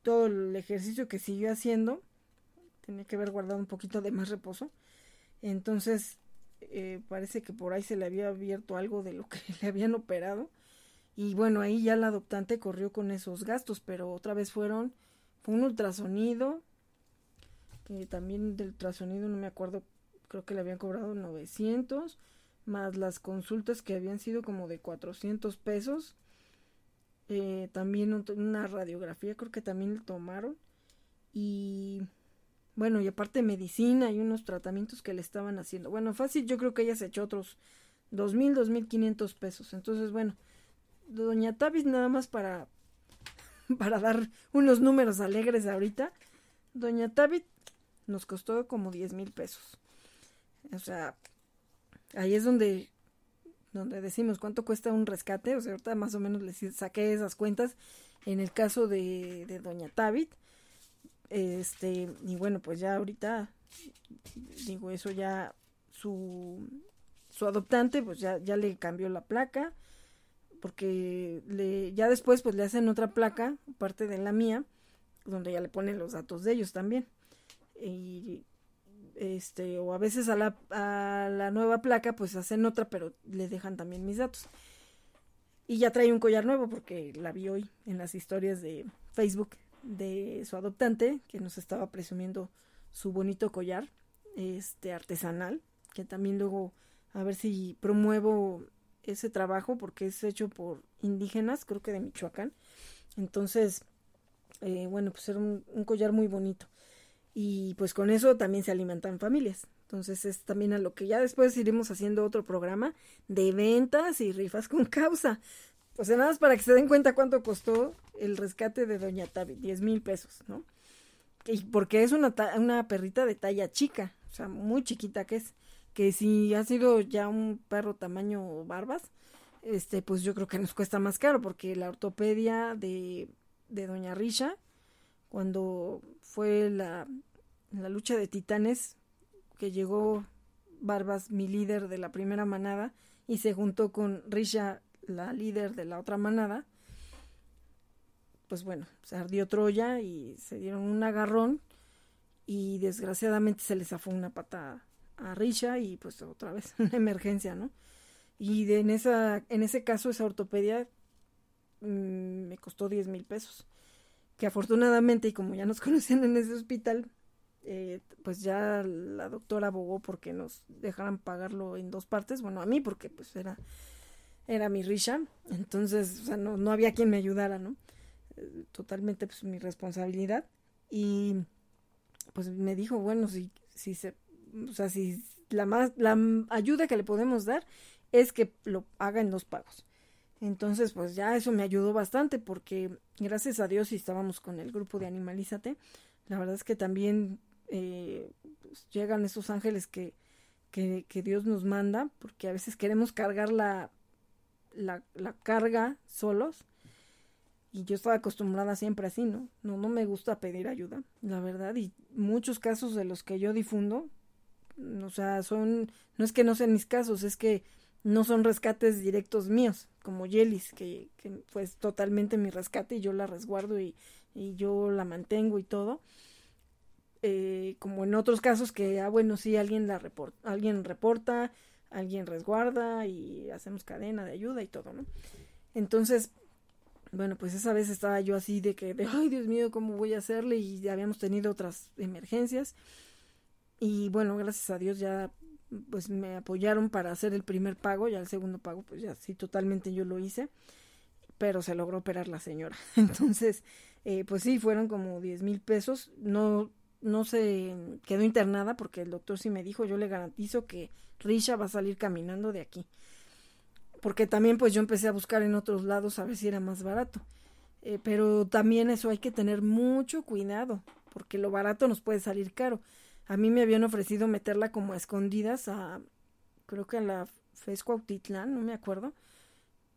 todo el ejercicio que siguió haciendo, tenía que haber guardado un poquito de más reposo. Entonces, eh, parece que por ahí se le había abierto algo de lo que le habían operado. Y bueno, ahí ya la adoptante corrió con esos gastos, pero otra vez fueron, fue un ultrasonido, que también del ultrasonido no me acuerdo, creo que le habían cobrado 900, más las consultas que habían sido como de 400 pesos. Eh, también una radiografía creo que también le tomaron. Y bueno, y aparte medicina y unos tratamientos que le estaban haciendo. Bueno, fácil, yo creo que ella se echó otros dos mil, dos mil quinientos pesos. Entonces, bueno, doña Tavis nada más para, para dar unos números alegres ahorita. Doña Tavis nos costó como diez mil pesos. O sea, ahí es donde, donde decimos cuánto cuesta un rescate. O sea, ahorita más o menos les saqué esas cuentas. En el caso de, de Doña Tabit, este, y bueno, pues ya ahorita, digo, eso ya su, su adoptante, pues ya, ya le cambió la placa, porque le, ya después pues le hacen otra placa, parte de la mía, donde ya le ponen los datos de ellos también. Y este, o a veces a la, a la nueva placa pues hacen otra, pero le dejan también mis datos. Y ya trae un collar nuevo porque la vi hoy en las historias de Facebook de su adoptante, que nos estaba presumiendo su bonito collar este artesanal, que también luego a ver si promuevo ese trabajo porque es hecho por indígenas, creo que de Michoacán. Entonces, eh, bueno, pues era un, collar muy bonito. Y pues con eso también se alimentan familias. Entonces es también a lo que ya después iremos haciendo otro programa de ventas y rifas con causa. O sea, nada más para que se den cuenta cuánto costó el rescate de Doña Tavi, 10 mil pesos, ¿no? Y porque es una, una perrita de talla chica, o sea, muy chiquita que es. Que si ha sido ya un perro tamaño barbas, este, pues yo creo que nos cuesta más caro, porque la ortopedia de, de Doña Risha, cuando fue la, la lucha de titanes, que llegó Barbas, mi líder de la primera manada, y se juntó con Risha la líder de la otra manada, pues bueno, se ardió Troya y se dieron un agarrón y desgraciadamente se les zafó una pata a Risha y pues otra vez una emergencia, ¿no? Y de, en, esa, en ese caso esa ortopedia mmm, me costó 10 mil pesos, que afortunadamente y como ya nos conocían en ese hospital, eh, pues ya la doctora abogó porque nos dejaran pagarlo en dos partes, bueno, a mí porque pues era era mi Risha, entonces, o sea, no, no había quien me ayudara, ¿no? Eh, totalmente, pues, mi responsabilidad. Y, pues, me dijo, bueno, si, si se, o sea, si la más, la ayuda que le podemos dar es que lo haga en dos pagos. Entonces, pues ya eso me ayudó bastante porque gracias a Dios y estábamos con el grupo de Animalízate, la verdad es que también eh, pues, llegan esos ángeles que, que, que Dios nos manda, porque a veces queremos cargar la, la, carga solos y yo estaba acostumbrada siempre así, ¿no? No, no me gusta pedir ayuda, la verdad, y muchos casos de los que yo difundo, o sea, son, no es que no sean mis casos, es que no son rescates directos míos, como Yelis, que, que pues totalmente mi rescate y yo la resguardo y, yo la mantengo y todo. Eh, como en otros casos que, ah, bueno, sí, alguien, la reporta, alguien reporta, alguien resguarda y hacemos cadena de ayuda y todo, ¿no? Entonces, bueno, pues esa vez estaba yo así de que, de, ay, Dios mío, ¿cómo voy a hacerle? Y habíamos tenido otras emergencias. Y bueno, gracias a Dios ya pues me apoyaron para hacer el primer pago, ya el segundo pago, pues ya sí, totalmente yo lo hice, pero se logró operar la señora. Entonces, eh, pues sí, fueron como 10 mil pesos, no, no se quedó internada porque el doctor sí me dijo, yo le garantizo que Risha va a salir caminando de aquí. Porque también pues yo empecé a buscar en otros lados a ver si era más barato. Eh, pero también eso hay que tener mucho cuidado, porque lo barato nos puede salir caro. A mí me habían ofrecido meterla como a escondidas a, creo que a la Fesco Autitlán, no me acuerdo,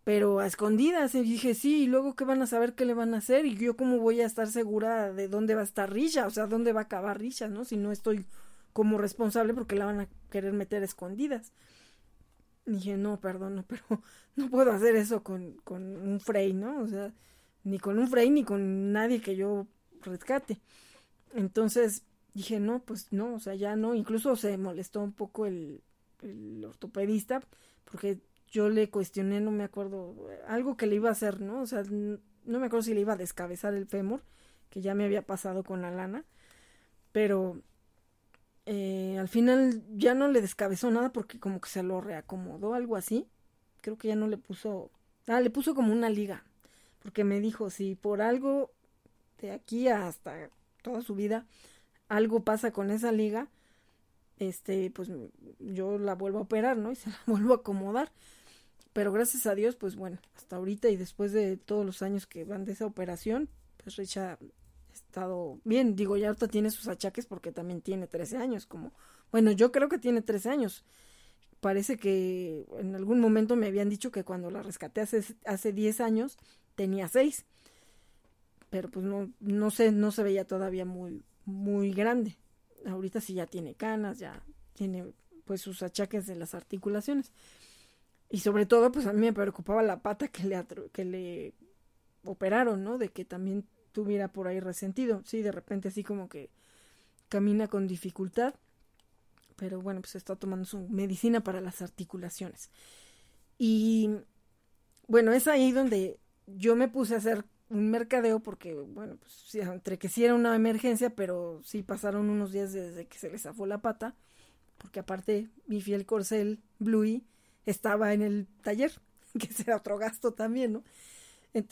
pero a escondidas. Y dije, sí, y luego qué van a saber qué le van a hacer y yo cómo voy a estar segura de dónde va a estar Risha, o sea, dónde va a acabar Risha, ¿no? Si no estoy como responsable porque la van a querer meter a escondidas. dije, no, perdón, no, pero no puedo hacer eso con, con un Frey, ¿no? O sea, ni con un Frey ni con nadie que yo rescate. Entonces, dije, no, pues no, o sea, ya no, incluso se molestó un poco el, ortopedista, porque yo le cuestioné, no me acuerdo, algo que le iba a hacer, ¿no? O sea, no me acuerdo si le iba a descabezar el fémur, que ya me había pasado con la lana, pero eh, al final ya no le descabezó nada porque como que se lo reacomodó, algo así. Creo que ya no le puso, ah, le puso como una liga, porque me dijo, si por algo de aquí hasta toda su vida algo pasa con esa liga, este, pues yo la vuelvo a operar, ¿no? Y se la vuelvo a acomodar. Pero gracias a Dios, pues bueno, hasta ahorita y después de todos los años que van de esa operación, pues Richa ha estado bien. Digo, ya ahorita tiene sus achaques porque también tiene 13 años, como, bueno, yo creo que tiene 13 años. Parece que en algún momento me habían dicho que cuando la rescaté hace, hace 10 años tenía 6. Pero pues no, no sé, no se veía todavía muy, muy grande. Ahorita sí ya tiene canas, ya tiene pues sus achaques de las articulaciones. Y sobre todo, pues a mí me preocupaba la pata que le, que le operaron, ¿no? De que también tuviera por ahí resentido. Sí, de repente así como que camina con dificultad. Pero bueno, pues está tomando su medicina para las articulaciones. Y bueno, es ahí donde yo me puse a hacer un mercadeo porque, bueno, pues entre que sí era una emergencia, pero sí pasaron unos días desde que se le zafó la pata, porque aparte mi fiel corcel Bluey estaba en el taller, que era otro gasto también, ¿no?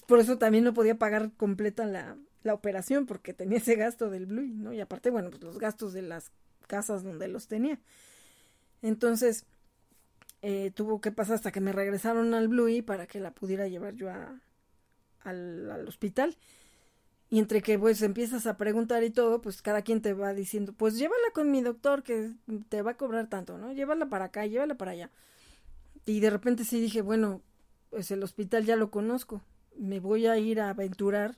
Por eso también no podía pagar completa la, la operación, porque tenía ese gasto del Bluey, ¿no? Y aparte, bueno, pues los gastos de las casas donde los tenía. Entonces, eh, tuvo que pasar hasta que me regresaron al Bluey para que la pudiera llevar yo a, al, hospital. Y entre que pues empiezas a preguntar y todo, pues cada quien te va diciendo, pues llévala con mi doctor que te va a cobrar tanto, ¿no? Llévala para acá, llévala para allá. Y de repente sí dije, bueno, pues el hospital ya lo conozco, me voy a ir a aventurar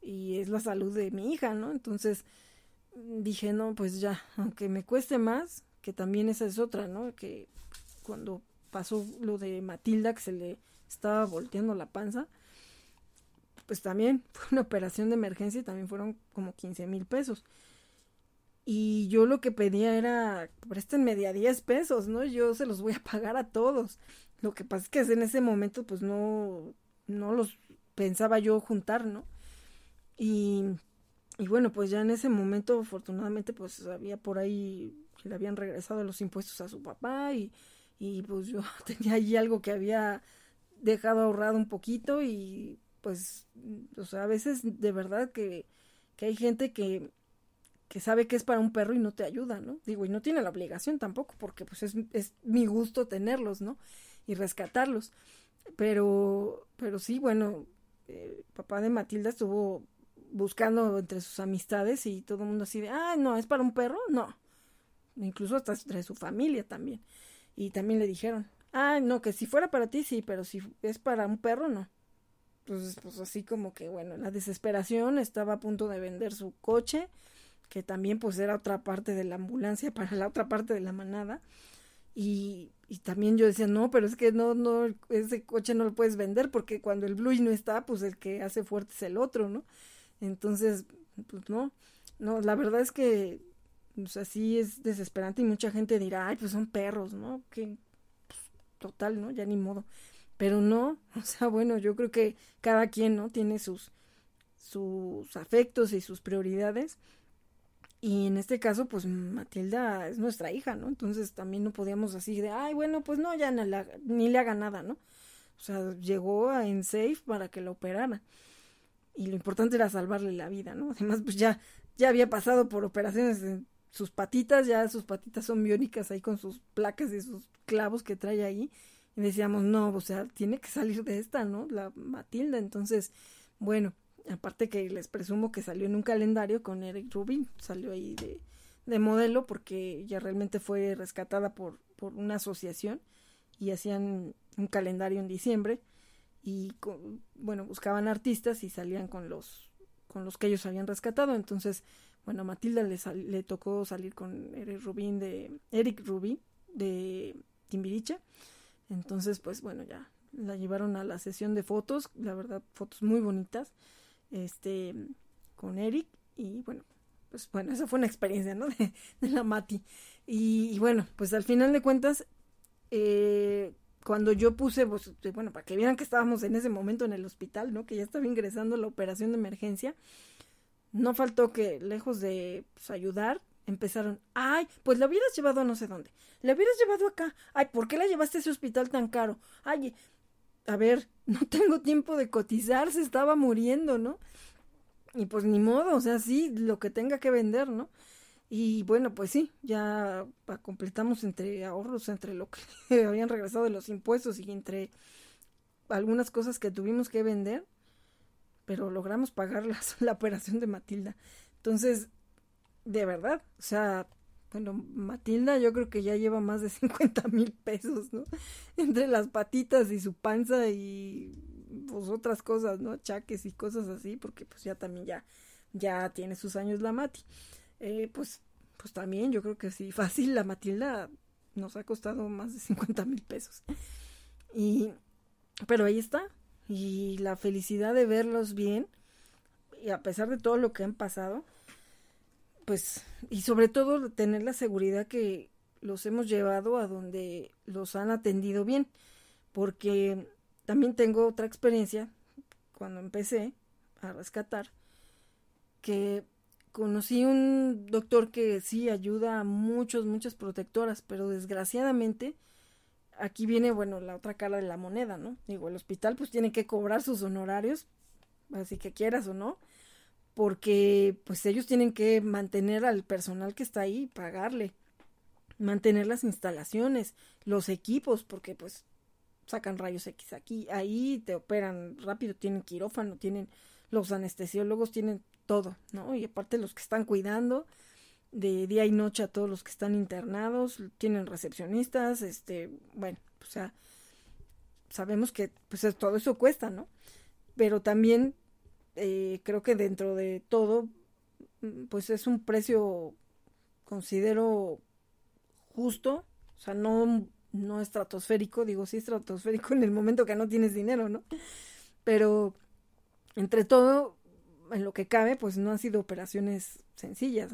y es la salud de mi hija, ¿no? Entonces dije, no, pues ya, aunque me cueste más, que también esa es otra, ¿no? Que cuando pasó lo de Matilda, que se le estaba volteando la panza, pues también fue una operación de emergencia y también fueron como 15 mil pesos. Y yo lo que pedía era, préstenme de a 10 pesos, ¿no? Yo se los voy a pagar a todos. Lo que pasa es que en ese momento pues no, no los pensaba yo juntar, ¿no? Y, y bueno, pues ya en ese momento afortunadamente pues había por ahí que le habían regresado los impuestos a su papá y, y pues yo tenía allí algo que había dejado ahorrado un poquito y pues, o sea, a veces de verdad que, que hay gente que, que sabe que es para un perro y no te ayuda, ¿no? Digo, y no tiene la obligación tampoco, porque pues es, es mi gusto tenerlos, ¿no? Y rescatarlos. Pero, pero sí, bueno, eh, papá de Matilda estuvo buscando entre sus amistades y todo el mundo así de, ah, no, es para un perro, no. Incluso hasta entre su familia también. Y también le dijeron, ah, no, que si fuera para ti sí, pero si es para un perro, no. Pues, pues así como que, bueno, la desesperación estaba a punto de vender su coche, que también pues era otra parte de la ambulancia para la otra parte de la manada. Y, y también yo decía, no, pero es que no, no, ese coche no lo puedes vender porque cuando el Blues no está, pues el que hace fuerte es el otro, ¿no? Entonces, pues no, no, la verdad es que pues así es desesperante y mucha gente dirá, ay, pues son perros, ¿no? Que pues, total, ¿no? Ya ni modo. Pero no, o sea, bueno, yo creo que cada quien, ¿no? Tiene sus, sus afectos y sus prioridades. Y en este caso, pues Matilda es nuestra hija, ¿no? Entonces también no podíamos así de, ay, bueno, pues no, ya ni, le haga nada, ¿no? O sea, llegó a safe para que la operara. Y lo importante era salvarle la vida, ¿no? Además, pues ya, ya había pasado por operaciones en sus patitas, ya sus patitas son biónicas ahí con sus placas y sus clavos que trae ahí. Y decíamos, no, o sea, tiene que salir de esta, ¿no? La Matilda. Entonces, bueno, aparte que les presumo que salió en un calendario con Eric Rubin, salió ahí de, de modelo porque ya realmente fue rescatada por, por una asociación y hacían un calendario en diciembre y bueno buscaban artistas y salían con los con los que ellos habían rescatado entonces bueno a Matilda le, le tocó salir con Eric Rubin de Eric Rubin de Timbiriche entonces pues bueno ya la llevaron a la sesión de fotos la verdad fotos muy bonitas este, con Eric y bueno, pues bueno, esa fue una experiencia, ¿no? De, la Mati. Y, bueno, pues al final de cuentas, eh, cuando yo puse, pues, bueno, para que vieran que estábamos en ese momento en el hospital, ¿no? Que ya estaba ingresando la operación de emergencia, no faltó que, lejos de pues, ayudar, empezaron, ay, pues la hubieras llevado a no sé dónde, la hubieras llevado acá, ay, ¿por qué la llevaste a ese hospital tan caro? Ay, a ver, no tengo tiempo de cotizar, se estaba muriendo, ¿no? Y pues ni modo, o sea, sí, lo que tenga que vender, ¿no? Y bueno, pues sí, ya completamos entre ahorros, entre lo que habían regresado de los impuestos y entre algunas cosas que tuvimos que vender, pero logramos pagar la operación de Matilda. Entonces, de verdad, o sea, bueno, Matilda yo creo que ya lleva más de 50 mil pesos, ¿no? Entre las patitas y su panza y pues otras cosas, ¿no? Chaques y cosas así, porque pues ya también ya, ya tiene sus años la Mati. Eh, pues, pues también yo creo que sí, fácil la Matilda nos ha costado más de 50 mil pesos. Y, pero ahí está. Y la felicidad de verlos bien, y a pesar de todo lo que han pasado, pues, y sobre todo tener la seguridad que los hemos llevado a donde los han atendido bien, porque también tengo otra experiencia cuando empecé a rescatar, que conocí un doctor que sí ayuda a muchos, muchas protectoras, pero desgraciadamente aquí viene, bueno, la otra cara de la moneda, ¿no? Digo, el hospital pues tiene que cobrar sus honorarios, así que quieras o no, porque pues ellos tienen que mantener al personal que está ahí, pagarle, mantener las instalaciones, los equipos, porque pues sacan rayos X aquí, ahí te operan rápido, tienen quirófano, tienen los anestesiólogos, tienen todo, ¿no? Y aparte los que están cuidando de día y noche a todos los que están internados, tienen recepcionistas, este, bueno, o sea, sabemos que pues todo eso cuesta, ¿no? Pero también eh, creo que dentro de todo, mm, pues es un precio, considero justo, o sea, no, no estratosférico, digo sí estratosférico en el momento que no tienes dinero, ¿no? Pero entre todo, en lo que cabe, pues no han sido operaciones sencillas.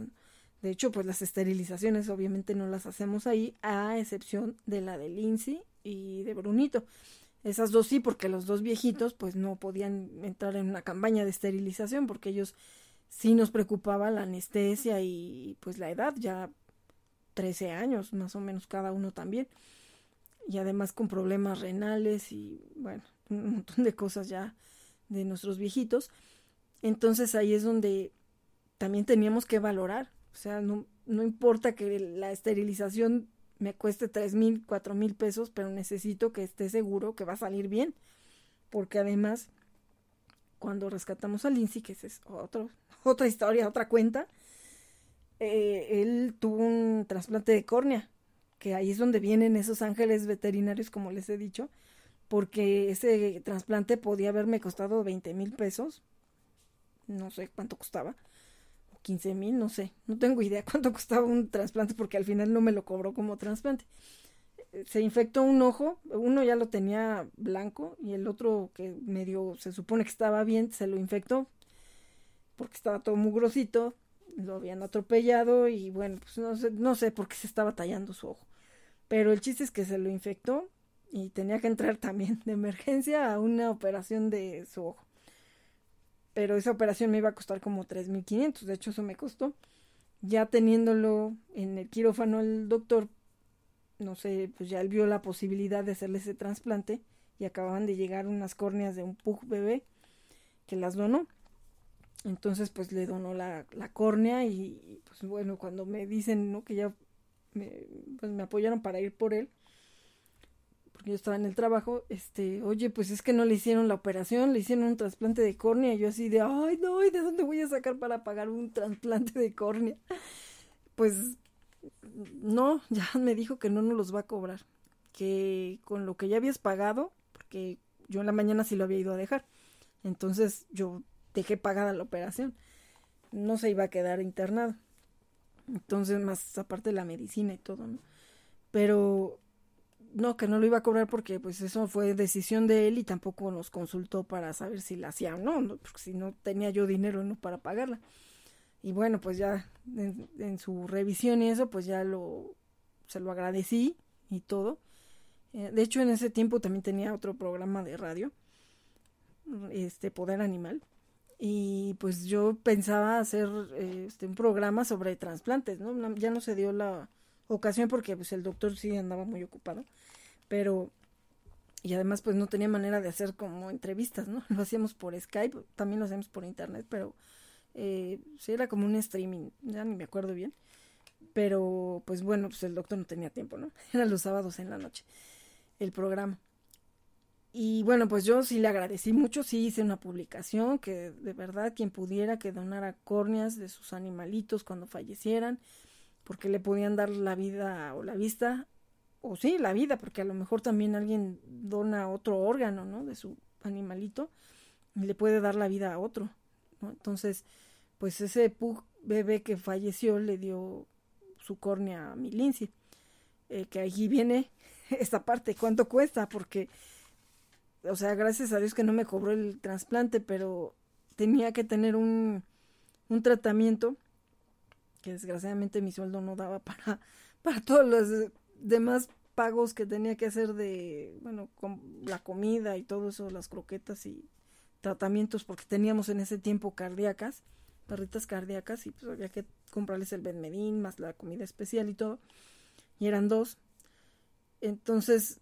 De hecho, pues las esterilizaciones obviamente no las hacemos ahí, a excepción de la de Lindsay y de Brunito. Esas dos sí, porque los dos viejitos pues no podían entrar en una campaña de esterilización porque ellos sí nos preocupaba la anestesia y pues la edad, ya 13 años más o menos cada uno también. Y además con problemas renales y bueno, un montón de cosas ya de nuestros viejitos. Entonces ahí es donde también teníamos que valorar. O sea, no, no importa que la esterilización me cueste tres mil, cuatro mil pesos, pero necesito que esté seguro que va a salir bien. Porque además, cuando rescatamos a Lindsay, que es otro, otra historia, otra cuenta, eh, él tuvo un trasplante de córnea, que ahí es donde vienen esos ángeles veterinarios, como les he dicho, porque ese trasplante podía haberme costado 20 mil pesos, no sé cuánto costaba, 15 mil, no sé, no tengo idea cuánto costaba un trasplante porque al final no me lo cobró como trasplante. Se infectó un ojo, uno ya lo tenía blanco y el otro que medio se supone que estaba bien, se lo infectó porque estaba todo mugrosito, lo habían atropellado y bueno, pues no sé, no sé por qué se estaba tallando su ojo. Pero el chiste es que se lo infectó y tenía que entrar también de emergencia a una operación de su ojo pero esa operación me iba a costar como 3.500, de hecho eso me costó. Ya teniéndolo en el quirófano el doctor, no sé, pues ya él vio la posibilidad de hacerle ese trasplante y acababan de llegar unas córneas de un pug bebé que las donó. Entonces pues le donó la, la córnea y, pues bueno, cuando me dicen ¿no? que ya me, pues me apoyaron para ir por él, yo estaba en el trabajo, este, oye, pues es que no le hicieron la operación, le hicieron un trasplante de córnea, y yo así de, ay, no, ¿y de dónde voy a sacar para pagar un trasplante de córnea? Pues no, ya me dijo que no nos los va a cobrar, que con lo que ya habías pagado, porque yo en la mañana sí lo había ido a dejar, entonces yo dejé pagada la operación, no se iba a quedar internado, entonces más aparte de la medicina y todo, ¿no? Pero no, que no lo iba a cobrar porque pues eso fue decisión de él y tampoco nos consultó para saber si la hacía o no, porque si no tenía yo dinero no para pagarla. Y bueno, pues ya en, su revisión y eso, pues ya lo, se lo agradecí y todo. Eh, de hecho, en ese tiempo también tenía otro programa de radio, este Poder Animal. Y pues yo pensaba hacer este, un programa sobre trasplantes, ¿no? Ya no se dio la, ocasión porque pues el doctor sí andaba muy ocupado, pero y además pues no tenía manera de hacer como entrevistas, ¿no? Lo hacíamos por Skype, también lo hacemos por internet, pero eh, sí era como un streaming, ya ni me acuerdo bien, pero pues bueno, pues el doctor no tenía tiempo, ¿no? Era los sábados en la noche el programa. Y bueno, pues yo sí le agradecí mucho, sí hice una publicación que de verdad quien pudiera que donara córneas de sus animalitos cuando fallecieran, porque le podían dar la vida o la vista, o sí, la vida, porque a lo mejor también alguien dona otro órgano, ¿no? De su animalito y le puede dar la vida a otro, ¿no? Entonces, pues ese pug bebé que falleció le dio su córnea a mi Lindsay, eh, que allí viene esta parte, ¿cuánto cuesta? Porque, o sea, gracias a Dios que no me cobró el trasplante, pero tenía que tener un, un tratamiento que desgraciadamente mi sueldo no daba para, para todos los demás pagos que tenía que hacer de, bueno, con la comida y todo eso, las croquetas y tratamientos, porque teníamos en ese tiempo cardíacas, perritas cardíacas, y pues había que comprarles el Benmedín, más la comida especial y todo, y eran dos. Entonces,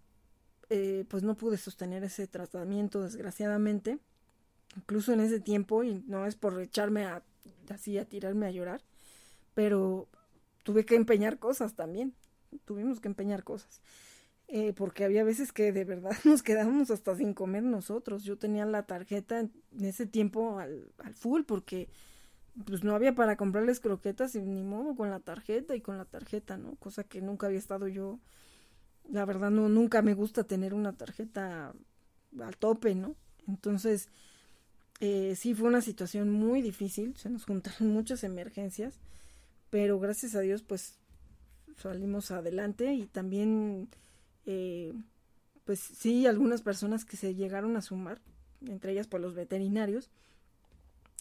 eh, pues no pude sostener ese tratamiento, desgraciadamente, incluso en ese tiempo, y no es por echarme a, así a tirarme a llorar, pero tuve que empeñar cosas también, tuvimos que empeñar cosas. Eh, porque había veces que de verdad nos quedábamos hasta sin comer nosotros. Yo tenía la tarjeta en ese tiempo al, al full porque pues no había para comprarles croquetas y ni modo con la tarjeta y con la tarjeta, ¿no? Cosa que nunca había estado yo. La verdad no nunca me gusta tener una tarjeta al tope, ¿no? Entonces eh, sí fue una situación muy difícil. Se nos juntaron muchas emergencias pero gracias a Dios pues salimos adelante y también eh, pues sí algunas personas que se llegaron a sumar entre ellas por pues, los veterinarios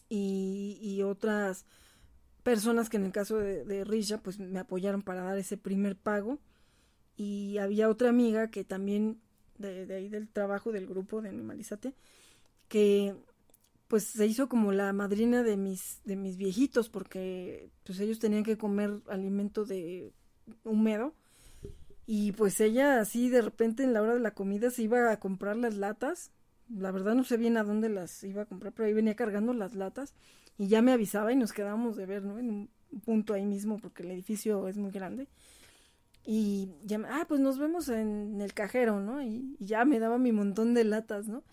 y, otras personas que en el caso de, de Risha pues me apoyaron para dar ese primer pago. Y había otra amiga que también de, de ahí del trabajo del grupo de Animalizate que pues se hizo como la madrina de mis de mis viejitos porque pues ellos tenían que comer alimento de húmedo. Y pues ella así de repente en la hora de la comida se iba a comprar las latas. La verdad no sé bien a dónde las iba a comprar pero ahí venía cargando las latas. Y ya me avisaba y nos quedábamos de ver no en un punto ahí mismo porque el edificio es muy grande. Y ya ah pues nos vemos en el cajero no y, y ya me daba mi montón de latas no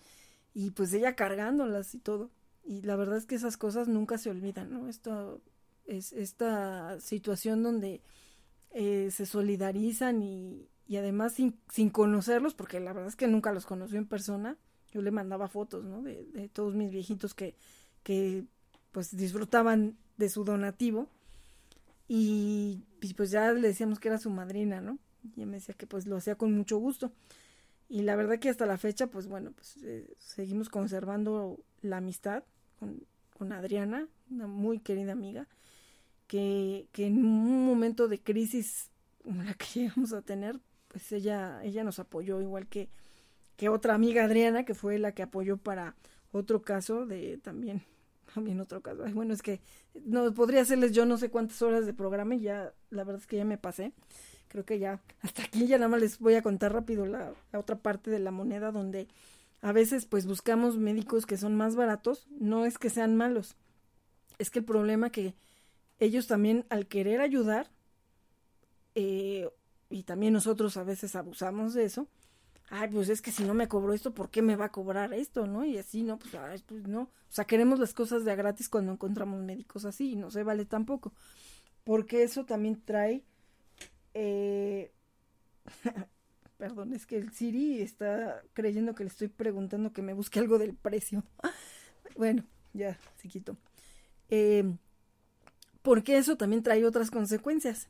y pues ella cargándolas y todo. Y la verdad es que esas cosas nunca se olvidan, ¿no? Esto es esta situación donde eh, se solidarizan y, y además sin, sin conocerlos, porque la verdad es que nunca los conoció en persona, yo le mandaba fotos, ¿no? De, todos mis viejitos que, que pues disfrutaban de su donativo y, pues ya le decíamos que era su madrina, ¿no? Y ella me decía que pues lo hacía con mucho gusto. Y la verdad que hasta la fecha, pues bueno, pues eh, seguimos conservando la amistad con, Adriana, una muy querida amiga, que, que en un momento de crisis como la que llegamos a tener, pues ella, ella nos apoyó igual que, que otra amiga Adriana, que fue la que apoyó para otro caso de también también otro caso. bueno, es que no podría hacerles yo no sé cuántas horas de programa y ya, la verdad es que ya me pasé. Creo que ya, hasta aquí ya nada más les voy a contar rápido la, otra parte de la moneda donde a veces pues buscamos médicos que son más baratos. No es que sean malos, es que el problema que ellos también al querer ayudar, eh, y también nosotros a veces abusamos de eso, ay, pues es que si no me cobró esto, ¿por qué me va a cobrar esto, no? Y así, ¿no? Pues, ay, pues no. O sea, queremos las cosas de a gratis cuando encontramos médicos así y no se vale tampoco. Porque eso también trae... Eh... Perdón, es que el Siri está creyendo que le estoy preguntando que me busque algo del precio. bueno, ya, se quitó. Eh, porque eso también trae otras consecuencias.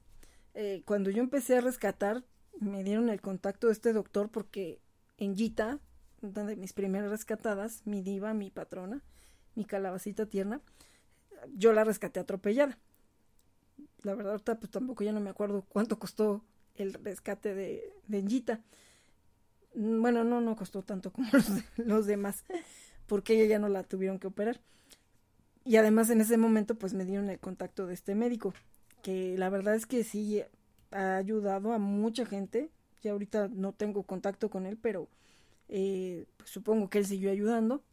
Eh, cuando yo empecé a rescatar, me dieron el contacto de este doctor porque en Gita, una de mis primeras rescatadas, mi diva, mi patrona, mi calabacita tierna, yo la rescaté atropellada. La verdad, ahorita pues tampoco ya no me acuerdo cuánto costó el rescate de, de Gita. Bueno, no, no costó tanto como los, los demás, porque ella ya no la tuvieron que operar. Y además en ese momento pues me dieron el contacto de este médico, que la verdad es que sí ha ayudado a mucha gente. Ya ahorita no tengo contacto con él, pero eh, pues supongo que él siguió ayudando.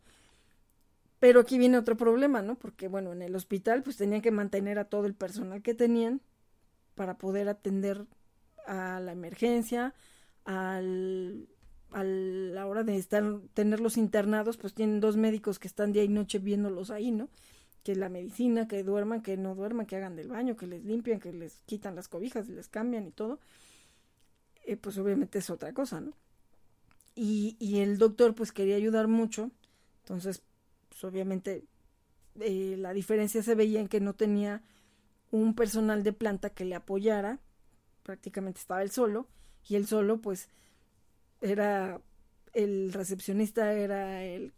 Pero aquí viene otro problema, ¿no? Porque, bueno, en el hospital pues tenían que mantener a todo el personal que tenían para poder atender a la emergencia, al, a la hora de estar, tenerlos internados, pues tienen dos médicos que están día y noche viéndolos ahí, ¿no? que la medicina, que duerman, que no duerman, que hagan del baño, que les limpian, que les quitan las cobijas, les cambian y todo, eh, pues obviamente es otra cosa, ¿no? Y, y, el doctor pues quería ayudar mucho, entonces pues obviamente eh, la diferencia se veía en que no tenía un personal de planta que le apoyara, prácticamente estaba él solo, y él solo pues era el recepcionista, era el,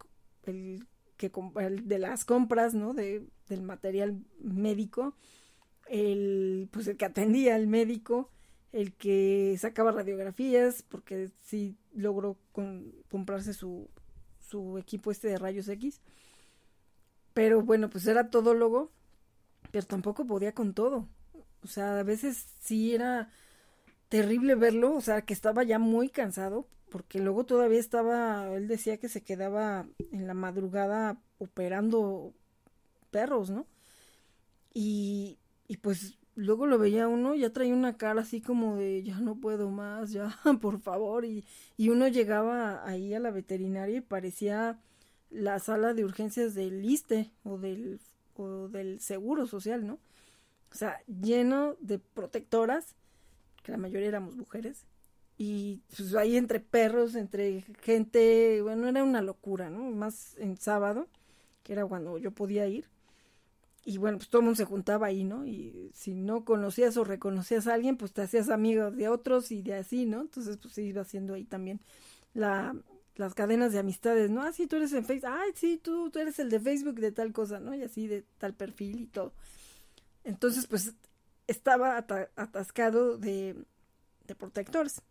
el de las compras, ¿no? De, del material médico, el, pues el que atendía al médico, el que sacaba radiografías, porque sí logró comprarse su, su equipo este de rayos X. Pero bueno, pues era todólogo, pero tampoco podía con todo. O sea, a veces sí era terrible verlo, o sea, que estaba ya muy cansado, porque luego todavía estaba, él decía que se quedaba en la madrugada operando perros, ¿no? Y, y pues luego lo veía uno, ya traía una cara así como de ya no puedo más, ya, por favor, y, y uno llegaba ahí a la veterinaria y parecía la sala de urgencias del ISTE o del, o del Seguro Social, ¿no? O sea, lleno de protectoras, que la mayoría éramos mujeres, y pues ahí entre perros, entre gente, bueno, era una locura, ¿no? Más en sábado, que era cuando yo podía ir. Y bueno, pues todo el mundo se juntaba ahí, ¿no? Y si no conocías o reconocías a alguien, pues te hacías amigo de otros y de así, ¿no? Entonces, pues iba haciendo ahí también la, las cadenas de amistades, ¿no? Ah, sí, tú eres en Facebook, ah, sí, tú, tú eres el de Facebook de tal cosa, ¿no? Y así de tal perfil y todo. Entonces, pues estaba atascado de, de protectores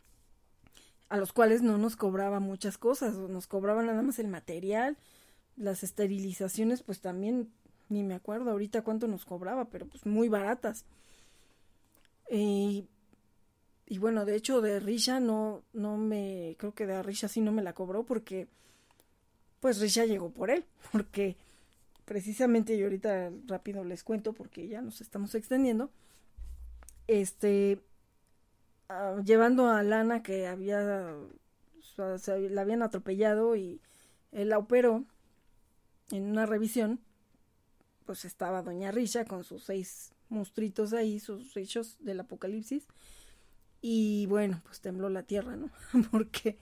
a los cuales no nos cobraba muchas cosas, nos cobraba nada más el material, las esterilizaciones pues también ni me acuerdo ahorita cuánto nos cobraba, pero pues muy baratas. Y bueno, de hecho de Risha no, no me, creo que de Risha sí no me la cobró porque pues Risha llegó por él, porque precisamente yo ahorita rápido les cuento porque ya nos estamos extendiendo. Este, Ah, llevando a Lana que había la habían atropellado y él la operó en una revisión pues estaba doña Risha con sus seis monstruitos ahí sus hechos del apocalipsis Y bueno, pues tembló la tierra, ¿no? Porque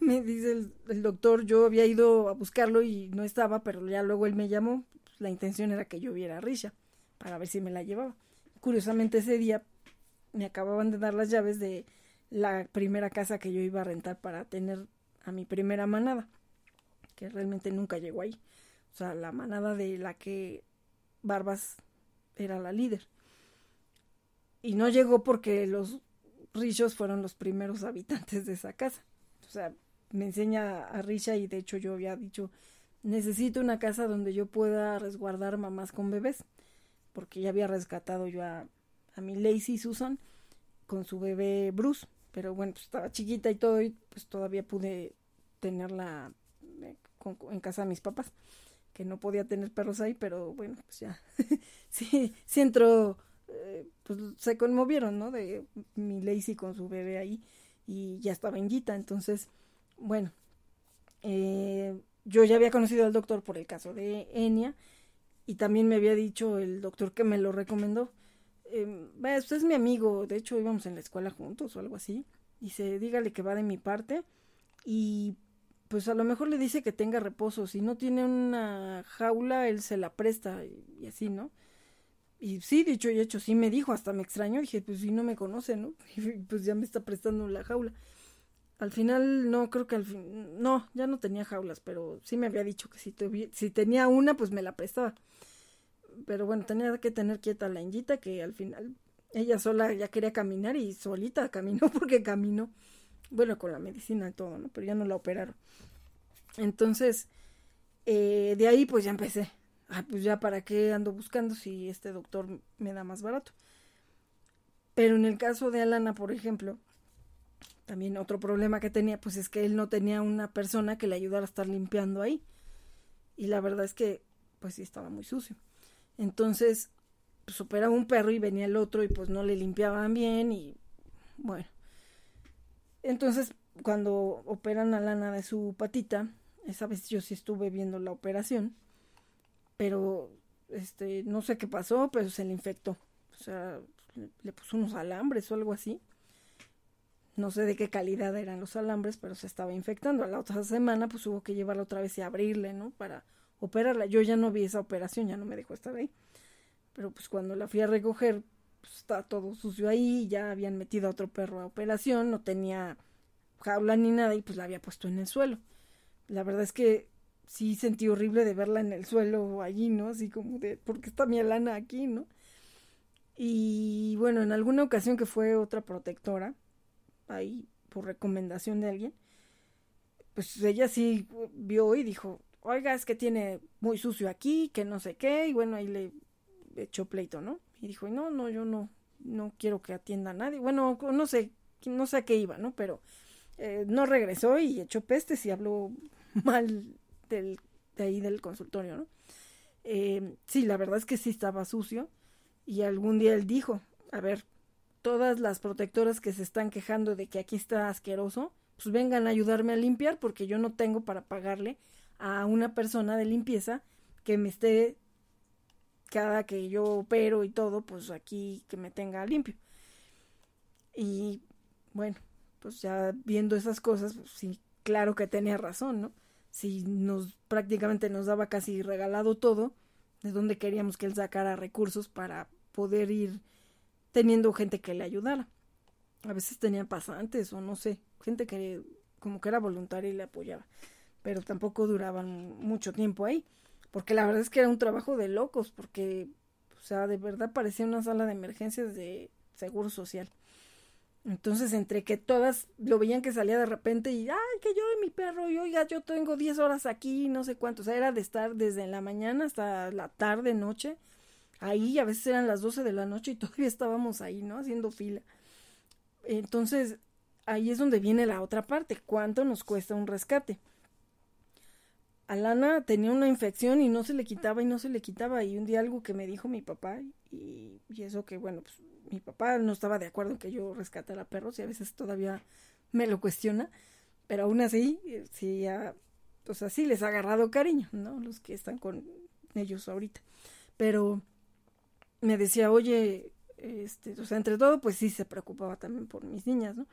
me dice el, doctor, yo había ido a buscarlo y no estaba, pero ya luego él me llamó. Pues, la intención era que yo viera a Risha para ver si me la llevaba. Curiosamente ese día me acababan de dar las llaves de la primera casa que yo iba a rentar para tener a mi primera manada, que realmente nunca llegó ahí. O sea, la manada de la que Barbas era la líder. Y no llegó porque los Richos fueron los primeros habitantes de esa casa. O sea, me enseña a Risha y de hecho yo había dicho, necesito una casa donde yo pueda resguardar mamás con bebés, porque ya había rescatado yo a, a mi Lacey Susan con su bebé Bruce, pero bueno, pues estaba chiquita y todo y pues todavía pude tenerla eh, en casa de mis papás, que no podía tener perros ahí, pero bueno, pues ya, sí, sí entró, eh, pues se conmovieron, ¿no? De mi Lacey con su bebé ahí y ya estaba en entonces bueno, eh, yo ya había conocido al doctor por el caso de Enia y también me había dicho el doctor que me lo recomendó. Eh, usted es mi amigo, de hecho íbamos en la escuela juntos o algo así. Dice, dígale que va de mi parte y pues a lo mejor le dice que tenga reposo. Si no tiene una jaula, él se la presta y, así, ¿no? Y sí, dicho y hecho, sí me dijo, hasta me extrañó. Dije, pues si no me conoce, ¿no? Y pues ya me está prestando la jaula. Al final, no, creo que al fin, no, ya no tenía jaulas, pero sí me había dicho que si, si tenía una, pues me la prestaba. Pero bueno, tenía que tener quieta la injita, que al final ella sola ya quería caminar y solita caminó porque caminó. Bueno, con la medicina y todo, ¿no? Pero ya no la operaron. Entonces, eh, de ahí pues ya empecé. Ah, pues ya para qué ando buscando si este doctor me da más barato. Pero en el caso de Alana, por ejemplo, también otro problema que tenía, pues es que él no tenía una persona que le ayudara a estar limpiando ahí. Y la verdad es que, pues sí, estaba muy sucio. Entonces, pues operaba un perro y venía el otro y pues no le limpiaban bien y bueno. Entonces, cuando operan a Lana de su patita, esa vez yo sí estuve viendo la operación, pero este, no sé qué pasó, pero se le infectó. O sea, le puso unos alambres o algo así no sé de qué calidad eran los alambres, pero se estaba infectando. A la otra semana, pues hubo que llevarla otra vez y abrirle, ¿no? Para operarla. Yo ya no vi esa operación, ya no me dejó estar ahí. Pero pues cuando la fui a recoger, pues está todo sucio ahí, ya habían metido a otro perro a operación, no tenía jaula ni nada y pues la había puesto en el suelo. La verdad es que sí sentí horrible de verla en el suelo allí, ¿no? Así como de, ¿por qué está mi alana aquí, no? Y bueno, en alguna ocasión que fue otra protectora, ahí por recomendación de alguien, pues ella sí vio y dijo, oiga, es que tiene muy sucio aquí, que no sé qué, y bueno, ahí le echó pleito, ¿no? Y dijo, no, no, yo no, no quiero que atienda a nadie. Bueno, no sé, no sé a qué iba, ¿no? Pero eh, no regresó y echó pestes y habló mal de ahí del consultorio, ¿no? Eh, sí, la verdad es que sí estaba sucio y algún día él dijo, a ver, todas las protectoras que se están quejando de que aquí está asqueroso, pues vengan a ayudarme a limpiar porque yo no tengo para pagarle a una persona de limpieza que me esté cada que yo opero y todo, pues aquí que me tenga limpio. Y bueno, pues ya viendo esas cosas, pues sí, claro que tenía razón, ¿no? Si nos prácticamente nos daba casi regalado todo, de donde queríamos que él sacara recursos para poder ir teniendo gente que le ayudara. A veces tenía pasantes o no sé, gente que como que era voluntaria y le apoyaba, pero tampoco duraban mucho tiempo ahí, porque la verdad es que era un trabajo de locos, porque, o sea, de verdad parecía una sala de emergencias de seguro social. Entonces, entre que todas lo veían que salía de repente y, ay, que yo y mi perro, y oiga, yo tengo 10 horas aquí, no sé cuánto, o sea, era de estar desde la mañana hasta la tarde, noche, ahí, a veces eran las 12 de la noche y todavía estábamos ahí, ¿no? Haciendo fila. Entonces, ahí es donde viene la otra parte, ¿cuánto nos cuesta un rescate? Alana tenía una infección y no se le quitaba y no se le quitaba. Y un día algo que me dijo mi papá, y, eso que, bueno, pues mi papá no estaba de acuerdo en que yo rescatara perros y a veces todavía me lo cuestiona, pero aún así, eh, sí, ya, o sea, sí les ha agarrado cariño, ¿no? Los que están con ellos ahorita. Pero me decía, oye, este, o sea, entre todo, pues sí se preocupaba también por mis niñas, ¿no?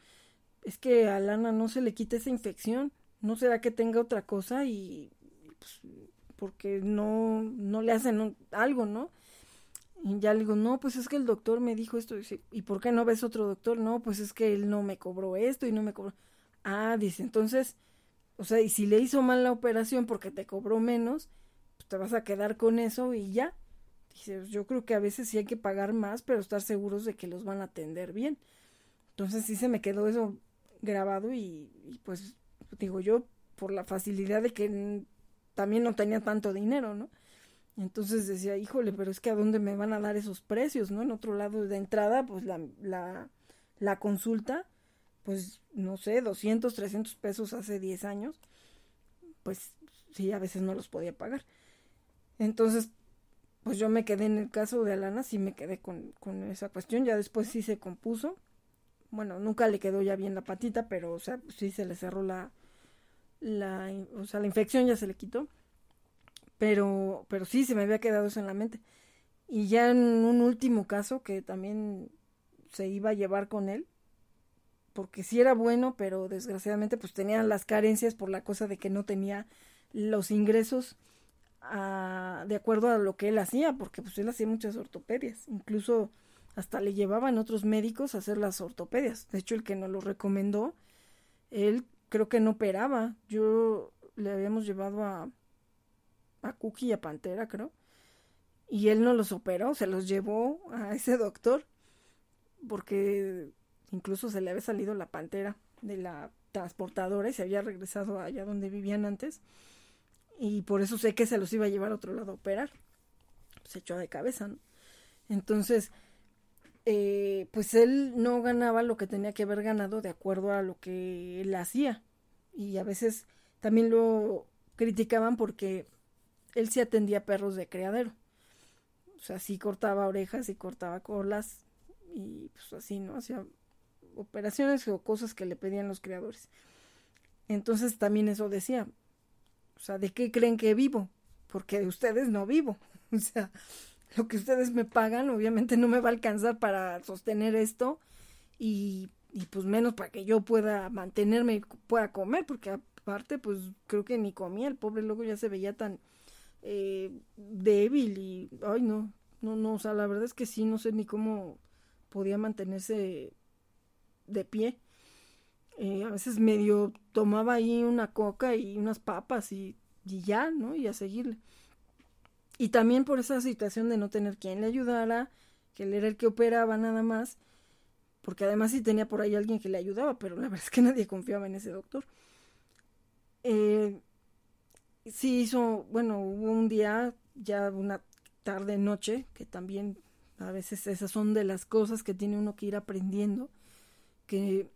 Es que a Lana no se le quita esa infección, no será que tenga otra cosa y pues, porque no, no le hacen algo, ¿no? Y ya le digo, no, pues es que el doctor me dijo esto. Dice, ¿y por qué no ves otro doctor? No, pues es que él no me cobró esto y no me cobró. Ah, dice, entonces, o sea, y si le hizo mal la operación porque te cobró menos, pues te vas a quedar con eso y ya. Dice, yo creo que a veces sí hay que pagar más, pero estar seguros de que los van a atender bien. Entonces sí se me quedó eso grabado y pues digo yo, por la facilidad de que también no tenía tanto dinero, ¿no? Entonces decía, híjole, pero es que a dónde me van a dar esos precios, ¿no? En otro lado de entrada, pues la, la, la consulta, pues no sé, 200, 300 pesos hace 10 años, pues sí, a veces no los podía pagar. Entonces, pues yo me quedé en el caso de Alana, sí me quedé con, con esa cuestión, ya después sí se compuso. Bueno, nunca le quedó ya bien la patita, pero o sea, sí se le cerró la, la, o sea, la infección ya se le quitó pero, pero sí, se me había quedado eso en la mente. Y ya en un último caso que también se iba a llevar con él, porque sí era bueno, pero desgraciadamente pues tenía las carencias por la cosa de que no tenía los ingresos a, de acuerdo a lo que él hacía, porque pues él hacía muchas ortopedias, incluso hasta le llevaban otros médicos a hacer las ortopedias. De hecho, el que nos lo recomendó, él creo que no operaba. Yo le habíamos llevado a, a Cookie y a Pantera, creo. Y él no los operó, se los llevó a ese doctor, porque incluso se le había salido la pantera de la transportadora y se había regresado allá donde vivían antes. Y por eso sé que se los iba a llevar a otro lado a operar. Se echó de cabeza, ¿no? Entonces, eh, pues él no ganaba lo que tenía que haber ganado de acuerdo a lo que él hacía. Y a veces también lo criticaban porque él sí atendía perros de criadero. O sea, sí cortaba orejas y cortaba colas y pues así, ¿no? Hacía operaciones o cosas que le pedían los criadores. Entonces también eso decía, o sea, ¿de qué creen que vivo? Porque de ustedes no vivo. O sea, lo que ustedes me pagan obviamente no me va a alcanzar para sostener esto y, y pues menos para que yo pueda mantenerme y pueda comer, porque aparte pues creo que ni comía, el pobre luego ya se veía tan eh, débil y, ay no, no, no, o sea, la verdad es que sí, no sé ni cómo podía mantenerse de pie. Eh, a veces medio tomaba ahí una coca y unas papas y, y ya, ¿no? Y a seguirle. Y también por esa situación de no tener quien le ayudara, que él era el que operaba nada más, porque además sí tenía por ahí alguien que le ayudaba, pero la verdad es que nadie confiaba en ese doctor. Eh, sí hizo, bueno, hubo un día, ya una tarde, noche, que también a veces esas son de las cosas que tiene uno que ir aprendiendo, que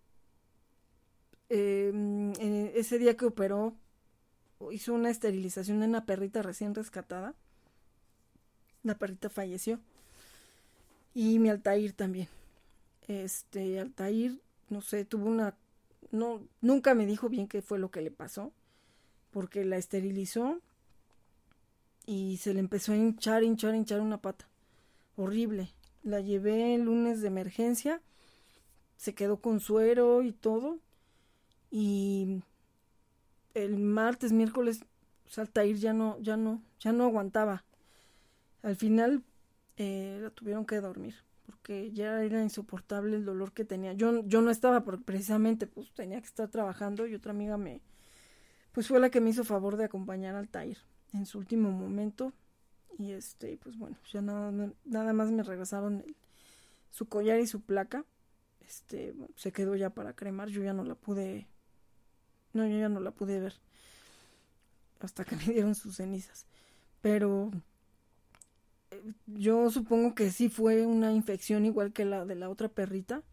em, eh, ese día que operó, hizo una esterilización de una perrita recién rescatada, la perrita falleció, y mi Altair también. Este, Altair, no sé, tuvo una, no, nunca me dijo bien qué fue lo que le pasó, porque la esterilizó y se le empezó a hinchar, hinchar, hinchar una pata. Horrible. La llevé el lunes de emergencia, se quedó con suero y todo. Y el martes, miércoles, Saltair ya no, ya no, ya no aguantaba. Al final eh, la tuvieron que dormir porque ya era insoportable el dolor que tenía. Yo, yo no estaba precisamente pues tenía que estar trabajando y otra amiga me, pues fue la que me hizo favor de acompañar al Tair en su último momento. Y este, pues bueno, ya nada, nada más me regresaron su collar y su placa. Este, se quedó ya para cremar, yo ya no la pude, no, yo ya no la pude ver hasta que me dieron sus cenizas. Pero yo supongo que sí fue una infección igual que la de la otra perrita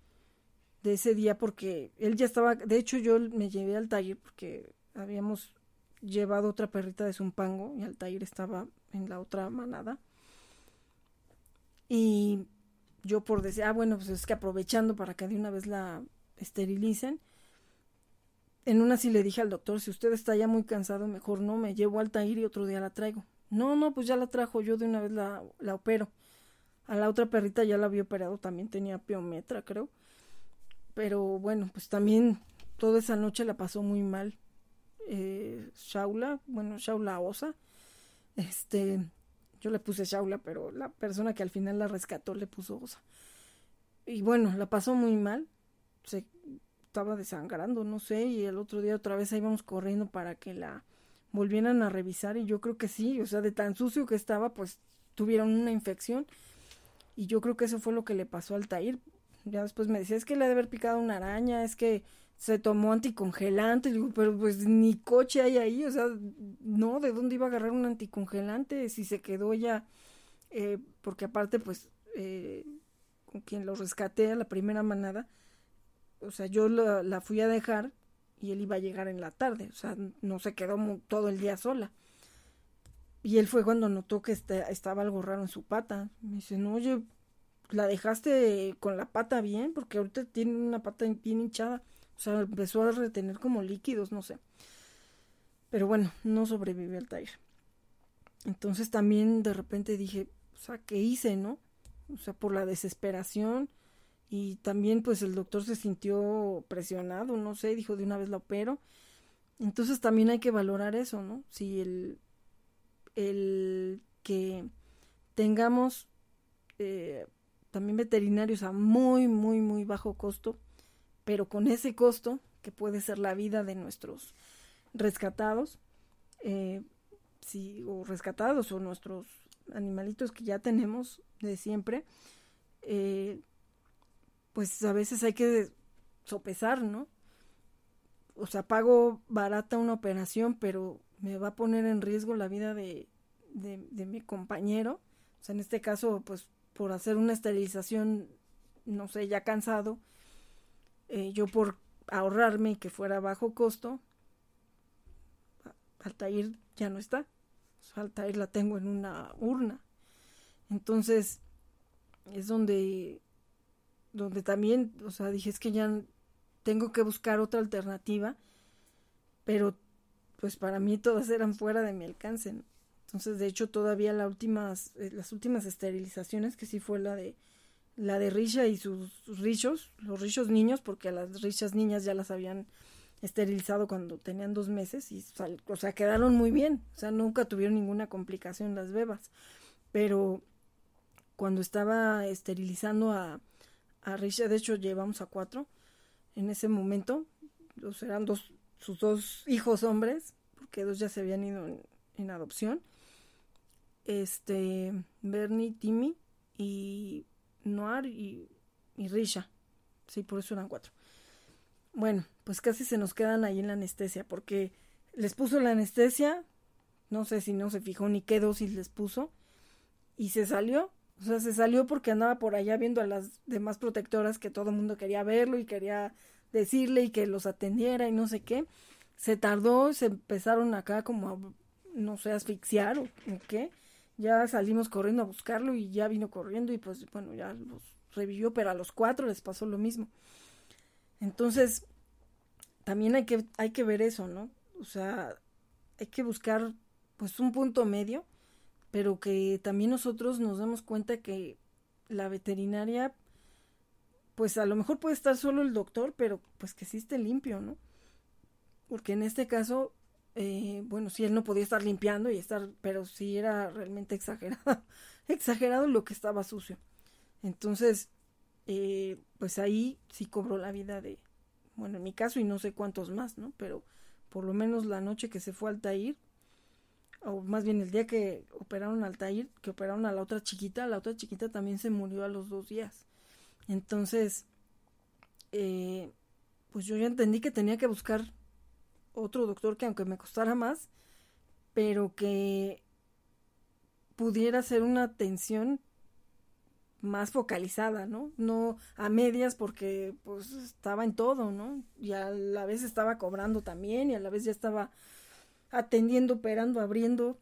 de ese día porque él ya estaba, de hecho yo me llevé al taller porque habíamos llevado otra perrita de Zumpango y Altair estaba en la otra manada. Y yo por decir, ah, bueno, pues es que aprovechando para que de una vez la esterilicen. En una sí le dije al doctor, si usted está ya muy cansado, mejor no, me llevo a Altair y otro día la traigo. No, no, pues ya la trajo, yo de una vez la, la opero. A la otra perrita ya la había operado, también tenía piometra, creo. Pero bueno, pues también toda esa noche la pasó muy mal. Eh, Shaula, bueno, Shaula Osa, este, yo le puse Shaula, pero la persona que al final la rescató le puso Osa. Y bueno, la pasó muy mal. Se estaba desangrando, no sé, y el otro día otra vez íbamos corriendo para que la volvieran a revisar y yo creo que sí, o sea, de tan sucio que estaba, pues tuvieron una infección y yo creo que eso fue lo que le pasó al Tair. Ya después me decía, es que le debe haber picado una araña, es que se tomó anticongelante, digo, pero pues ni coche hay ahí, o sea, no, ¿de dónde iba a agarrar un anticongelante si se quedó ya? Eh, porque aparte, pues, eh, con quien lo rescaté a la primera manada, o sea, yo la, la, fui a dejar y él iba a llegar en la tarde, o sea, no se quedó todo el día sola. Y él fue cuando notó que este, estaba algo raro en su pata. Me dice, no, oye, la dejaste con la pata bien, porque ahorita tiene una pata bien hinchada. O sea, empezó a retener como líquidos, no sé. Pero bueno, no sobrevivió el Tair. Entonces también de repente dije, o sea, ¿qué hice, no? O sea, por la desesperación. Y también pues el doctor se sintió presionado, no sé, dijo de una vez la opero. Entonces también hay que valorar eso, ¿no? Si el, el que tengamos eh, también veterinarios a muy, muy, muy bajo costo, pero con ese costo, que puede ser la vida de nuestros rescatados, eh, si, o rescatados o nuestros animalitos que ya tenemos de siempre, eh, pues a veces hay que sopesar, ¿no? O sea, pago barata una operación, pero me va a poner en riesgo la vida de, de, mi compañero. O sea, en este caso, pues por hacer una esterilización, no sé, ya cansado, eh, yo por ahorrarme y que fuera bajo costo, Altair ya no está. Altair la tengo en una urna. Entonces, es donde, donde también, o sea, dije, es que ya tengo que buscar otra alternativa, pero pues para mí todas eran fuera de mi alcance. Entonces, de hecho, todavía las últimas, eh, las últimas esterilizaciones, que sí fue la de la de Risha y sus, sus richos, los richos niños, porque a las richas niñas ya las habían esterilizado cuando tenían dos meses y, o sea, quedaron muy bien, o sea, nunca tuvieron ninguna complicación las bebas, pero cuando estaba esterilizando a, a Risha, de hecho llevamos a cuatro, en ese momento, los eran dos, sus dos hijos hombres, porque dos ya se habían ido en, adopción, este, Bernie, Timmy y Noir y, y Risha. Sí, por eso eran cuatro. Bueno, pues casi se nos quedan ahí en la anestesia, porque les puso la anestesia, no sé si no se fijó ni qué dosis les puso, y se salió. O sea, se salió porque andaba por allá viendo a las demás protectoras que todo el mundo quería verlo y quería decirle y que los atendiera y no sé qué. Se tardó, se empezaron acá como a, no sé, asfixiar o, qué. Ya salimos corriendo a buscarlo y ya vino corriendo y pues bueno, ya los revivió, pero a los cuatro les pasó lo mismo. Entonces, también hay que, hay que ver eso, ¿no? O sea, hay que buscar pues un punto medio, pero que también nosotros nos demos cuenta que la veterinaria pues a lo mejor puede estar solo el doctor, pero pues que sí esté limpio, ¿no? Porque en este caso, eh, bueno, sí, él no podía estar limpiando y estar, pero sí era realmente exagerado, exagerado lo que estaba sucio. Entonces, eh, pues ahí sí cobró la vida de, bueno, en mi caso y no sé cuántos más, ¿no? Pero por lo menos la noche que se fue al Tair, o más bien el día que operaron al Tair, que operaron a la otra chiquita, la otra chiquita también se murió a los dos días. Entonces, eh, pues yo ya entendí que tenía que buscar otro doctor que aunque me costara más, pero que pudiera hacer una atención más focalizada, ¿no? No a medias porque pues estaba en todo, ¿no? Y a la vez estaba cobrando también y a la vez ya estaba atendiendo, operando, abriendo,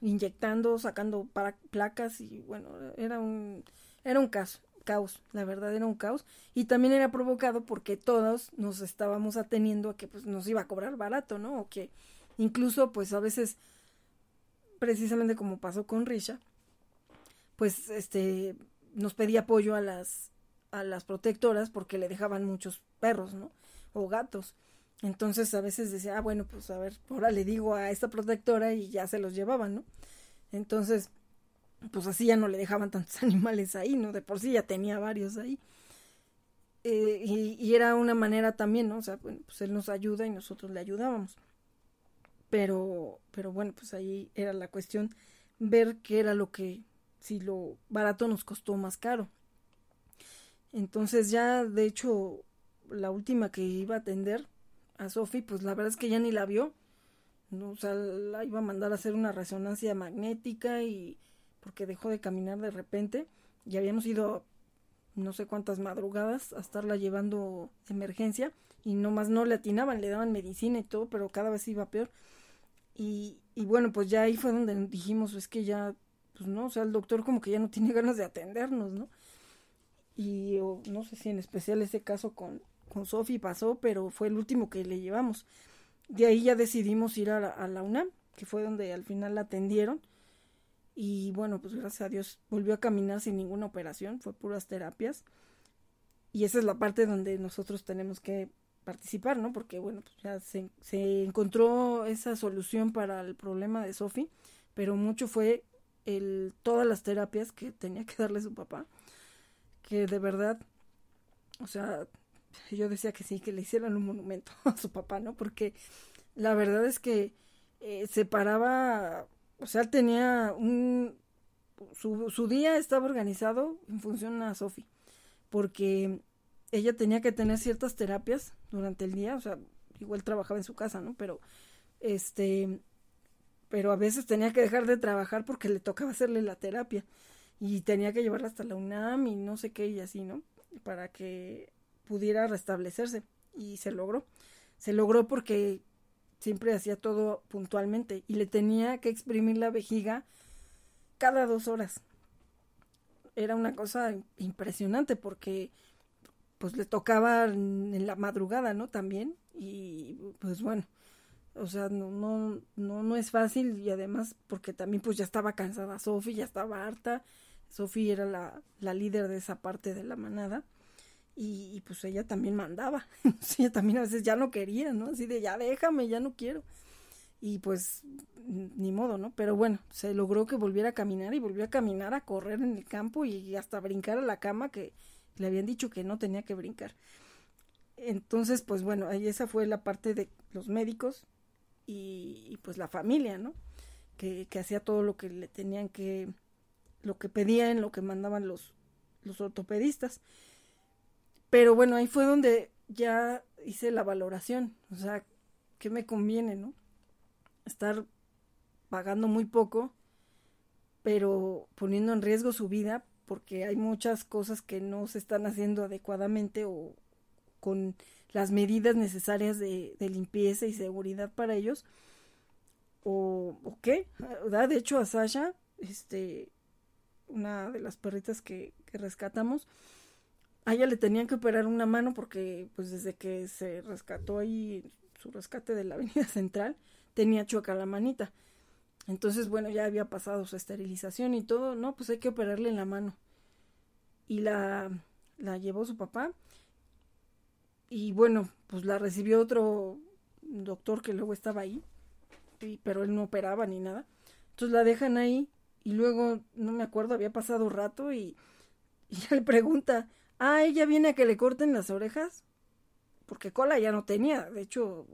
inyectando, sacando para placas y bueno, era un era un caso caos, la verdad era un caos y también era provocado porque todos nos estábamos ateniendo a que pues nos iba a cobrar barato, ¿no? O que incluso pues a veces precisamente como pasó con Risha, pues este nos pedía apoyo a las a las protectoras porque le dejaban muchos perros, ¿no? O gatos. Entonces a veces decía, ah, bueno, pues a ver, ahora le digo a esta protectora y ya se los llevaban, ¿no? Entonces, pues así ya no le dejaban tantos animales ahí, ¿no? De por sí ya tenía varios ahí. Eh, y, era una manera también, ¿no? O sea, bueno, pues él nos ayuda y nosotros le ayudábamos. Pero, pero bueno, pues ahí era la cuestión ver qué era lo que, si lo barato nos costó más caro. Entonces ya, de hecho, la última que iba a atender a Sofi, pues la verdad es que ya ni la vio. ¿no? O sea, la iba a mandar a hacer una resonancia magnética y porque dejó de caminar de repente. Y habíamos ido no sé cuántas madrugadas a estarla llevando emergencia y nomás no le atinaban, le daban medicina y todo, pero cada vez iba peor. Y, y bueno, pues ya ahí fue donde dijimos, es que ya, pues no, o sea, el doctor como que ya no tiene ganas de atendernos, ¿no? Y no sé si en especial ese caso con, con Sofi pasó, pero fue el último que le llevamos. De ahí ya decidimos ir a la, UNAM, que fue donde al final la atendieron y bueno, pues gracias a Dios volvió a caminar sin ninguna operación, fue puras terapias. Y esa es la parte donde nosotros tenemos que participar, ¿no? Porque bueno, pues ya se, se encontró esa solución para el problema de Sophie, pero mucho fue el, todas las terapias que tenía que darle su papá, que de verdad, o sea, yo decía que sí, que le hicieran un monumento a su papá, ¿no? Porque la verdad es que eh, se paraba o sea, tenía un... Su, su día estaba organizado en función a Sophie, porque ella tenía que tener ciertas terapias durante el día, o sea, igual trabajaba en su casa, ¿no? Pero, este, pero a veces tenía que dejar de trabajar porque le tocaba hacerle la terapia y tenía que llevarla hasta la UNAM y no sé qué y así, ¿no? Para que pudiera restablecerse y se logró. Se logró porque siempre hacía todo puntualmente y le tenía que exprimir la vejiga cada dos horas. Era una cosa impresionante porque pues le tocaba en la madrugada, ¿no? También y pues bueno, o sea, no, no, no, no es fácil y además porque también pues ya estaba cansada Sofi, ya estaba harta. Sofi era la, la líder de esa parte de la manada y, pues ella también mandaba, ella también a veces ya no quería, ¿no? Así de ya déjame, ya no quiero. Y pues ni modo, ¿no? Pero bueno, se logró que volviera a caminar y volvió a caminar, a correr en el campo y hasta brincar a la cama que le habían dicho que no tenía que brincar. Entonces, pues bueno, ahí esa fue la parte de los médicos y, pues la familia, ¿no? Que, que hacía todo lo que le tenían que, lo que pedían, lo que mandaban los, los ortopedistas. Pero bueno, ahí fue donde ya hice la valoración. O sea, ¿qué me conviene, no? Estar pagando muy poco, pero poniendo en riesgo su vida porque hay muchas cosas que no se están haciendo adecuadamente o con las medidas necesarias de, limpieza y seguridad para ellos. O, o qué, de hecho a Sasha, este, una de las perritas que rescatamos, a ella le tenían que operar una mano porque pues desde que se rescató ahí su rescate de la avenida central tenía chueca la manita. Entonces, bueno, ya había pasado su esterilización y todo, no, pues hay que operarle en la mano. Y la, la llevó su papá. Y bueno, pues la recibió otro doctor que luego estaba ahí, pero él no operaba ni nada. Entonces la dejan ahí y luego, no me acuerdo, había pasado rato y, y ya le pregunta, Ah, ella viene a que le corten las orejas. Porque cola ya no tenía. De hecho,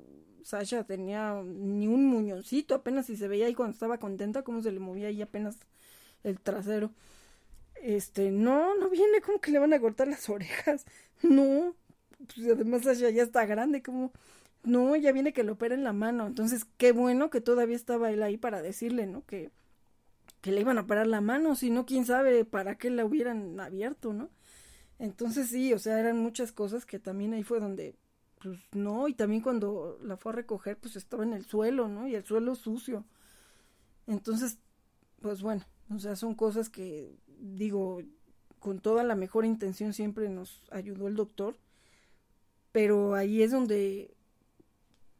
Sasha tenía ni un muñoncito. Apenas si se veía ahí cuando estaba contenta, cómo se le movía ahí apenas el trasero. Este, no, no viene, como que le van a cortar las orejas. No, pues además Sasha ya está grande, como, no, ella viene que le operen la mano. Entonces, qué bueno que todavía estaba él ahí para decirle, ¿no? Que, que le iban a parar la mano, si no, quién sabe para qué la hubieran abierto, ¿no? Entonces sí, o sea, eran muchas cosas que también ahí fue donde, pues no, y también cuando la fue a recoger, pues estaba en el suelo, ¿no? Y el suelo sucio. Entonces, pues bueno, o sea, son cosas que digo, con toda la mejor intención siempre nos ayudó el doctor, pero ahí es donde,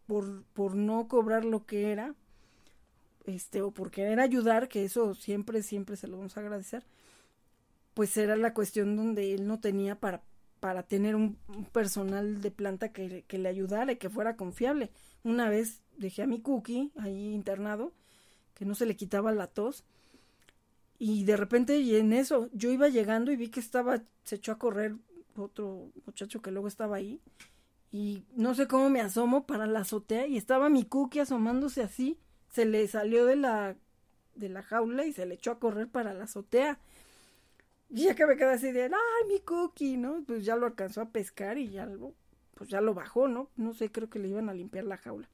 por, por no cobrar lo que era, este, o por querer ayudar, que eso siempre, siempre se lo vamos a agradecer, pues era la cuestión donde él no tenía para, para tener un, personal de planta que, que, le ayudara y que fuera confiable. Una vez dejé a mi cookie ahí internado, que no se le quitaba la tos, y de repente y en eso yo iba llegando y vi que estaba, se echó a correr otro muchacho que luego estaba ahí, y no sé cómo me asomo para la azotea y estaba mi cookie asomándose así, se le salió de la de la jaula y se le echó a correr para la azotea. Y ya que me quedé así de, ay, mi cookie, ¿no? Pues ya lo alcanzó a pescar y ya lo, pues ya lo bajó, ¿no? No sé, creo que le iban a limpiar la jaula.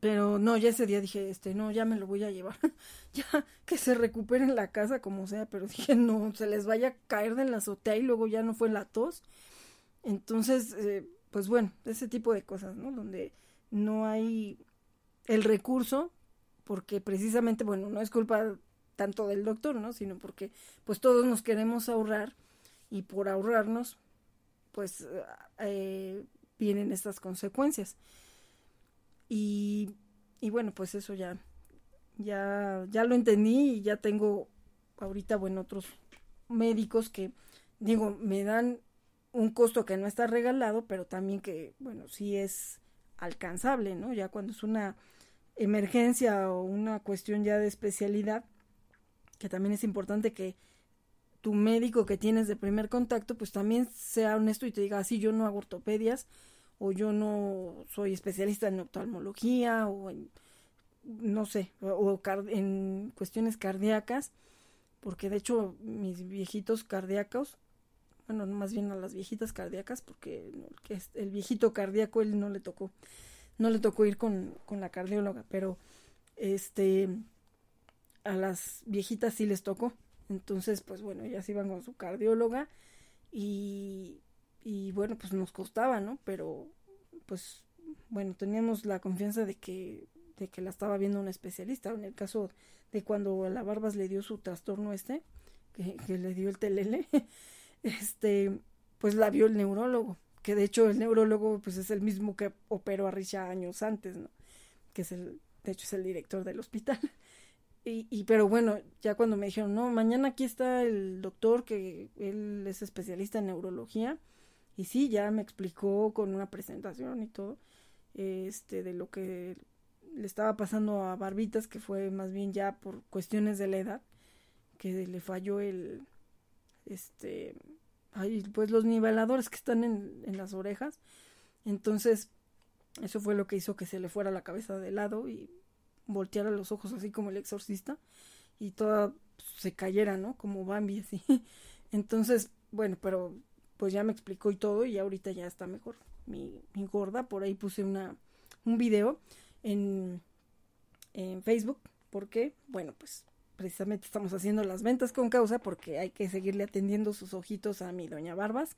Pero no, ya ese día dije, este, no, ya me lo voy a llevar. ya que se recupere en la casa como sea, pero dije, no, se les vaya a caer de la azotea y luego ya no fue la tos. Entonces, eh, pues bueno, ese tipo de cosas, ¿no? Donde no hay el recurso, porque precisamente, bueno, no es culpa tanto del doctor, ¿no? Sino porque pues todos nos queremos ahorrar y por ahorrarnos, pues eh, vienen estas consecuencias. Y, y bueno, pues eso ya, ya, ya lo entendí y ya tengo ahorita, bueno, otros médicos que, digo, me dan un costo que no está regalado, pero también que, bueno, sí es alcanzable, ¿no? Ya cuando es una emergencia o una cuestión ya de especialidad, que también es importante que tu médico que tienes de primer contacto, pues también sea honesto y te diga, así yo no hago ortopedias, o yo no soy especialista en oftalmología, o en, no sé, o en cuestiones cardíacas, porque de hecho mis viejitos cardíacos bueno, más bien a las viejitas cardíacas, porque el viejito cardíaco él no le tocó, no le tocó ir con, con la cardióloga, pero este a las viejitas sí les tocó. Entonces, pues bueno, ellas iban con su cardióloga y, y bueno, pues nos costaba, ¿no? Pero pues bueno, teníamos la confianza de que, de que la estaba viendo un especialista. En el caso de cuando a la Barbas le dio su trastorno este, que, que le dio el telele, este, pues la vio el neurólogo, que de hecho el neurólogo pues es el mismo que operó a Risha años antes, ¿no? Que es el, de hecho es el director del hospital. Y, y, pero bueno, ya cuando me dijeron, no, mañana aquí está el doctor que él es especialista en neurología. Y sí, ya me explicó con una presentación y todo, este, de lo que le estaba pasando a Barbitas, que fue más bien ya por cuestiones de la edad, que le falló el, este, ay, pues los niveladores que están en, en las orejas. Entonces, eso fue lo que hizo que se le fuera la cabeza de lado y volteara los ojos así como el exorcista y toda se cayera, ¿no? Como Bambi así. Entonces, bueno, pero pues ya me explicó y todo y ahorita ya está mejor mi, mi gorda. Por ahí puse una, un video en, en Facebook porque, bueno, pues precisamente estamos haciendo las ventas con causa porque hay que seguirle atendiendo sus ojitos a mi doña Barbas,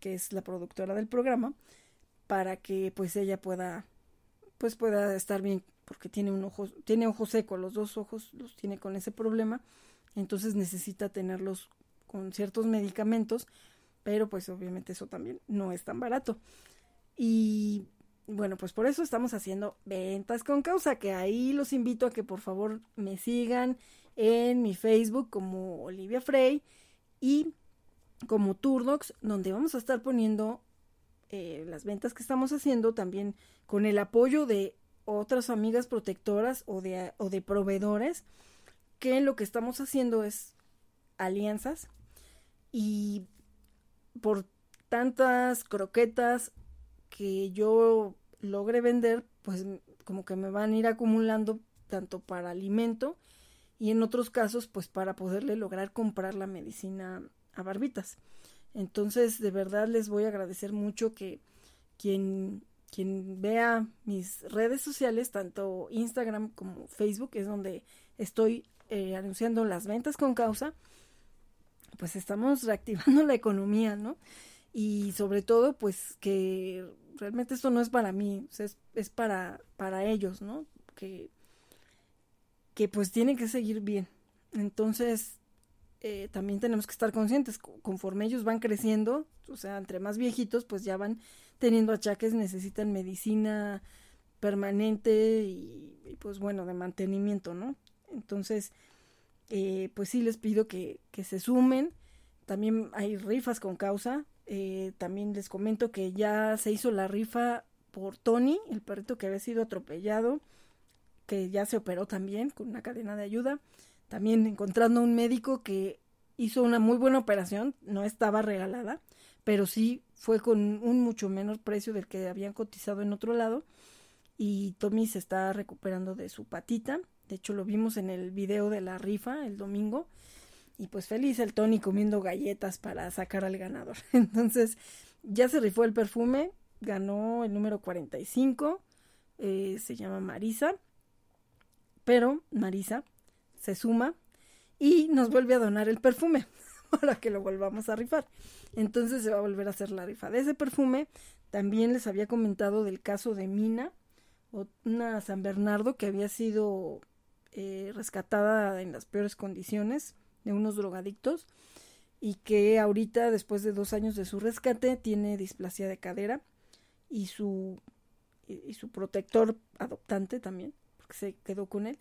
que es la productora del programa, para que pues ella pueda pues pueda estar bien porque tiene un ojo tiene ojo seco, los dos ojos los tiene con ese problema, entonces necesita tenerlos con ciertos medicamentos, pero pues obviamente eso también no es tan barato. Y bueno, pues por eso estamos haciendo ventas con causa, que ahí los invito a que por favor me sigan en mi Facebook como Olivia Frey y como Turdox, donde vamos a estar poniendo eh, las ventas que estamos haciendo también con el apoyo de otras amigas protectoras o de, o de proveedores, que lo que estamos haciendo es alianzas y por tantas croquetas que yo logre vender, pues como que me van a ir acumulando tanto para alimento y en otros casos pues para poderle lograr comprar la medicina a barbitas. Entonces de verdad les voy a agradecer mucho que quien, quien vea mis redes sociales, tanto Instagram como Facebook, es donde estoy eh, anunciando las ventas con causa, pues estamos reactivando la economía, ¿no? Y sobre todo pues que realmente esto no es para mí, es, es para, para ellos, ¿no? Que que pues tienen que seguir bien. Entonces, eh, también tenemos que estar conscientes, conforme ellos van creciendo, o sea, entre más viejitos, pues ya van teniendo achaques, necesitan medicina permanente y, pues bueno, de mantenimiento, ¿no? Entonces, eh, pues sí les pido que, que, se sumen. También hay rifas con causa. Eh, también les comento que ya se hizo la rifa por Tony, el perrito que había sido atropellado, que ya se operó también con una cadena de ayuda. También encontrando un médico que hizo una muy buena operación, no estaba regalada, pero sí fue con un mucho menor precio del que habían cotizado en otro lado. Y Tommy se está recuperando de su patita. De hecho, lo vimos en el video de la rifa el domingo. Y pues feliz el Tony comiendo galletas para sacar al ganador. Entonces, ya se rifó el perfume. Ganó el número 45. Eh, se llama Marisa. Pero Marisa se suma y nos vuelve a donar el perfume para que lo volvamos a rifar. Entonces se va a volver a hacer la rifa de ese perfume. También les había comentado del caso de Mina, una San Bernardo que había sido eh, rescatada en las peores condiciones de unos drogadictos y que ahorita, después de dos años de su rescate, tiene displasia de cadera y su, y, su protector adoptante también, porque se quedó con él,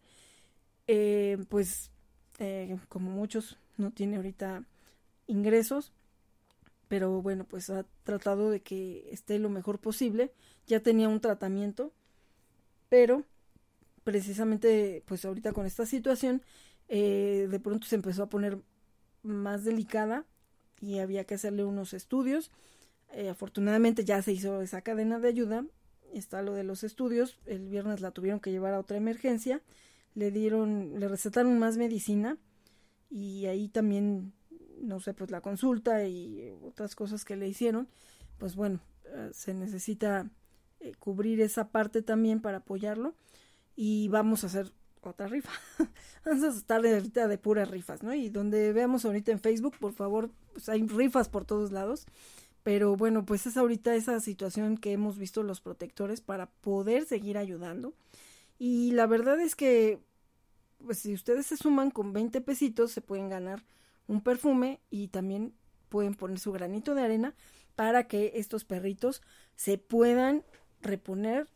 eh, pues eh, como muchos no tiene ahorita ingresos, pero bueno, pues ha tratado de que esté lo mejor posible. Ya tenía un tratamiento, pero precisamente pues ahorita con esta situación eh, de pronto se empezó a poner más delicada y había que hacerle unos estudios. Eh, afortunadamente ya se hizo esa cadena de ayuda. Está lo de los estudios. El viernes la tuvieron que llevar a otra emergencia. Le dieron, le recetaron más medicina y ahí también no sé, pues la consulta y otras cosas que le hicieron, pues bueno, eh, se necesita eh, cubrir esa parte también para apoyarlo y vamos a hacer otra rifa. vamos a estar ahorita de puras rifas, ¿no? Y donde veamos ahorita en Facebook, por favor, pues hay rifas por todos lados. Pero bueno, pues es ahorita esa situación que hemos visto los protectores para poder seguir ayudando. Y la verdad es que, pues si ustedes se suman con 20 pesitos, se pueden ganar un perfume y también pueden poner su granito de arena para que estos perritos se puedan reponer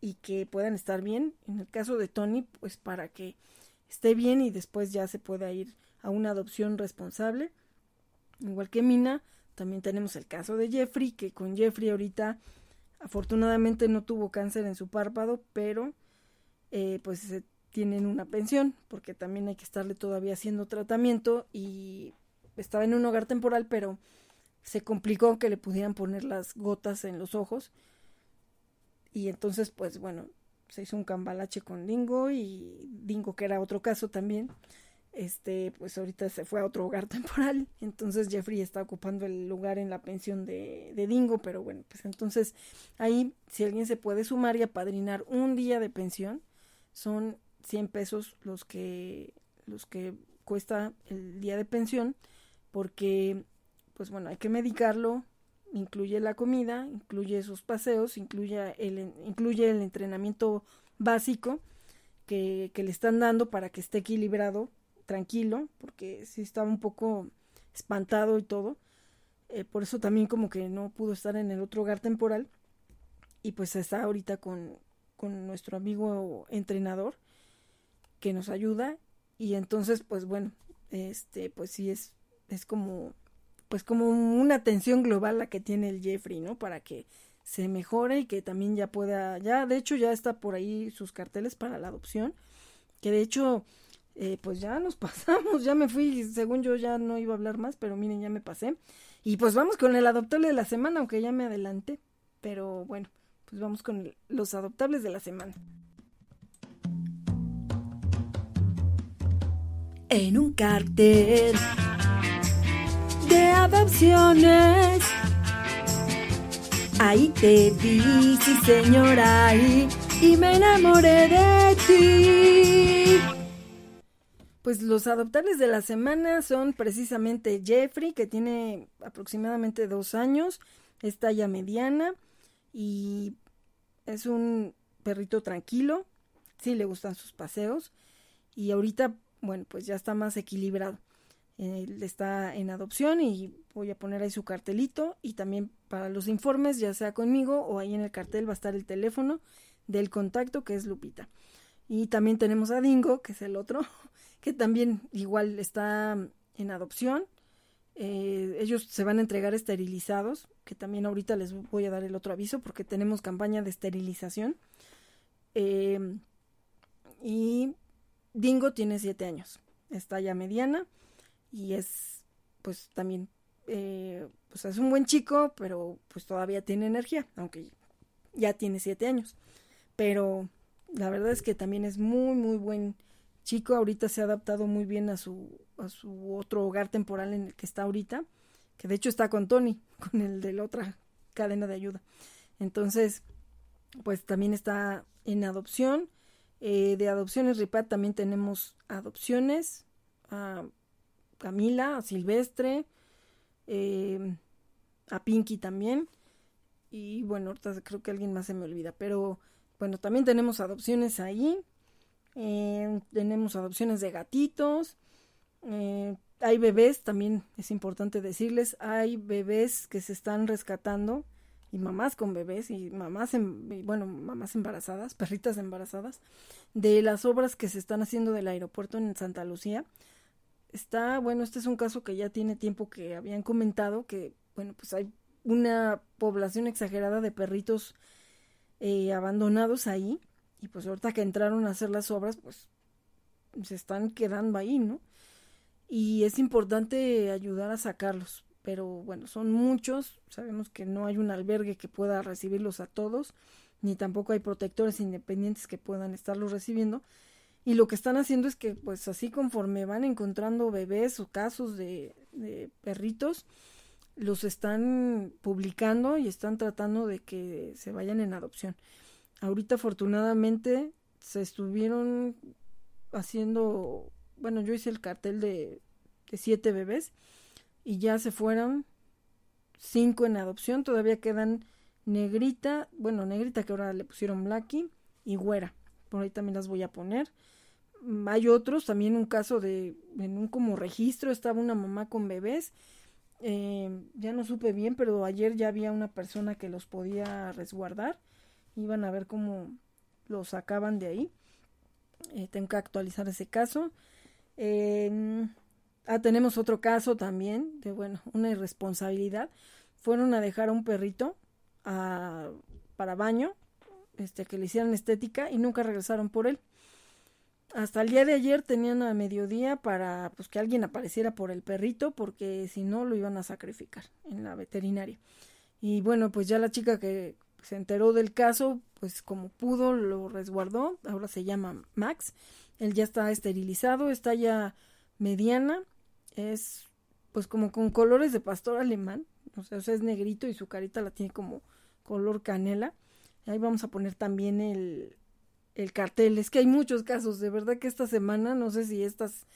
y que puedan estar bien. En el caso de Tony, pues para que esté bien y después ya se pueda ir a una adopción responsable. Igual que Mina, también tenemos el caso de Jeffrey, que con Jeffrey ahorita afortunadamente no tuvo cáncer en su párpado, pero eh, pues se tienen una pensión, porque también hay que estarle todavía haciendo tratamiento y estaba en un hogar temporal, pero se complicó que le pudieran poner las gotas en los ojos. Y entonces, pues bueno, se hizo un cambalache con Dingo y Dingo, que era otro caso también, este, pues ahorita se fue a otro hogar temporal. Entonces Jeffrey está ocupando el lugar en la pensión de, de Dingo, pero bueno, pues entonces ahí, si alguien se puede sumar y apadrinar un día de pensión, son 100 pesos los que, los que cuesta el día de pensión, porque, pues bueno, hay que medicarlo, incluye la comida, incluye sus paseos, incluye el, incluye el entrenamiento básico que, que le están dando para que esté equilibrado, tranquilo, porque si estaba un poco espantado y todo. Eh, por eso también como que no pudo estar en el otro hogar temporal. Y pues está ahorita con, con nuestro amigo entrenador que nos ayuda y entonces pues bueno este pues sí es es como pues como una atención global la que tiene el Jeffrey no para que se mejore y que también ya pueda ya de hecho ya está por ahí sus carteles para la adopción que de hecho eh, pues ya nos pasamos ya me fui según yo ya no iba a hablar más pero miren ya me pasé. Y pues vamos con el adoptable de la semana aunque ya me adelanté pero bueno pues vamos con los adoptables de la semana en un cartel de adopciones. Ahí te vi, sí señora, ahí, y me enamoré de ti. Pues los adoptables de la semana son precisamente Jeffrey, que tiene aproximadamente dos años, es talla mediana y es un perrito tranquilo, sí le gustan sus paseos y ahorita bueno, pues ya está más equilibrado. Él está en adopción y voy a poner ahí su cartelito y también para los informes, ya sea conmigo o ahí en el cartel va a estar el teléfono del contacto que es Lupita. Y también tenemos a Dingo, que es el otro, que también igual está en adopción. Eh, ellos se van a entregar esterilizados, que también ahorita les voy a dar el otro aviso porque tenemos campaña de esterilización. Eh, y Dingo tiene siete años, está ya mediana y es pues también eh, pues es un buen chico, pero pues todavía tiene energía, aunque ya tiene siete años. Pero la verdad es que también es muy, muy buen chico. Ahorita se ha adaptado muy bien a su, a su otro hogar temporal en el que está ahorita, que de hecho está con Tony, con el de la otra cadena de ayuda. Entonces, pues también está en adopción. Eh, de adopciones Ripat también tenemos adopciones a Camila, a Silvestre, eh, a Pinky también. Y bueno, ahorita creo que alguien más se me olvida, pero bueno, también tenemos adopciones ahí. Eh, tenemos adopciones de gatitos. Eh, hay bebés, también es importante decirles, hay bebés que se están rescatando y mamás con bebés y mamás, en, bueno, mamás embarazadas, perritas embarazadas, de las obras que se están haciendo del aeropuerto en Santa Lucía. Está, bueno, este es un caso que ya tiene tiempo que habían comentado que, bueno, pues hay una población exagerada de perritos eh, abandonados ahí y pues ahorita que entraron a hacer las obras pues se están quedando ahí, ¿no? Y es importante ayudar a sacarlos, pero bueno, son muchos, sabemos que no hay un albergue que pueda recibirlos a todos, ni tampoco hay protectores independientes que puedan estarlos recibiendo. Y lo que están haciendo es que, pues así conforme van encontrando bebés o casos de, perritos, los están publicando y están tratando de que se vayan en adopción. Ahorita afortunadamente se estuvieron haciendo, bueno, yo hice el cartel de, de siete bebés y ya se fueron cinco en adopción, todavía quedan negrita, bueno, negrita que ahora le pusieron Blacky y güera, por ahí también las voy a poner. Hay otros, también un caso de, en un como registro estaba una mamá con bebés eh, ya no supe bien, pero ayer ya había una persona que los podía resguardar. Iban a ver cómo los sacaban de ahí. Eh, tengo que actualizar ese caso. Ah, tenemos otro caso también de, bueno, una irresponsabilidad. Fueron a dejar a un perrito para baño, este, que le hicieran estética y nunca regresaron por él hasta el día de ayer tenían a mediodía para pues que alguien apareciera por el perrito porque si no lo iban a sacrificar en la veterinaria. Y bueno, pues ya la chica que se enteró del caso, pues como pudo lo resguardó, ahora se llama Max. Él ya está esterilizado, está ya mediana, es pues como con colores de pastor alemán, o sea, es negrito y su carita la tiene como color canela. Ahí vamos a poner también el, el cartel. Es que hay muchos casos, de verdad que esta semana, no sé si estas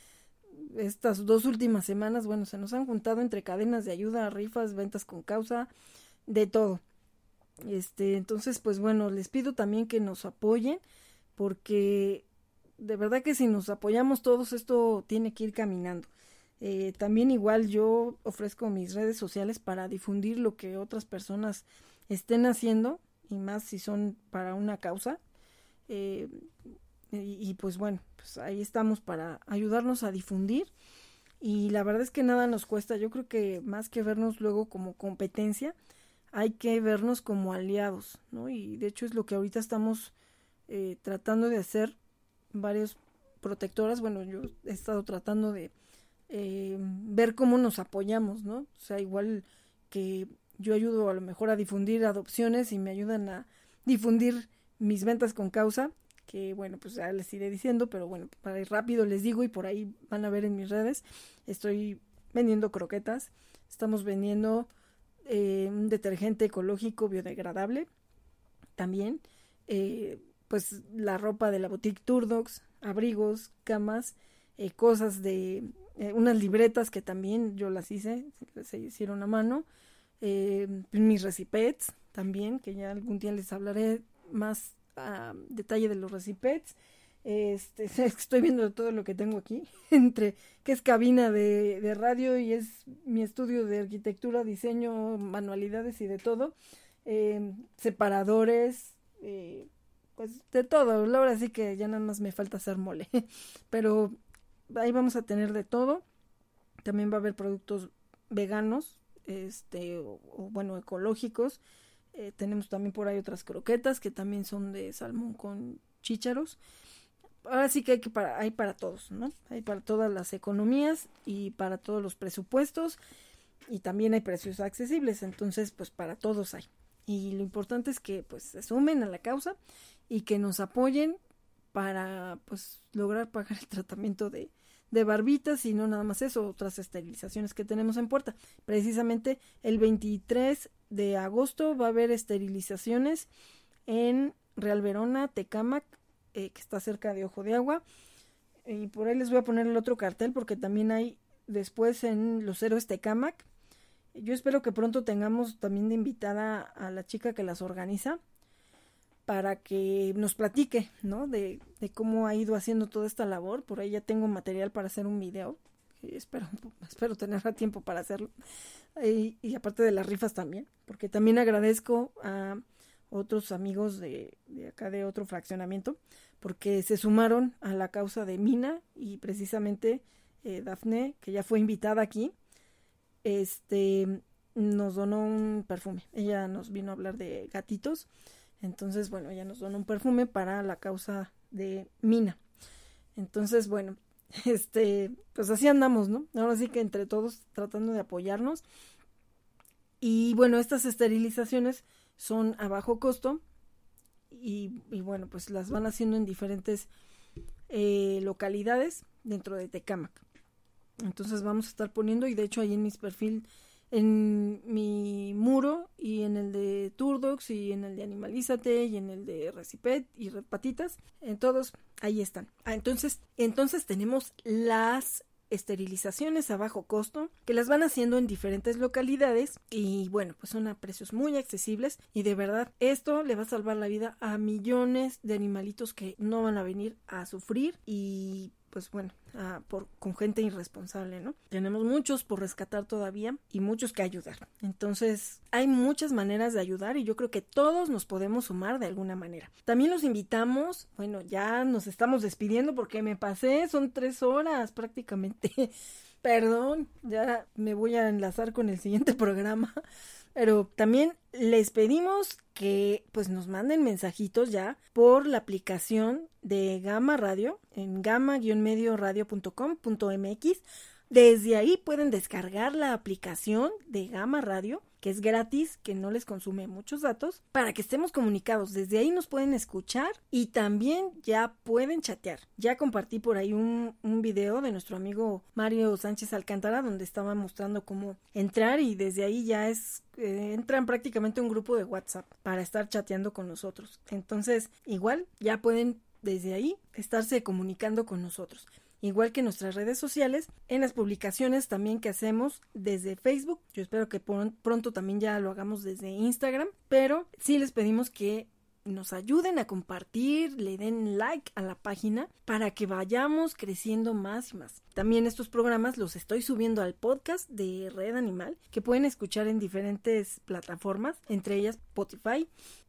estas dos últimas semanas, bueno, se nos han juntado entre cadenas de ayuda, rifas, ventas con causa, de todo. Este, entonces, pues bueno, les pido también que nos apoyen porque de verdad que si nos apoyamos todos esto tiene que ir caminando. Eh, también igual yo ofrezco mis redes sociales para difundir lo que otras personas estén haciendo y más si son para una causa. Eh, y, pues bueno, pues ahí estamos para ayudarnos a difundir. Y la verdad es que nada nos cuesta. Yo creo que más que vernos luego como competencia, hay que vernos como aliados, ¿no? Y de hecho es lo que ahorita estamos eh, tratando de hacer varios protectoras. Bueno, yo he estado tratando de eh, ver cómo nos apoyamos, ¿no? O sea, igual que yo ayudo a lo mejor a difundir adopciones y me ayudan a difundir mis ventas con causa, que bueno, pues ya les iré diciendo, pero bueno, para ir rápido les digo y por ahí van a ver en mis redes, estoy vendiendo croquetas, estamos vendiendo eh, un detergente ecológico biodegradable también, eh, pues la ropa de la boutique Turdox, abrigos, camas, eh, cosas de unas libretas que también yo las hice, se hicieron a mano, mis recipets también, que ya algún día les hablaré más a detalle de los recipets. Este, estoy viendo todo lo que tengo aquí, entre que es cabina de, de, radio y es mi estudio de arquitectura, diseño, manualidades y de todo. Eh, separadores, eh, pues de todo. Ahora sí que ya nada más me falta hacer mole. Pero ahí vamos a tener de todo. También va a haber productos veganos, este, o, bueno, ecológicos. Eh, tenemos también por ahí otras croquetas que también son de salmón con chícharos. Ahora sí que hay, que para, hay para todos, ¿no? Hay para todas las economías y para todos los presupuestos y también hay precios accesibles, entonces pues para todos hay. Y lo importante es que pues se sumen a la causa y que nos apoyen para pues lograr pagar el tratamiento de, de barbitas y no nada más eso, otras esterilizaciones que tenemos en puerta. Precisamente el 23 de agosto va a haber esterilizaciones en Real Verona, Tecamac, eh, que está cerca de Ojo de Agua. Y por ahí les voy a poner el otro cartel porque también hay después en Los Héroes Tecamac. Yo espero que pronto tengamos también de invitada a la chica que las organiza para que nos platique, ¿no? De, cómo ha ido haciendo toda esta labor. Por ahí ya tengo material para hacer un video. Espero, espero tener tiempo para hacerlo. Y, y, aparte de las rifas también, porque también agradezco a otros amigos de, de acá de otro fraccionamiento, porque se sumaron a la causa de Mina y precisamente eh, Dafne, que ya fue invitada aquí, este nos donó un perfume. Ella nos vino a hablar de gatitos entonces, bueno, ella nos donó un perfume para la causa de Mina. Entonces, bueno, este, pues así andamos, ¿no? Ahora sí que entre todos tratando de apoyarnos. Y bueno, estas esterilizaciones son a bajo costo y, bueno, pues las van haciendo en diferentes eh, localidades dentro de Tecamac. Entonces vamos a estar poniendo y de hecho ahí en mis perfil en mi muro y en el de Turdox y en el de Animalízate y en el de Recipet y Patitas, en todos ahí están. Ah, entonces, entonces tenemos las esterilizaciones a bajo costo que las van haciendo en diferentes localidades y bueno pues son a precios muy accesibles y de verdad esto le va a salvar la vida a millones de animalitos que no van a venir a sufrir y pues bueno, por, con gente irresponsable, ¿no? Tenemos muchos por rescatar todavía y muchos que ayudar. Entonces, hay muchas maneras de ayudar y yo creo que todos nos podemos sumar de alguna manera. También los invitamos, bueno, ya nos estamos despidiendo porque me pasé, son tres horas prácticamente. Perdón, ya me voy a enlazar con el siguiente programa. Pero también les pedimos que pues nos manden mensajitos ya por la aplicación de Gama Radio en gama-medioradio.com.mx. Desde ahí pueden descargar la aplicación de Gama Radio que es gratis, que no les consume muchos datos, para que estemos comunicados. Desde ahí nos pueden escuchar y también ya pueden chatear. Ya compartí por ahí un, un video de nuestro amigo Mario Sánchez Alcántara donde estaba mostrando cómo entrar y desde ahí ya es eh, entran prácticamente un grupo de WhatsApp para estar chateando con nosotros. Entonces, igual ya pueden desde ahí estarse comunicando con nosotros igual que nuestras redes sociales, en las publicaciones también que hacemos desde Facebook. Yo espero que pronto también ya lo hagamos desde Instagram, pero sí les pedimos que nos ayuden a compartir, le den like a la página para que vayamos creciendo más y más. También estos programas los estoy subiendo al podcast de Red Animal que pueden escuchar en diferentes plataformas, entre ellas Spotify,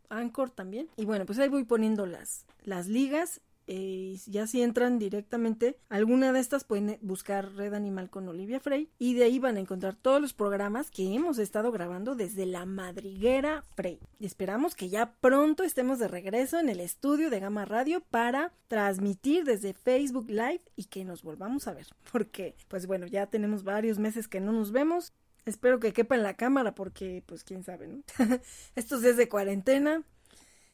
Anchor también. Y bueno, pues ahí voy poniendo las, las ligas eh, ya si entran directamente alguna de estas pueden buscar Red Animal con Olivia Frey y de ahí van a encontrar todos los programas que hemos estado grabando desde la madriguera Frey. Esperamos que ya pronto estemos de regreso en el estudio de Gama Radio para transmitir desde Facebook Live y que nos volvamos a ver. Porque, pues bueno, ya tenemos varios meses que no nos vemos. Espero que quepa en la cámara porque, pues quién sabe, ¿no? Estos días de cuarentena.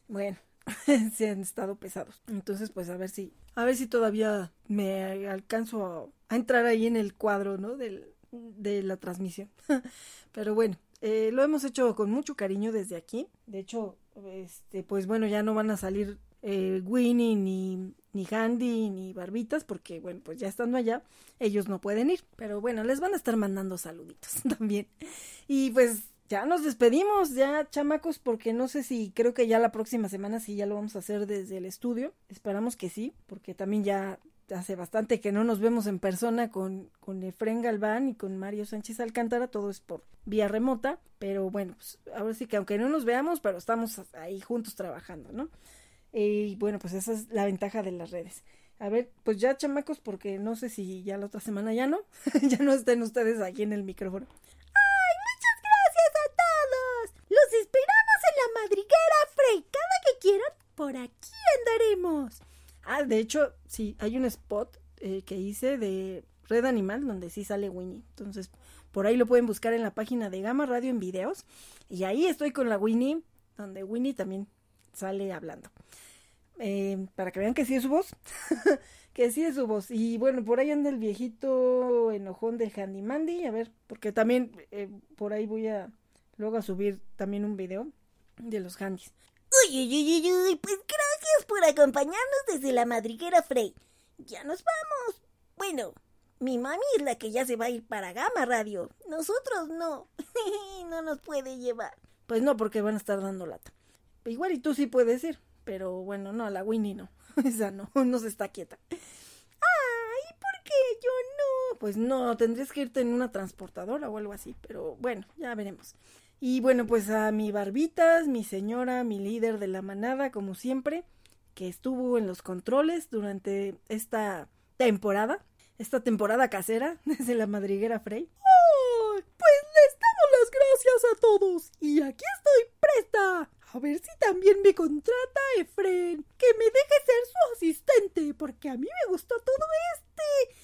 Bueno, se han estado pesados. Entonces, pues a ver si, a ver si todavía me alcanzo a, entrar ahí en el cuadro, ¿no? Del, de la transmisión. Pero bueno, eh, lo hemos hecho con mucho cariño desde aquí. De hecho, este, pues bueno, ya no van a salir eh, Winnie ni, ni Handy ni Barbitas porque bueno, pues ya estando allá, ellos no pueden ir. Pero bueno, les van a estar mandando saluditos también. Y pues ya nos despedimos, ya chamacos, porque no sé si creo que ya la próxima semana sí ya lo vamos a hacer desde el estudio. Esperamos que sí, porque también ya hace bastante que no nos vemos en persona con, con Efren Galván y con Mario Sánchez Alcántara, todo es por vía remota, pero bueno, pues ahora sí que aunque no nos veamos, pero estamos ahí juntos trabajando, ¿no? Y bueno, pues esa es la ventaja de las redes. A ver, pues ya chamacos, porque no sé si ya la otra semana ya no, ya no estén ustedes aquí en el micrófono. Los esperamos en la madriguera Frey. Cada que quieran, por aquí andaremos. Ah, de hecho, sí, hay un spot eh, que hice de Red Animal donde sí sale Winnie. Entonces, por ahí lo pueden buscar en la página de Gama Radio en videos. Y ahí estoy con la Winnie, donde Winnie también sale hablando. Eh, para que vean que sí es su voz. que sí es su voz. Y bueno, por ahí anda el viejito enojón de Handy Mandy. A ver, porque también eh, por ahí voy a luego a subir también un video de los handys. Uy, uy, uy, uy, pues gracias por acompañarnos desde la madriguera Frey. Ya nos vamos. Bueno, mi mami es la que ya se va a ir para Gama Radio. Nosotros no. no nos puede llevar. Pues no, porque van a estar dando lata. Igual y tú sí puedes ir. Pero bueno, no, la Winnie no. Esa no, no se está quieta. Ay, ¿por qué yo no? Pues no, tendrías que irte en una transportadora o algo así. Pero bueno, ya veremos. Y bueno, pues a mi barbitas, mi señora, mi líder de la manada, como siempre, que estuvo en los controles durante esta temporada, esta temporada casera desde la madriguera Frey. ¡Oh! Pues les damos las gracias a todos. Y aquí estoy presta a ver si también me contrata Efren. Que me deje ser su asistente, porque a mí me gustó todo este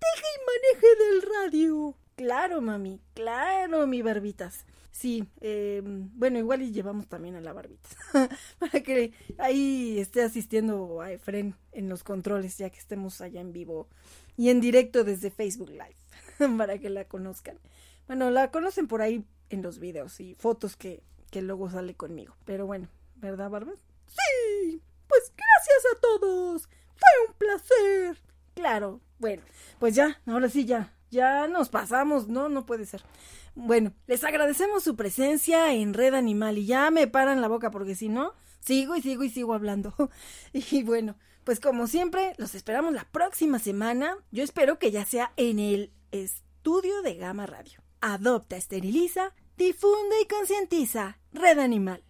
deje y maneje del radio. Claro, mami, claro, mi barbitas. Sí, eh, bueno, igual y llevamos también a la barbitas. para que ahí esté asistiendo a Efren en los controles, ya que estemos allá en vivo y en directo desde Facebook Live, para que la conozcan. Bueno, la conocen por ahí en los videos y fotos que que luego sale conmigo. Pero bueno, ¿verdad, Barbas? Sí, pues gracias a todos. Fue un placer. Claro, bueno, pues ya, ahora sí ya, ya nos pasamos, no, no puede ser. Bueno, les agradecemos su presencia en Red Animal y ya me paran la boca porque si no, sigo y sigo y sigo hablando. y bueno, pues como siempre, los esperamos la próxima semana. Yo espero que ya sea en el estudio de Gama Radio. Adopta, esteriliza Difunde y concientiza. Red Animal.